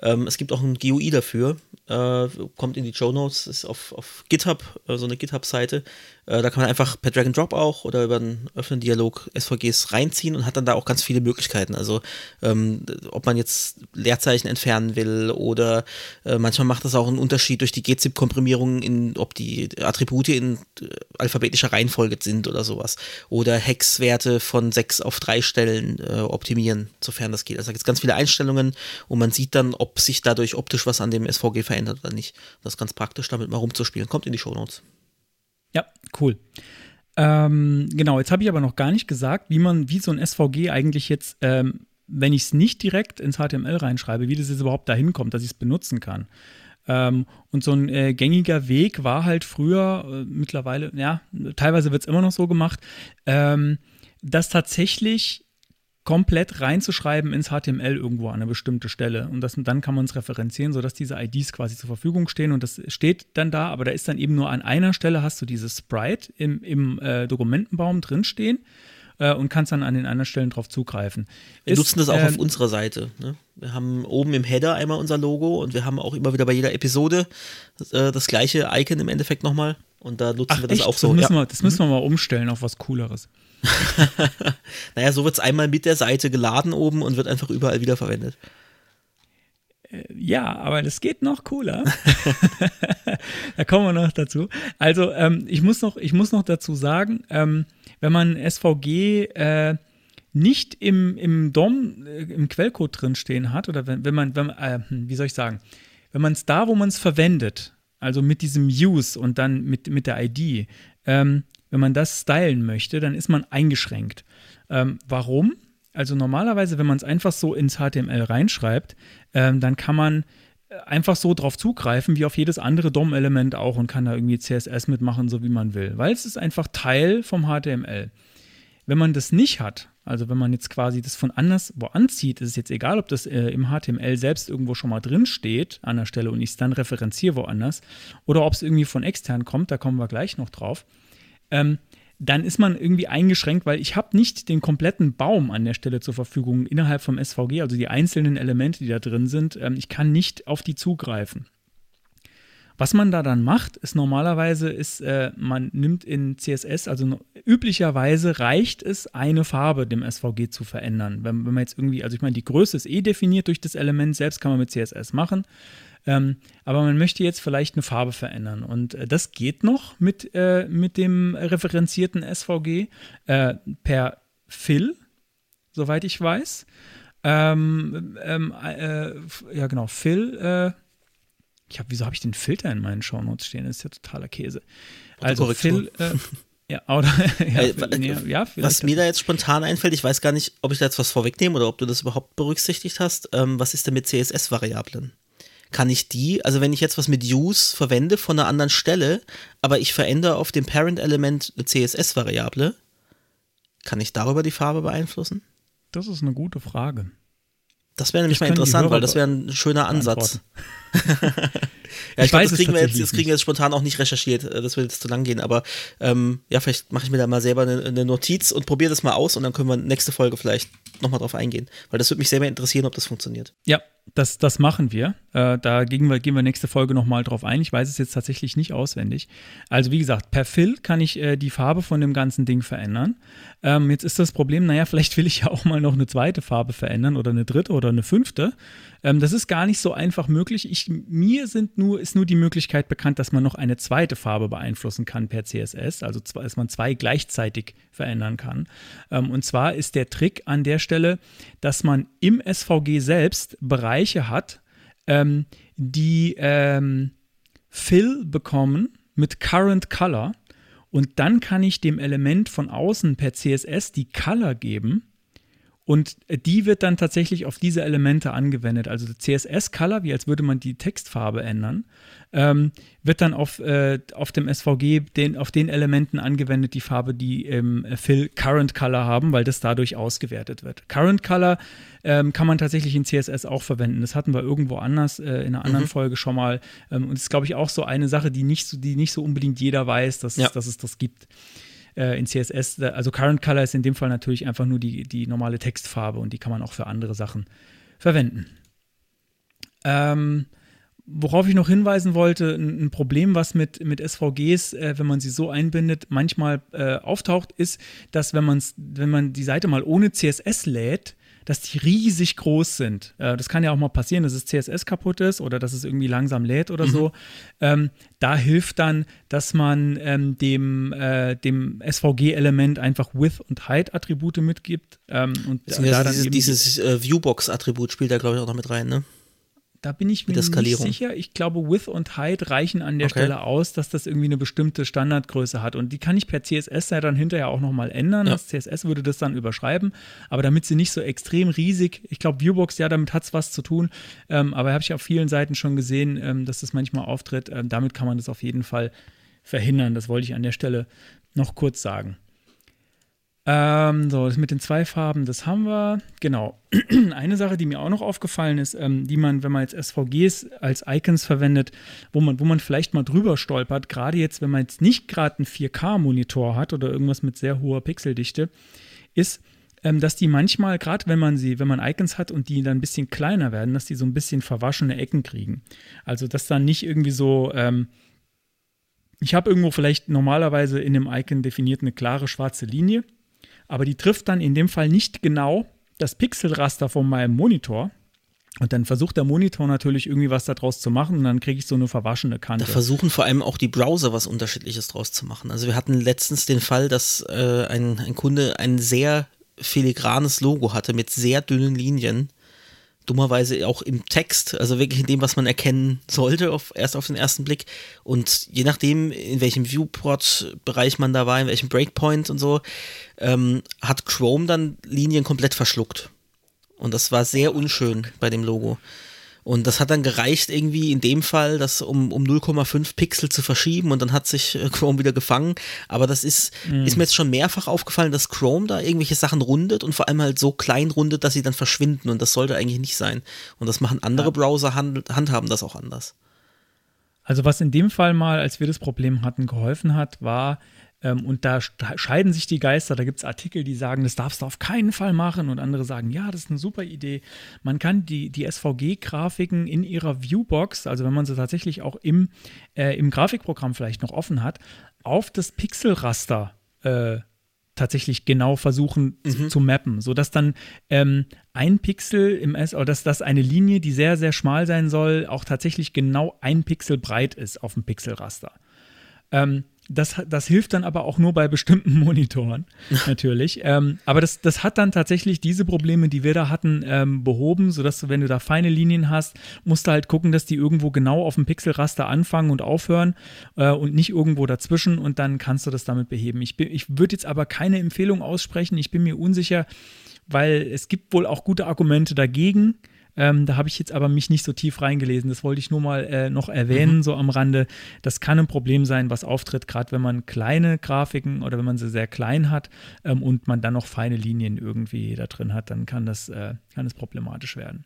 ähm, es gibt auch ein GUI dafür, äh, kommt in die Show Notes, ist auf, auf GitHub, äh, so eine GitHub-Seite. Äh, da kann man einfach per Drag and Drop auch oder über einen offenen Dialog SVGs reinziehen und hat dann da auch ganz viele Möglichkeiten. Also ähm, ob man jetzt Leerzeichen entfernen will oder äh, manchmal macht das auch einen Unterschied durch die GZIP-Komprimierung, in, ob die Attribute in äh, alphabetischer Reihenfolge sind oder sowas. Oder Hexwerte von sechs auf drei Stellen äh, optimieren, sofern das geht. Also da gibt es ganz viele Einstellungen und man sieht dann, ob sich dadurch optisch was an dem SVG verändert oder nicht. Das ist ganz praktisch, damit mal rumzuspielen. Kommt in die Shownotes. Ja, cool. Ähm, genau, jetzt habe ich aber noch gar nicht gesagt, wie man, wie so ein SVG eigentlich jetzt, ähm, wenn ich es nicht direkt ins HTML reinschreibe, wie das jetzt überhaupt dahin kommt, dass ich es benutzen kann. Ähm, und so ein äh, gängiger Weg war halt früher, äh, mittlerweile, ja, teilweise wird es immer noch so gemacht, ähm, dass tatsächlich komplett reinzuschreiben ins HTML irgendwo an eine bestimmte Stelle. Und das, dann kann man es referenzieren, sodass diese IDs quasi zur Verfügung stehen. Und das steht dann da, aber da ist dann eben nur an einer Stelle hast du dieses Sprite im, im äh, Dokumentenbaum drinstehen äh, und kannst dann an den anderen Stellen drauf zugreifen. Wir ist, nutzen das auch äh, auf unserer Seite. Ne? Wir haben oben im Header einmal unser Logo und wir haben auch immer wieder bei jeder Episode äh, das gleiche Icon im Endeffekt nochmal. Und da nutzen Ach, wir das echt? auch so. Das müssen, ja. wir, das müssen wir mal umstellen auf was Cooleres. naja, so wird es einmal mit der Seite geladen oben und wird einfach überall wiederverwendet. Äh, ja, aber das geht noch cooler. da kommen wir noch dazu. Also, ähm, ich, muss noch, ich muss noch dazu sagen, ähm, wenn man SVG äh, nicht im, im DOM, äh, im Quellcode drinstehen hat, oder wenn, wenn man, wenn, äh, hm, wie soll ich sagen, wenn man es da, wo man es verwendet, also mit diesem Use und dann mit, mit der ID, ähm, wenn man das stylen möchte, dann ist man eingeschränkt. Ähm, warum? Also normalerweise, wenn man es einfach so ins HTML reinschreibt, ähm, dann kann man äh, einfach so drauf zugreifen, wie auf jedes andere DOM-Element auch und kann da irgendwie CSS mitmachen, so wie man will, weil es ist einfach Teil vom HTML. Wenn man das nicht hat, also wenn man jetzt quasi das von anders wo anzieht, ist es jetzt egal, ob das äh, im HTML selbst irgendwo schon mal drin steht an der Stelle und ich es dann referenziere woanders oder ob es irgendwie von extern kommt, da kommen wir gleich noch drauf ähm, dann ist man irgendwie eingeschränkt, weil ich habe nicht den kompletten Baum an der Stelle zur Verfügung innerhalb vom SVG, also die einzelnen Elemente, die da drin sind. Ähm, ich kann nicht auf die zugreifen. Was man da dann macht, ist normalerweise, ist, äh, man nimmt in CSS, also üblicherweise reicht es, eine Farbe dem SVG zu verändern. Wenn, wenn man jetzt irgendwie, also ich meine, die Größe ist eh definiert durch das Element selbst, kann man mit CSS machen. Ähm, aber man möchte jetzt vielleicht eine Farbe verändern. Und äh, das geht noch mit, äh, mit dem referenzierten SVG äh, per Fill, soweit ich weiß. Ähm, ähm, äh, ja, genau, Fill. Äh, ich hab, wieso habe ich den Filter in meinen Shownotes stehen? Das ist ja totaler Käse. Also Fill. Äh, ja, oder, ja, nee, ja, was mir da jetzt spontan einfällt, ich weiß gar nicht, ob ich da jetzt was vorwegnehme oder ob du das überhaupt berücksichtigt hast. Ähm, was ist denn mit CSS-Variablen? Kann ich die, also wenn ich jetzt was mit Use verwende von einer anderen Stelle, aber ich verändere auf dem Parent-Element eine CSS-Variable, kann ich darüber die Farbe beeinflussen? Das ist eine gute Frage. Das wäre nämlich das mal interessant, weil das wäre ein schöner Ansatz. ja, ich, ich glaub, weiß, das kriegen wir jetzt, das kriegen wir jetzt spontan auch nicht recherchiert, äh, das wird jetzt zu lang gehen, aber ähm, ja, vielleicht mache ich mir da mal selber eine, eine Notiz und probiere das mal aus und dann können wir nächste Folge vielleicht nochmal drauf eingehen, weil das würde mich selber interessieren, ob das funktioniert. Ja, das, das machen wir. Äh, da gehen wir, gehen wir nächste Folge nochmal drauf ein. Ich weiß es jetzt tatsächlich nicht auswendig. Also wie gesagt, per Fill kann ich äh, die Farbe von dem ganzen Ding verändern. Ähm, jetzt ist das Problem, naja, vielleicht will ich ja auch mal noch eine zweite Farbe verändern oder eine dritte oder eine fünfte. Ähm, das ist gar nicht so einfach möglich. Ich, mir sind nur, ist nur die Möglichkeit bekannt, dass man noch eine zweite Farbe beeinflussen kann per CSS, also dass man zwei gleichzeitig verändern kann. Ähm, und zwar ist der Trick an der Stelle, dass man im SVG selbst Bereiche hat, ähm, die ähm, Fill bekommen, mit Current Color und dann kann ich dem Element von außen per CSS die Color geben und die wird dann tatsächlich auf diese Elemente angewendet. Also CSS-Color, wie als würde man die Textfarbe ändern, ähm, wird dann auf, äh, auf dem SVG den, auf den Elementen angewendet, die Farbe, die im Fill Current Color haben, weil das dadurch ausgewertet wird. Current Color ähm, kann man tatsächlich in CSS auch verwenden. Das hatten wir irgendwo anders äh, in einer anderen mhm. Folge schon mal. Ähm, und das ist, glaube ich, auch so eine Sache, die nicht so, die nicht so unbedingt jeder weiß, dass, ja. dass es das gibt äh, in CSS. Also Current Color ist in dem Fall natürlich einfach nur die, die normale Textfarbe und die kann man auch für andere Sachen verwenden. Ähm, worauf ich noch hinweisen wollte, ein, Problem, was mit, mit SVGs, äh, wenn man sie so einbindet, manchmal äh, auftaucht, ist, dass wenn, man's, wenn man die Seite mal ohne CSS lädt, dass die riesig groß sind. Äh, das kann ja auch mal passieren, dass es CSS kaputt ist oder dass es irgendwie langsam lädt oder mhm. so. Ähm, da hilft dann, dass man ähm, dem, äh, dem SVG-Element einfach Width und Height-Attribute mitgibt. Ähm, und da, da dieses, dieses äh, Viewbox-Attribut spielt da, glaube ich, auch noch mit rein, ne? Da bin ich mir nicht sicher. Ich glaube, Width und Height reichen an der okay. Stelle aus, dass das irgendwie eine bestimmte Standardgröße hat. Und die kann ich per CSS ja dann hinterher auch nochmal ändern. Ja. Das CSS würde das dann überschreiben. Aber damit sie nicht so extrem riesig, ich glaube, Viewbox, ja, damit hat es was zu tun. Ähm, aber habe ich auf vielen Seiten schon gesehen, ähm, dass das manchmal auftritt. Ähm, damit kann man das auf jeden Fall verhindern. Das wollte ich an der Stelle noch kurz sagen. Ähm, so, das mit den zwei Farben, das haben wir. Genau. Eine Sache, die mir auch noch aufgefallen ist, ähm, die man, wenn man jetzt SVGs als Icons verwendet, wo man, wo man vielleicht mal drüber stolpert, gerade jetzt, wenn man jetzt nicht gerade einen 4K-Monitor hat oder irgendwas mit sehr hoher Pixeldichte, ist, ähm, dass die manchmal, gerade wenn man sie, wenn man Icons hat und die dann ein bisschen kleiner werden, dass die so ein bisschen verwaschene Ecken kriegen. Also, dass dann nicht irgendwie so, ähm, ich habe irgendwo vielleicht normalerweise in dem Icon definiert eine klare schwarze Linie aber die trifft dann in dem Fall nicht genau das Pixelraster von meinem Monitor. Und dann versucht der Monitor natürlich irgendwie was daraus zu machen und dann kriege ich so eine verwaschene Kante. Da versuchen vor allem auch die Browser was Unterschiedliches draus zu machen. Also wir hatten letztens den Fall, dass äh, ein, ein Kunde ein sehr filigranes Logo hatte mit sehr dünnen Linien dummerweise auch im Text, also wirklich in dem, was man erkennen sollte, auf, erst auf den ersten Blick. Und je nachdem, in welchem Viewport-Bereich man da war, in welchem Breakpoint und so, ähm, hat Chrome dann Linien komplett verschluckt. Und das war sehr unschön bei dem Logo. Und das hat dann gereicht, irgendwie in dem Fall, das um, um 0,5 Pixel zu verschieben und dann hat sich äh, Chrome wieder gefangen. Aber das ist, mhm. ist mir jetzt schon mehrfach aufgefallen, dass Chrome da irgendwelche Sachen rundet und vor allem halt so klein rundet, dass sie dann verschwinden. Und das sollte eigentlich nicht sein. Und das machen andere ja. Browser, hand, handhaben das auch anders. Also was in dem Fall mal, als wir das Problem hatten, geholfen hat, war, und da scheiden sich die Geister. Da gibt es Artikel, die sagen, das darfst du auf keinen Fall machen. Und andere sagen, ja, das ist eine super Idee. Man kann die, die SVG-Grafiken in ihrer Viewbox, also wenn man sie tatsächlich auch im, äh, im Grafikprogramm vielleicht noch offen hat, auf das Pixelraster äh, tatsächlich genau versuchen mhm. zu, zu, mappen, sodass dann ähm, ein Pixel im S oder dass das eine Linie, die sehr, sehr schmal sein soll, auch tatsächlich genau ein Pixel breit ist auf dem Pixelraster. Ähm, das, das hilft dann aber auch nur bei bestimmten Monitoren, natürlich. ähm, aber das, das hat dann tatsächlich diese Probleme, die wir da hatten, ähm, behoben, sodass du, wenn du da feine Linien hast, musst du halt gucken, dass die irgendwo genau auf dem Pixelraster anfangen und aufhören äh, und nicht irgendwo dazwischen und dann kannst du das damit beheben. Ich, ich würde jetzt aber keine Empfehlung aussprechen, ich bin mir unsicher, weil es gibt wohl auch gute Argumente dagegen. Ähm, da habe ich jetzt aber mich nicht so tief reingelesen. Das wollte ich nur mal äh, noch erwähnen, mhm. so am Rande. Das kann ein Problem sein, was auftritt, gerade wenn man kleine Grafiken oder wenn man sie sehr klein hat ähm, und man dann noch feine Linien irgendwie da drin hat, dann kann das, äh, kann das problematisch werden.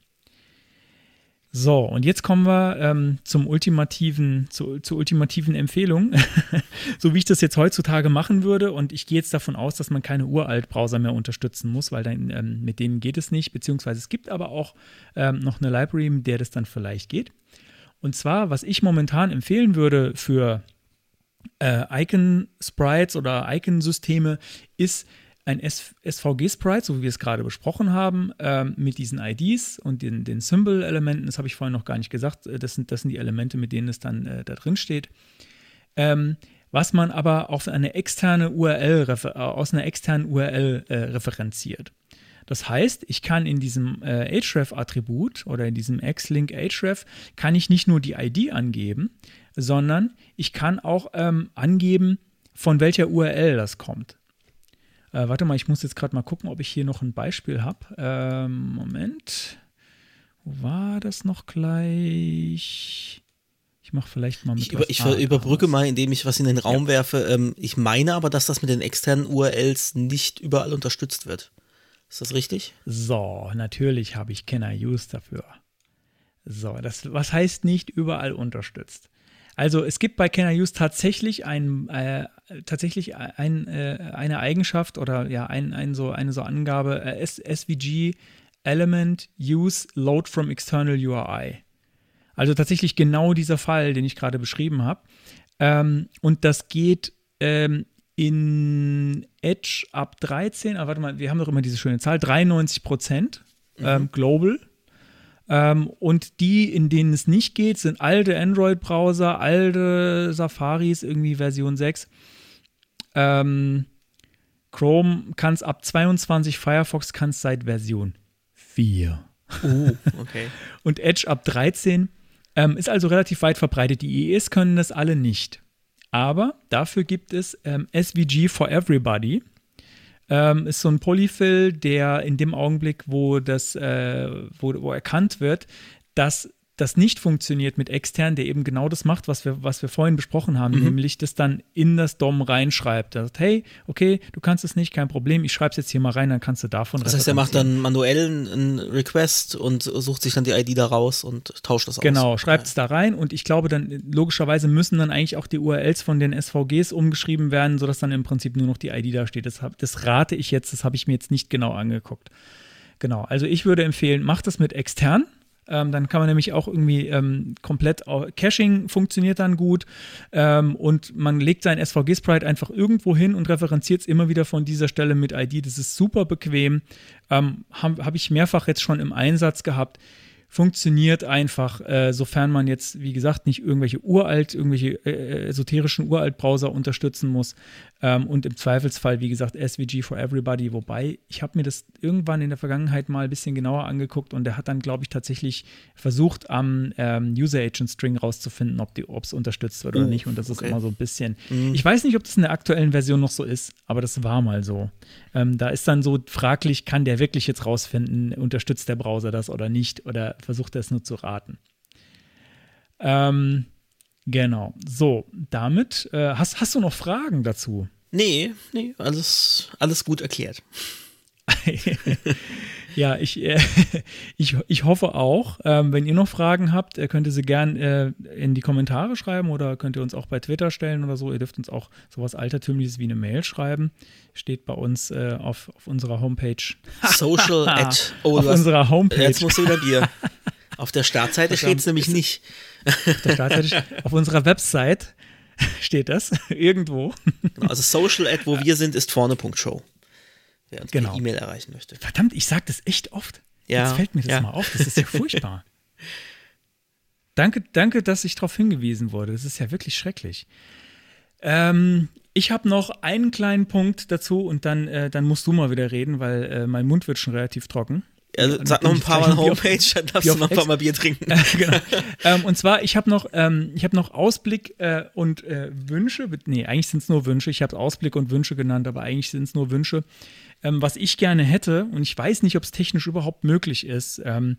So, und jetzt kommen wir ähm, zum ultimativen, zu, zur ultimativen Empfehlung, so wie ich das jetzt heutzutage machen würde. Und ich gehe jetzt davon aus, dass man keine Uralt-Browser mehr unterstützen muss, weil dann, ähm, mit denen geht es nicht. Beziehungsweise es gibt aber auch ähm, noch eine Library, mit der das dann vielleicht geht. Und zwar, was ich momentan empfehlen würde für äh, Icon-Sprites oder Icon-Systeme, ist ein SVG-Sprite, so wie wir es gerade besprochen haben, ähm, mit diesen IDs und den, den Symbol-Elementen, das habe ich vorhin noch gar nicht gesagt, äh, das sind, das sind die Elemente, mit denen es dann äh, da drin steht. Ähm, was man aber auf eine externe URL, äh, aus einer externen URL äh, referenziert. Das heißt, ich kann in diesem äh, href-Attribut oder in diesem Xlink href kann ich nicht nur die ID angeben, sondern ich kann auch ähm, angeben, von welcher URL das kommt. Äh, warte mal, ich muss jetzt gerade mal gucken, ob ich hier noch ein Beispiel habe. Ähm, Moment. Wo war das noch gleich? Ich mache vielleicht mal mit. Ich, über, ich überbrücke mal, indem ich was in den Raum ja. werfe. Ähm, ich meine aber, dass das mit den externen URLs nicht überall unterstützt wird. Ist das richtig? So, natürlich habe ich I Use dafür. So, das, was heißt nicht überall unterstützt? Also es gibt bei Can I Use tatsächlich ein, äh, tatsächlich ein, äh, eine Eigenschaft oder ja ein, ein so, eine so Angabe äh, SVG Element Use Load from External URI. Also tatsächlich genau dieser Fall, den ich gerade beschrieben habe. Ähm, und das geht ähm, in Edge ab 13, aber warte mal, wir haben doch immer diese schöne Zahl, 93 Prozent ähm, mhm. global. Ähm, und die, in denen es nicht geht, sind alte Android-Browser, alte Safaris, irgendwie Version 6. Ähm, Chrome kann es ab 22, Firefox kann es seit Version 4. Uh, okay. und Edge ab 13 ähm, ist also relativ weit verbreitet. Die IEs können das alle nicht. Aber dafür gibt es ähm, SVG for Everybody. Ähm, ist so ein Polyfill, der in dem Augenblick, wo das, äh, wo, wo erkannt wird, dass das nicht funktioniert mit extern, der eben genau das macht, was wir, was wir vorhin besprochen haben, mhm. nämlich das dann in das DOM reinschreibt. Er sagt, hey, okay, du kannst es nicht, kein Problem, ich schreibe es jetzt hier mal rein, dann kannst du davon Das heißt, er macht dann manuell einen Request und sucht sich dann die ID da raus und tauscht das aus. Genau, schreibt es da rein und ich glaube dann, logischerweise müssen dann eigentlich auch die URLs von den SVGs umgeschrieben werden, sodass dann im Prinzip nur noch die ID da steht. Das, das rate ich jetzt, das habe ich mir jetzt nicht genau angeguckt. Genau, also ich würde empfehlen, macht das mit extern ähm, dann kann man nämlich auch irgendwie ähm, komplett, Caching funktioniert dann gut ähm, und man legt sein SVG-Sprite einfach irgendwo hin und referenziert es immer wieder von dieser Stelle mit ID. Das ist super bequem. Ähm, Habe hab ich mehrfach jetzt schon im Einsatz gehabt funktioniert einfach, äh, sofern man jetzt, wie gesagt, nicht irgendwelche uralt, irgendwelche äh, äh esoterischen Uralt-Browser unterstützen muss. Ähm, und im Zweifelsfall, wie gesagt, SVG for Everybody. Wobei, ich habe mir das irgendwann in der Vergangenheit mal ein bisschen genauer angeguckt und der hat dann, glaube ich, tatsächlich versucht, am ähm, User Agent String rauszufinden, ob es unterstützt wird oder oh, nicht. Und das okay. ist immer so ein bisschen. Mhm. Ich weiß nicht, ob das in der aktuellen Version noch so ist, aber das war mal so. Ähm, da ist dann so fraglich, kann der wirklich jetzt rausfinden, unterstützt der Browser das oder nicht? Oder versucht er es nur zu raten. Ähm, genau. So, damit, äh, hast, hast du noch Fragen dazu? Nee, nee, alles, alles gut erklärt. ja, ich, äh, ich, ich hoffe auch. Ähm, wenn ihr noch Fragen habt, äh, könnt ihr sie gern äh, in die Kommentare schreiben oder könnt ihr uns auch bei Twitter stellen oder so. Ihr dürft uns auch sowas Altertümliches wie eine Mail schreiben. Steht bei uns äh, auf, auf unserer Homepage. Social at oh, Auf unserer Homepage. Jetzt musst du wieder Bier. Auf der Startseite steht es nämlich nicht. Auf der Startseite, auf unserer Website steht das irgendwo. Genau, also Social at wo wir sind ist vorne.show wer uns genau. per E-Mail erreichen möchte. Verdammt, ich sage das echt oft. Ja, Jetzt fällt mir das ja. mal auf. Das ist ja furchtbar. danke, danke, dass ich darauf hingewiesen wurde. Das ist ja wirklich schrecklich. Ähm, ich habe noch einen kleinen Punkt dazu und dann, äh, dann musst du mal wieder reden, weil äh, mein Mund wird schon relativ trocken. Also, sag noch ein paar Mal Homepage, dann darfst du noch ein paar Mal Bier trinken. genau. ähm, und zwar, ich habe noch, ähm, hab noch Ausblick äh, und äh, Wünsche. Nee, eigentlich sind es nur Wünsche. Ich habe Ausblick und Wünsche genannt, aber eigentlich sind es nur Wünsche. Ähm, was ich gerne hätte, und ich weiß nicht, ob es technisch überhaupt möglich ist, ähm,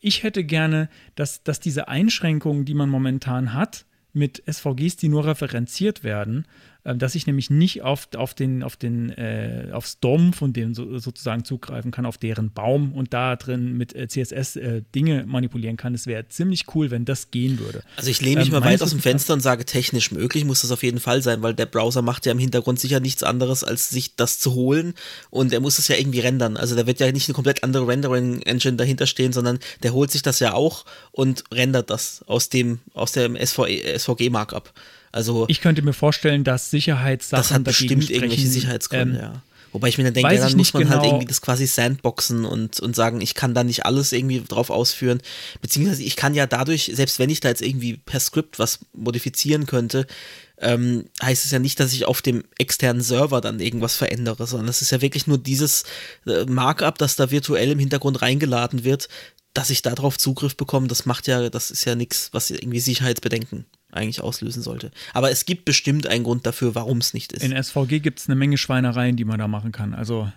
ich hätte gerne, dass, dass diese Einschränkungen, die man momentan hat, mit SVGs, die nur referenziert werden, äh, dass ich nämlich nicht auf, auf den, auf den, äh, aufs DOM von dem so, sozusagen zugreifen kann, auf deren Baum und da drin mit äh, CSS äh, Dinge manipulieren kann. Es wäre ziemlich cool, wenn das gehen würde. Also ich lehne mich ähm, mal weit aus dem Fenster und sage, technisch möglich muss das auf jeden Fall sein, weil der Browser macht ja im Hintergrund sicher nichts anderes, als sich das zu holen und er muss es ja irgendwie rendern. Also da wird ja nicht eine komplett andere Rendering-Engine dahinter stehen, sondern der holt sich das ja auch und rendert das aus dem, aus dem SVG-Markup. Also ich könnte mir vorstellen, dass Sicherheitssachen das hat bestimmt irgendwelche Sicherheitsgründe, ähm, ja. Wobei ich mir dann denke, ja, dann muss man halt genau. halt irgendwie das quasi sandboxen und, und sagen, ich kann da nicht alles irgendwie drauf ausführen. Beziehungsweise ich kann ja dadurch, selbst wenn ich da jetzt irgendwie per Skript was modifizieren könnte, ähm, heißt es ja nicht, dass ich auf dem externen Server dann irgendwas verändere, sondern es ist ja wirklich nur dieses äh, Markup, das da virtuell im Hintergrund reingeladen wird, dass ich darauf Zugriff bekomme. Das macht ja, das ist ja nichts, was irgendwie Sicherheitsbedenken eigentlich auslösen sollte. Aber es gibt bestimmt einen Grund dafür, warum es nicht ist. In SVG gibt es eine Menge Schweinereien, die man da machen kann. Also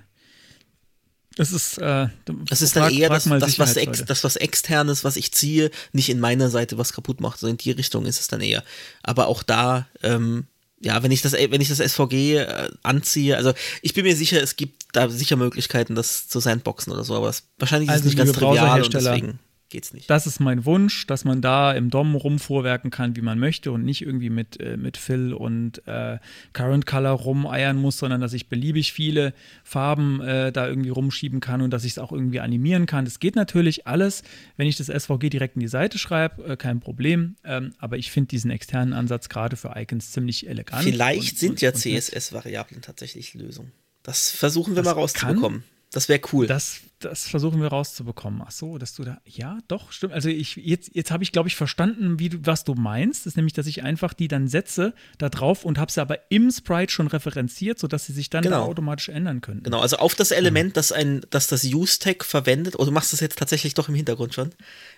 das ist, äh, das ist dann eher das, das, was ex, das, was externes, was ich ziehe, nicht in meiner Seite was kaputt macht, sondern in die Richtung ist es dann eher. Aber auch da, ähm, ja, wenn ich das, wenn ich das SVG äh, anziehe, also ich bin mir sicher, es gibt da sicher Möglichkeiten, das zu sandboxen oder so, aber es, wahrscheinlich also ist es nicht ganz trivial und deswegen geht's nicht. Das ist mein Wunsch, dass man da im DOM rumvorwerken kann, wie man möchte und nicht irgendwie mit, äh, mit Fill und äh, Current Color rumeiern muss, sondern dass ich beliebig viele Farben äh, da irgendwie rumschieben kann und dass ich es auch irgendwie animieren kann. Das geht natürlich alles, wenn ich das SVG direkt in die Seite schreibe, äh, kein Problem. Ähm, aber ich finde diesen externen Ansatz gerade für Icons ziemlich elegant. Vielleicht und, sind und, ja CSS-Variablen tatsächlich Lösung. Das versuchen wir das mal rauszubekommen. Kann, das wäre cool. Das, das versuchen wir rauszubekommen. Ach so, dass du da. Ja, doch, stimmt. Also ich jetzt, jetzt habe ich, glaube ich, verstanden, wie du, was du meinst. Das ist nämlich, dass ich einfach die dann setze da drauf und habe sie aber im Sprite schon referenziert, sodass sie sich dann genau. da automatisch ändern können. Genau, also auf das Element, mhm. das ein, das das Use-Tag verwendet, oder du machst das jetzt tatsächlich doch im Hintergrund schon.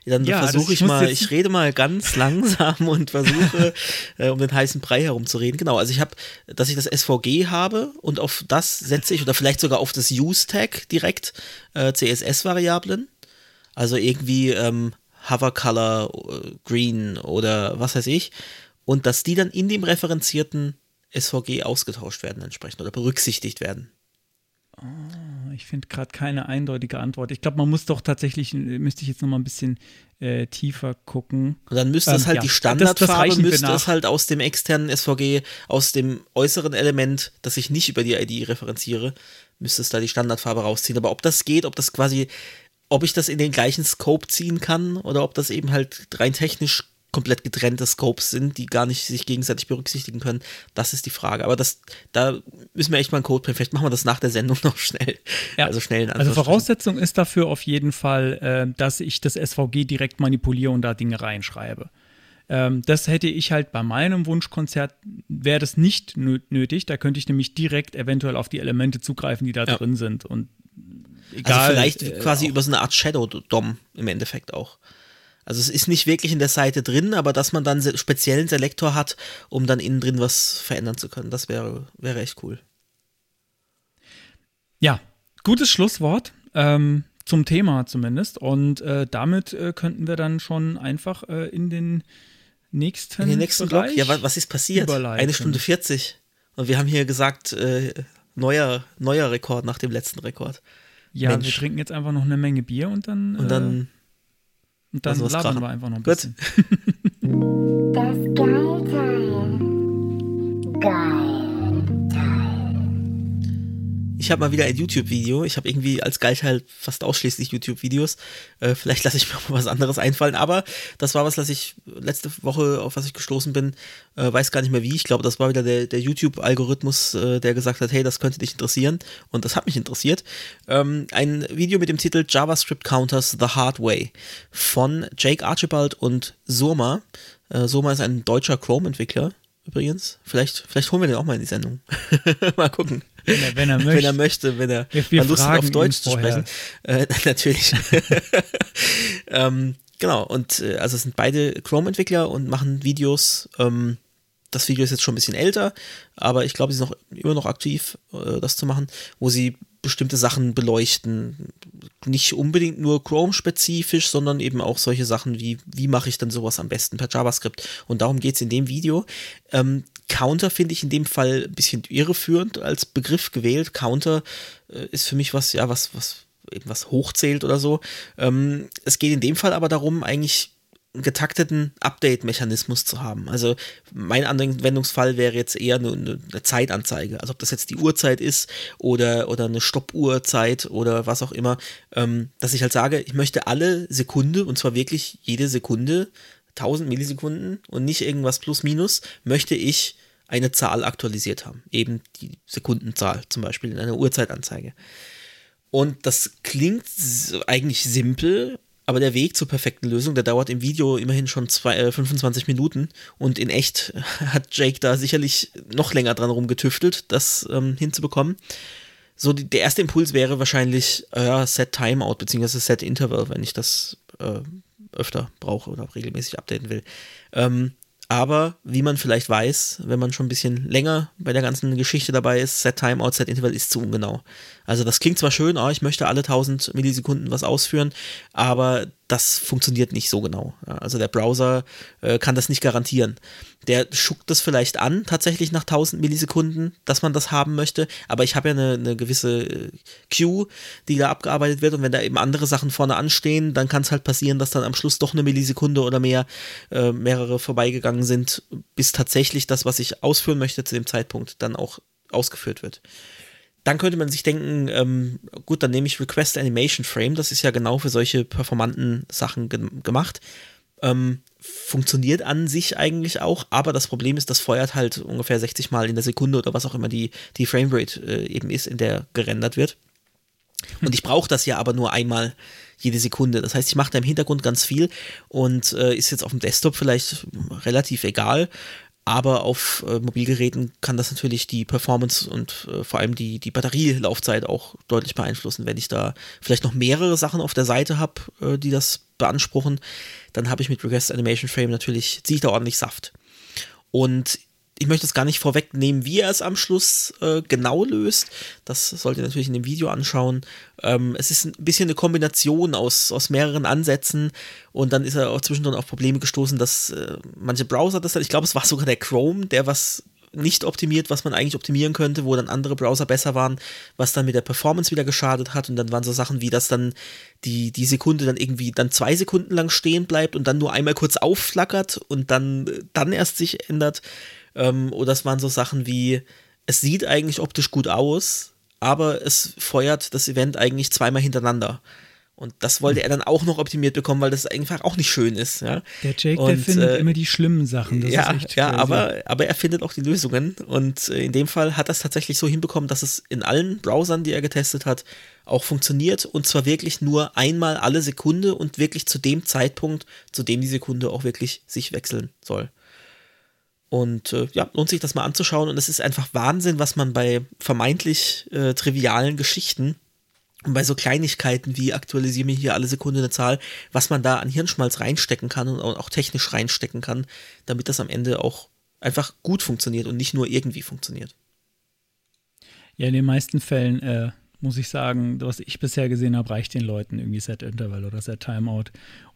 Dann ja, versuche ich mal, ich rede mal ganz langsam und versuche, äh, um den heißen Brei herumzureden. Genau, also ich habe, dass ich das SVG habe und auf das setze ich, oder vielleicht sogar auf das Use-Tag direkt äh, CSS-Variablen. Also irgendwie ähm, Hover Color äh, Green oder was weiß ich. Und dass die dann in dem referenzierten SVG ausgetauscht werden entsprechend oder berücksichtigt werden. Oh, ich finde gerade keine eindeutige Antwort. Ich glaube, man muss doch tatsächlich, müsste ich jetzt noch mal ein bisschen äh, tiefer gucken. Und dann müsste ähm, es halt ja, die Standardfarbe, das, das müsste es halt aus dem externen SVG, aus dem äußeren Element, das ich nicht über die ID referenziere, müsste es da die Standardfarbe rausziehen. Aber ob das geht, ob das quasi, ob ich das in den gleichen Scope ziehen kann oder ob das eben halt rein technisch komplett getrennte Scopes sind, die gar nicht sich gegenseitig berücksichtigen können, das ist die Frage. Aber das, da müssen wir echt mal einen Code bringen. Vielleicht machen wir das nach der Sendung noch schnell. Ja. Also schnell. Also Voraussetzung ist dafür auf jeden Fall, äh, dass ich das SVG direkt manipuliere und da Dinge reinschreibe. Ähm, das hätte ich halt bei meinem Wunschkonzert, wäre das nicht nötig. Da könnte ich nämlich direkt eventuell auf die Elemente zugreifen, die da ja. drin sind. Und also egal. Also vielleicht äh, quasi über so eine Art Shadow-DOM im Endeffekt auch. Also es ist nicht wirklich in der Seite drin, aber dass man dann speziellen Selektor hat, um dann innen drin was verändern zu können, das wäre, wäre echt cool. Ja, gutes Schlusswort. Ähm, zum Thema zumindest. Und äh, damit äh, könnten wir dann schon einfach äh, in den nächsten, in den nächsten Bereich Block. Ja, was ist passiert? Eine Stunde 40. Und wir haben hier gesagt, äh, neuer, neuer Rekord nach dem letzten Rekord. Ja, Mensch. wir trinken jetzt einfach noch eine Menge Bier und dann. Und dann. Äh, und dann labern wir einfach noch ein Gut. bisschen. das Geil. Geil. Ich habe mal wieder ein YouTube-Video. Ich habe irgendwie als Geilteil fast ausschließlich YouTube-Videos. Äh, vielleicht lasse ich mir mal was anderes einfallen. Aber das war was, was ich letzte Woche, auf was ich gestoßen bin, äh, weiß gar nicht mehr wie. Ich glaube, das war wieder der, der YouTube-Algorithmus, äh, der gesagt hat, hey, das könnte dich interessieren. Und das hat mich interessiert. Ähm, ein Video mit dem Titel JavaScript Counters the Hard Way von Jake Archibald und Surma. Äh, Surma ist ein deutscher Chrome-Entwickler übrigens. Vielleicht, vielleicht holen wir den auch mal in die Sendung. mal gucken. Wenn er, wenn er möchte. wenn er möchte, wenn er mal Lust hat, auf Deutsch zu sprechen. Äh, natürlich. ähm, genau, und äh, also es sind beide Chrome-Entwickler und machen Videos. Ähm, das Video ist jetzt schon ein bisschen älter, aber ich glaube, sie sind noch, immer noch aktiv, äh, das zu machen, wo sie bestimmte Sachen beleuchten. Nicht unbedingt nur Chrome-spezifisch, sondern eben auch solche Sachen wie, wie mache ich denn sowas am besten per JavaScript. Und darum geht es in dem Video. Ähm, Counter finde ich in dem Fall ein bisschen irreführend als Begriff gewählt. Counter äh, ist für mich was, ja, was, was eben was hochzählt oder so. Ähm, es geht in dem Fall aber darum, eigentlich einen getakteten Update-Mechanismus zu haben. Also mein Anwendungsfall wäre jetzt eher eine, eine, Zeitanzeige. Also ob das jetzt die Uhrzeit ist oder, oder eine Stoppuhrzeit oder was auch immer, ähm, dass ich halt sage, ich möchte alle Sekunde, und zwar wirklich jede Sekunde, 1000 Millisekunden und nicht irgendwas plus minus, möchte ich eine Zahl aktualisiert haben. Eben die Sekundenzahl zum Beispiel in einer Uhrzeitanzeige. Und das klingt eigentlich simpel, aber der Weg zur perfekten Lösung, der dauert im Video immerhin schon zwei, äh, 25 Minuten und in echt hat Jake da sicherlich noch länger dran rumgetüftelt, das ähm, hinzubekommen. So, die, der erste Impuls wäre wahrscheinlich äh, Set Timeout bzw. Set Interval, wenn ich das äh, öfter brauche oder regelmäßig updaten will. Ähm, Aber wie man vielleicht weiß, wenn man schon ein bisschen länger bei der ganzen Geschichte dabei ist, Set Timeout, Set Interval ist zu ungenau. Also das klingt zwar schön, oh, ich möchte alle 1000 Millisekunden was ausführen, aber das funktioniert nicht so genau. Also der Browser äh, kann das nicht garantieren. Der schuckt das vielleicht an, tatsächlich nach 1000 Millisekunden, dass man das haben möchte, aber ich habe ja eine, eine gewisse äh, Queue, die da abgearbeitet wird und wenn da eben andere Sachen vorne anstehen, dann kann es halt passieren, dass dann am Schluss doch eine Millisekunde oder mehr äh, mehrere vorbeigegangen sind, bis tatsächlich das, was ich ausführen möchte zu dem Zeitpunkt, dann auch ausgeführt wird dann könnte man sich denken, ähm, gut, dann nehme ich Request Animation Frame, das ist ja genau für solche performanten Sachen ge gemacht. Ähm, funktioniert an sich eigentlich auch, aber das Problem ist, das feuert halt ungefähr 60 Mal in der Sekunde oder was auch immer die, die Framerate äh, eben ist, in der gerendert wird. Und ich brauche das ja aber nur einmal jede Sekunde. Das heißt, ich mache da im Hintergrund ganz viel und äh, ist jetzt auf dem Desktop vielleicht relativ egal aber auf äh, Mobilgeräten kann das natürlich die Performance und äh, vor allem die, die Batterielaufzeit auch deutlich beeinflussen. Wenn ich da vielleicht noch mehrere Sachen auf der Seite habe, äh, die das beanspruchen, dann habe ich mit Request Animation Frame natürlich, ziehe ich da ordentlich Saft. Und ich möchte es gar nicht vorwegnehmen, wie er es am Schluss äh, genau löst. Das sollt ihr natürlich in dem Video anschauen. Ähm, es ist ein bisschen eine Kombination aus, aus mehreren Ansätzen und dann ist er auch zwischendrin auf Probleme gestoßen, dass äh, manche Browser das, ich glaube, es war sogar der Chrome, der was nicht optimiert, was man eigentlich optimieren könnte, wo dann andere Browser besser waren, was dann mit der Performance wieder geschadet hat. Und dann waren so Sachen wie, dass dann die, die Sekunde dann irgendwie dann zwei Sekunden lang stehen bleibt und dann nur einmal kurz aufflackert und dann, dann erst sich ändert. Ähm, oder es waren so Sachen wie, es sieht eigentlich optisch gut aus, aber es feuert das Event eigentlich zweimal hintereinander. Und das wollte er dann auch noch optimiert bekommen, weil das einfach auch nicht schön ist. Ja? Der Jake, und, der findet äh, immer die schlimmen Sachen. Das ja, ja aber, aber er findet auch die Lösungen. Und äh, in dem Fall hat er es tatsächlich so hinbekommen, dass es in allen Browsern, die er getestet hat, auch funktioniert. Und zwar wirklich nur einmal alle Sekunde und wirklich zu dem Zeitpunkt, zu dem die Sekunde auch wirklich sich wechseln soll. Und äh, ja, lohnt sich das mal anzuschauen. Und es ist einfach Wahnsinn, was man bei vermeintlich äh, trivialen Geschichten und bei so Kleinigkeiten wie aktualisiere mir hier alle Sekunde eine Zahl, was man da an Hirnschmalz reinstecken kann und auch technisch reinstecken kann, damit das am Ende auch einfach gut funktioniert und nicht nur irgendwie funktioniert. Ja, in den meisten Fällen äh, muss ich sagen, was ich bisher gesehen habe, reicht den Leuten irgendwie Set Interval oder Set Timeout.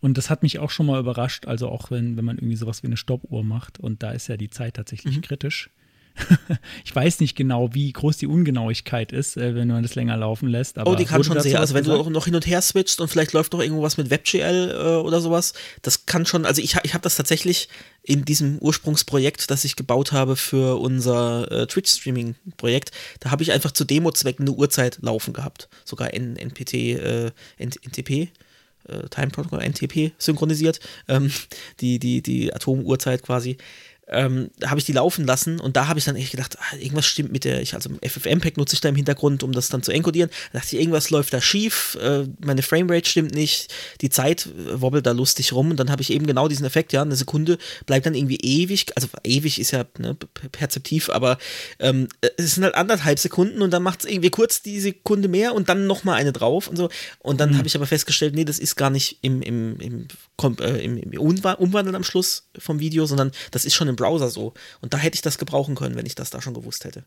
Und das hat mich auch schon mal überrascht, also auch wenn, wenn man irgendwie sowas wie eine Stoppuhr macht und da ist ja die Zeit tatsächlich mhm. kritisch. ich weiß nicht genau, wie groß die Ungenauigkeit ist, äh, wenn man das länger laufen lässt. oh, die kann schon sehr. Also wenn gesagt? du auch noch hin und her switcht und vielleicht läuft noch irgendwas mit WebGL äh, oder sowas, das kann schon, also ich, ich habe das tatsächlich in diesem Ursprungsprojekt, das ich gebaut habe für unser äh, Twitch-Streaming-Projekt, da habe ich einfach zu Demo-Zwecken eine Uhrzeit laufen gehabt. Sogar N NPT, äh, NTP. Äh, Time Protocol NTP synchronisiert, ähm, die, die, die Atomuhrzeit quasi ähm, habe ich die laufen lassen und da habe ich dann echt gedacht, ah, irgendwas stimmt mit der, ich, also FFmpeg nutze ich da im Hintergrund, um das dann zu enkodieren. Da dachte ich, irgendwas läuft da schief, äh, meine Framerate stimmt nicht, die Zeit äh, wobbelt da lustig rum und dann habe ich eben genau diesen Effekt, ja, eine Sekunde bleibt dann irgendwie ewig, also ewig ist ja ne, perzeptiv, aber ähm, es sind halt anderthalb Sekunden und dann macht es irgendwie kurz die Sekunde mehr und dann nochmal eine drauf und so. Und dann mhm. habe ich aber festgestellt, nee, das ist gar nicht im, im, im, äh, im, im Umwandeln am Schluss vom Video, sondern das ist schon im im Browser so. Und da hätte ich das gebrauchen können, wenn ich das da schon gewusst hätte.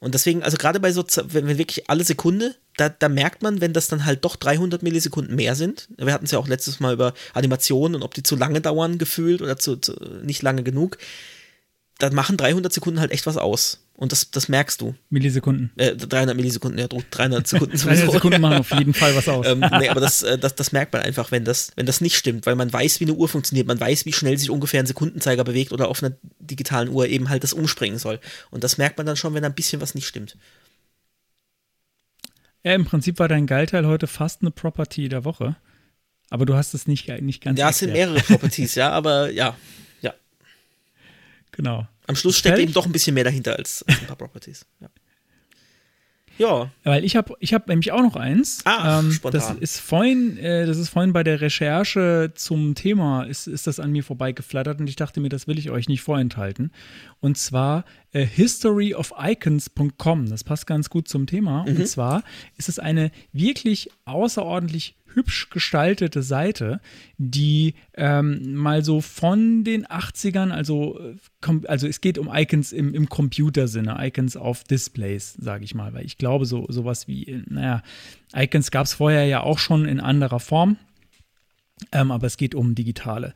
Und deswegen, also gerade bei so, wenn, wenn wirklich alle Sekunde, da, da merkt man, wenn das dann halt doch 300 Millisekunden mehr sind. Wir hatten es ja auch letztes Mal über Animationen und ob die zu lange dauern gefühlt oder zu, zu nicht lange genug dann machen 300 Sekunden halt echt was aus. Und das, das merkst du. Millisekunden. Äh, 300 Millisekunden, ja, 300 Sekunden. 300 Sekunden machen auf jeden Fall was aus. ähm, nee, aber das, äh, das, das merkt man einfach, wenn das, wenn das nicht stimmt, weil man weiß, wie eine Uhr funktioniert, man weiß, wie schnell sich ungefähr ein Sekundenzeiger bewegt oder auf einer digitalen Uhr eben halt das umspringen soll. Und das merkt man dann schon, wenn ein bisschen was nicht stimmt. Ja, im Prinzip war dein Geilteil heute fast eine Property der Woche. Aber du hast es nicht, nicht ganz. Ja, es sind mehrere Properties, ja, aber ja. Genau. Am Schluss steckt Fällig? eben doch ein bisschen mehr dahinter als, als ein paar Properties. Ja. Ja. Weil ich habe ich hab nämlich auch noch eins. Ah, ähm, spontan. Das ist vorhin, äh, das ist vorhin bei der Recherche zum Thema, ist, ist das an mir vorbeigeflattert und ich dachte mir, das will ich euch nicht vorenthalten. Und zwar äh, historyoficons.com. Das passt ganz gut zum Thema. Und zwar ist es eine wirklich außerordentlich hübsch gestaltete Seite, die ähm, mal so von den 80ern, also, äh, also es geht um Icons im, im Computersinne, Icons auf Displays, sage ich mal, weil ich glaube, so sowas wie, äh, naja, Icons gab es vorher ja auch schon in anderer Form, ähm, aber es geht um digitale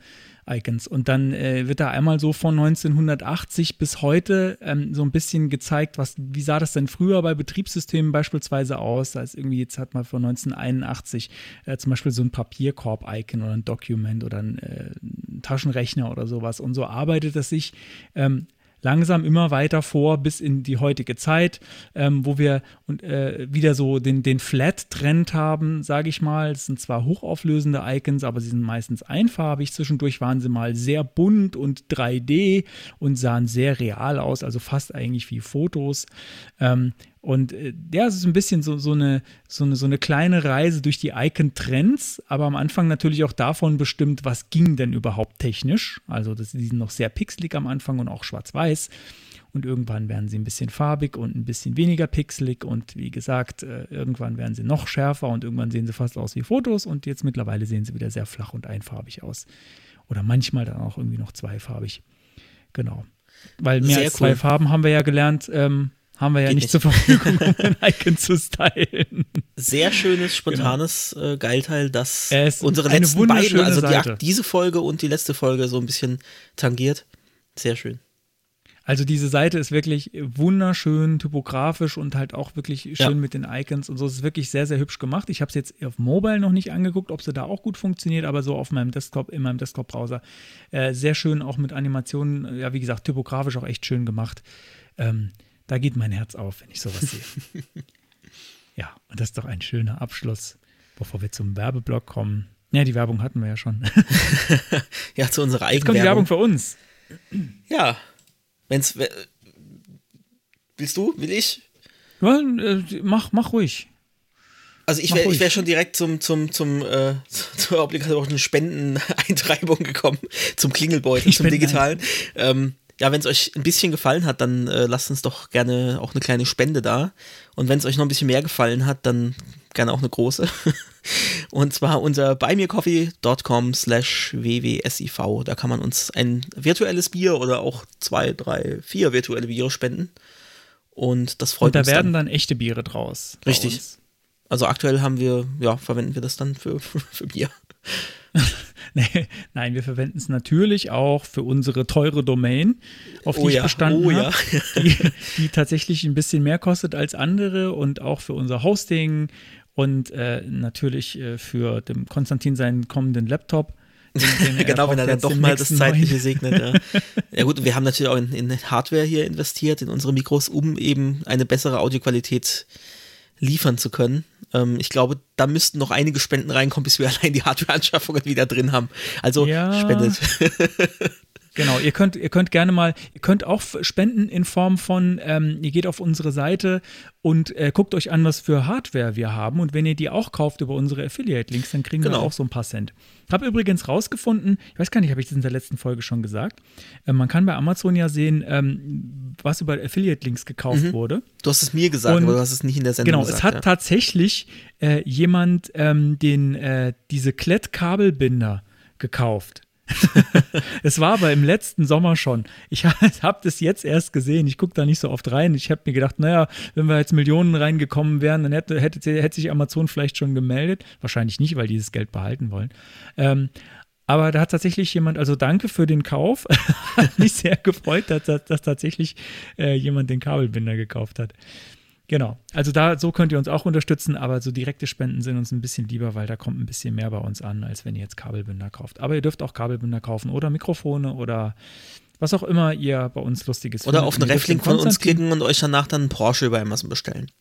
Icons. Und dann äh, wird da einmal so von 1980 bis heute ähm, so ein bisschen gezeigt, was, wie sah das denn früher bei Betriebssystemen beispielsweise aus? Da ist irgendwie, jetzt hat man von 1981 äh, zum Beispiel so ein Papierkorb-Icon oder ein Document oder ein, äh, Taschenrechner oder sowas. Und so arbeitet es sich ähm, langsam immer weiter vor bis in die heutige Zeit, ähm, wo wir und, äh, wieder so den, den Flat-Trend haben, sage ich mal. Es sind zwar hochauflösende Icons, aber sie sind meistens einfarbig. Zwischendurch waren sie mal sehr bunt und 3D und sahen sehr real aus, also fast eigentlich wie Fotos. Ähm, und äh, ja, es ist ein bisschen so, so, eine, so, eine, so eine kleine Reise durch die Icon-Trends, aber am Anfang natürlich auch davon bestimmt, was ging denn überhaupt technisch. Also das, die sind noch sehr pixelig am Anfang und auch schwarz-weiß. Und irgendwann werden sie ein bisschen farbig und ein bisschen weniger pixelig. Und wie gesagt, äh, irgendwann werden sie noch schärfer und irgendwann sehen sie fast aus wie Fotos. Und jetzt mittlerweile sehen sie wieder sehr flach und einfarbig aus. Oder manchmal dann auch irgendwie noch zweifarbig. Genau. Weil mehr Sehr als zwei cool. Farben haben wir ja gelernt, ähm, haben wir ja nicht, nicht. zur Verfügung, um ein Icon zu stylen. Sehr schönes, spontanes äh, Geilteil, das Genau. Unsere letzten beiden, also die, diese Folge und die letzte Folge so ein bisschen tangiert. Sehr schön. Also diese Seite ist wirklich wunderschön typografisch und halt auch wirklich schön Ja. mit den Icons und so. Es ist wirklich sehr, sehr hübsch gemacht. Ich habe es jetzt auf Mobile noch nicht angeguckt, ob sie da auch gut funktioniert, aber so auf meinem Desktop, in meinem Desktop-Browser. Äh, sehr schön auch mit Animationen, ja wie gesagt, typografisch auch echt schön gemacht. Ähm, da geht mein Herz auf, wenn ich sowas sehe. ja, und das ist doch ein schöner Abschluss, bevor wir zum Werbeblock kommen. Ja, die Werbung hatten wir ja schon. Ja, zu unserer Jetzt kommt die Werbung für uns. Ja. Wenn's. we- Willst du? Will ich? Ja, äh, mach, mach ruhig. Also ich wäre wär schon direkt zum, zum, zum, äh, zur obligatorischen Spendeneintreibung gekommen, zum Klingelbeutel, zum digitalen. Ähm, ja, wenn es euch ein bisschen gefallen hat, dann äh, lasst uns doch gerne auch eine kleine Spende da. Und wenn es euch noch ein bisschen mehr gefallen hat, dann gerne auch eine große. Und zwar unter buymeacoffee.com slash wwsiv. Da kann man uns ein virtuelles Bier oder auch zwei, drei, vier virtuelle Biere spenden. Und das freut Und da uns werden dann. dann echte Biere draus. Richtig. uns. Also aktuell haben wir, ja, verwenden wir das dann für, für Bier. Nee, nein, wir verwenden es natürlich auch für unsere teure Domain, auf die Oh ich ja, bestanden oh habe, ja. die, die tatsächlich ein bisschen mehr kostet als andere und auch für unser Hosting und äh, natürlich äh, für dem Konstantin seinen kommenden Laptop. den- den genau, wenn er dann doch mal das Zeitliche segnet. Ja. ja gut, wir haben natürlich auch in, in Hardware hier investiert, in unsere Mikros, um eben eine bessere Audioqualität liefern zu können. Ähm, ich glaube, da müssten noch einige Spenden reinkommen, bis wir allein die Hardware-Anschaffungen wieder drin haben. Also Ja. spendet. Genau, ihr könnt, ihr könnt gerne mal, ihr könnt auch spenden in Form von, ähm, ihr geht auf unsere Seite und äh, guckt euch an, was für Hardware wir haben. Und wenn ihr die auch kauft über unsere Affiliate-Links, dann kriegen wir Genau. auch so ein paar Cent. Habe übrigens rausgefunden, ich weiß gar nicht, habe ich das in der letzten Folge schon gesagt, äh, man kann bei Amazon ja sehen, ähm, was über Affiliate-Links gekauft wurde. Du hast es mir gesagt, Und- aber du hast es nicht in der Sendung Genau, gesagt. es hat ja. tatsächlich äh, jemand ähm, den, äh, diese Klettkabelbinder gekauft. es war aber im letzten Sommer schon. Ich habe das jetzt erst gesehen. Ich gucke da nicht so oft rein. Ich habe mir gedacht, naja, wenn wir jetzt Millionen reingekommen wären, dann hätte, hätte, hätte sich Amazon vielleicht schon gemeldet. Wahrscheinlich nicht, weil die dieses Geld behalten wollen. Ähm, aber da hat tatsächlich jemand, also danke für den Kauf. hat mich sehr gefreut, dass, dass, dass tatsächlich äh, jemand den Kabelbinder gekauft hat. Genau. Also da, so könnt ihr uns auch unterstützen, aber so direkte Spenden sind uns ein bisschen lieber, weil da kommt ein bisschen mehr bei uns an, als wenn ihr jetzt Kabelbinder kauft. Aber ihr dürft auch Kabelbinder kaufen oder Mikrofone oder was auch immer ihr bei uns Lustiges Oder findet. auf einen dürft Reflink von uns klicken und euch danach dann einen Porsche über Amazon bestellen.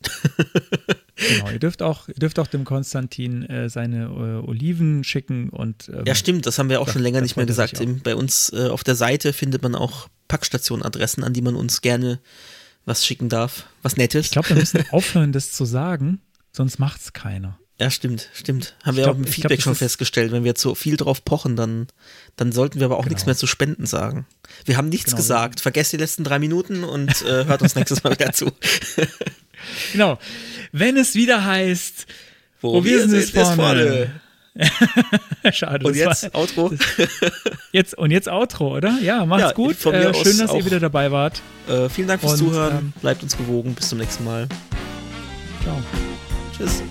Genau, ihr dürft auch, ihr dürft auch dem Konstantin äh, seine äh, Oliven schicken und ähm, Ja, stimmt, das haben wir auch das- schon länger nicht mehr gesagt. Bei uns äh, auf der Seite findet man auch Packstationadressen, an die man uns gerne was schicken darf. Was Nettes. ich glaube, wir müssen aufhören, das zu sagen, sonst macht's keiner. Ja, stimmt, stimmt. Haben wir glaub- auch im ich Feedback glaub, schon festgestellt. Wenn wir zu viel drauf pochen, dann, dann sollten wir aber auch nichts mehr zu Spenden sagen. Wir haben nichts Genau. gesagt. Vergesst die letzten drei Minuten und äh, hört uns nächstes Mal wieder zu. Genau. Wenn es wieder heißt, Wo wir sind, ist vorne. schade. Und jetzt war, Outro. jetzt und jetzt Outro, oder? Ja, macht's Ja, gut. von mir Äh, schön, dass ihr auch. wieder dabei wart. Äh, vielen Dank fürs Und, Zuhören. ähm, Bleibt uns gewogen. Bis zum nächsten Mal. Ciao. Tschüss.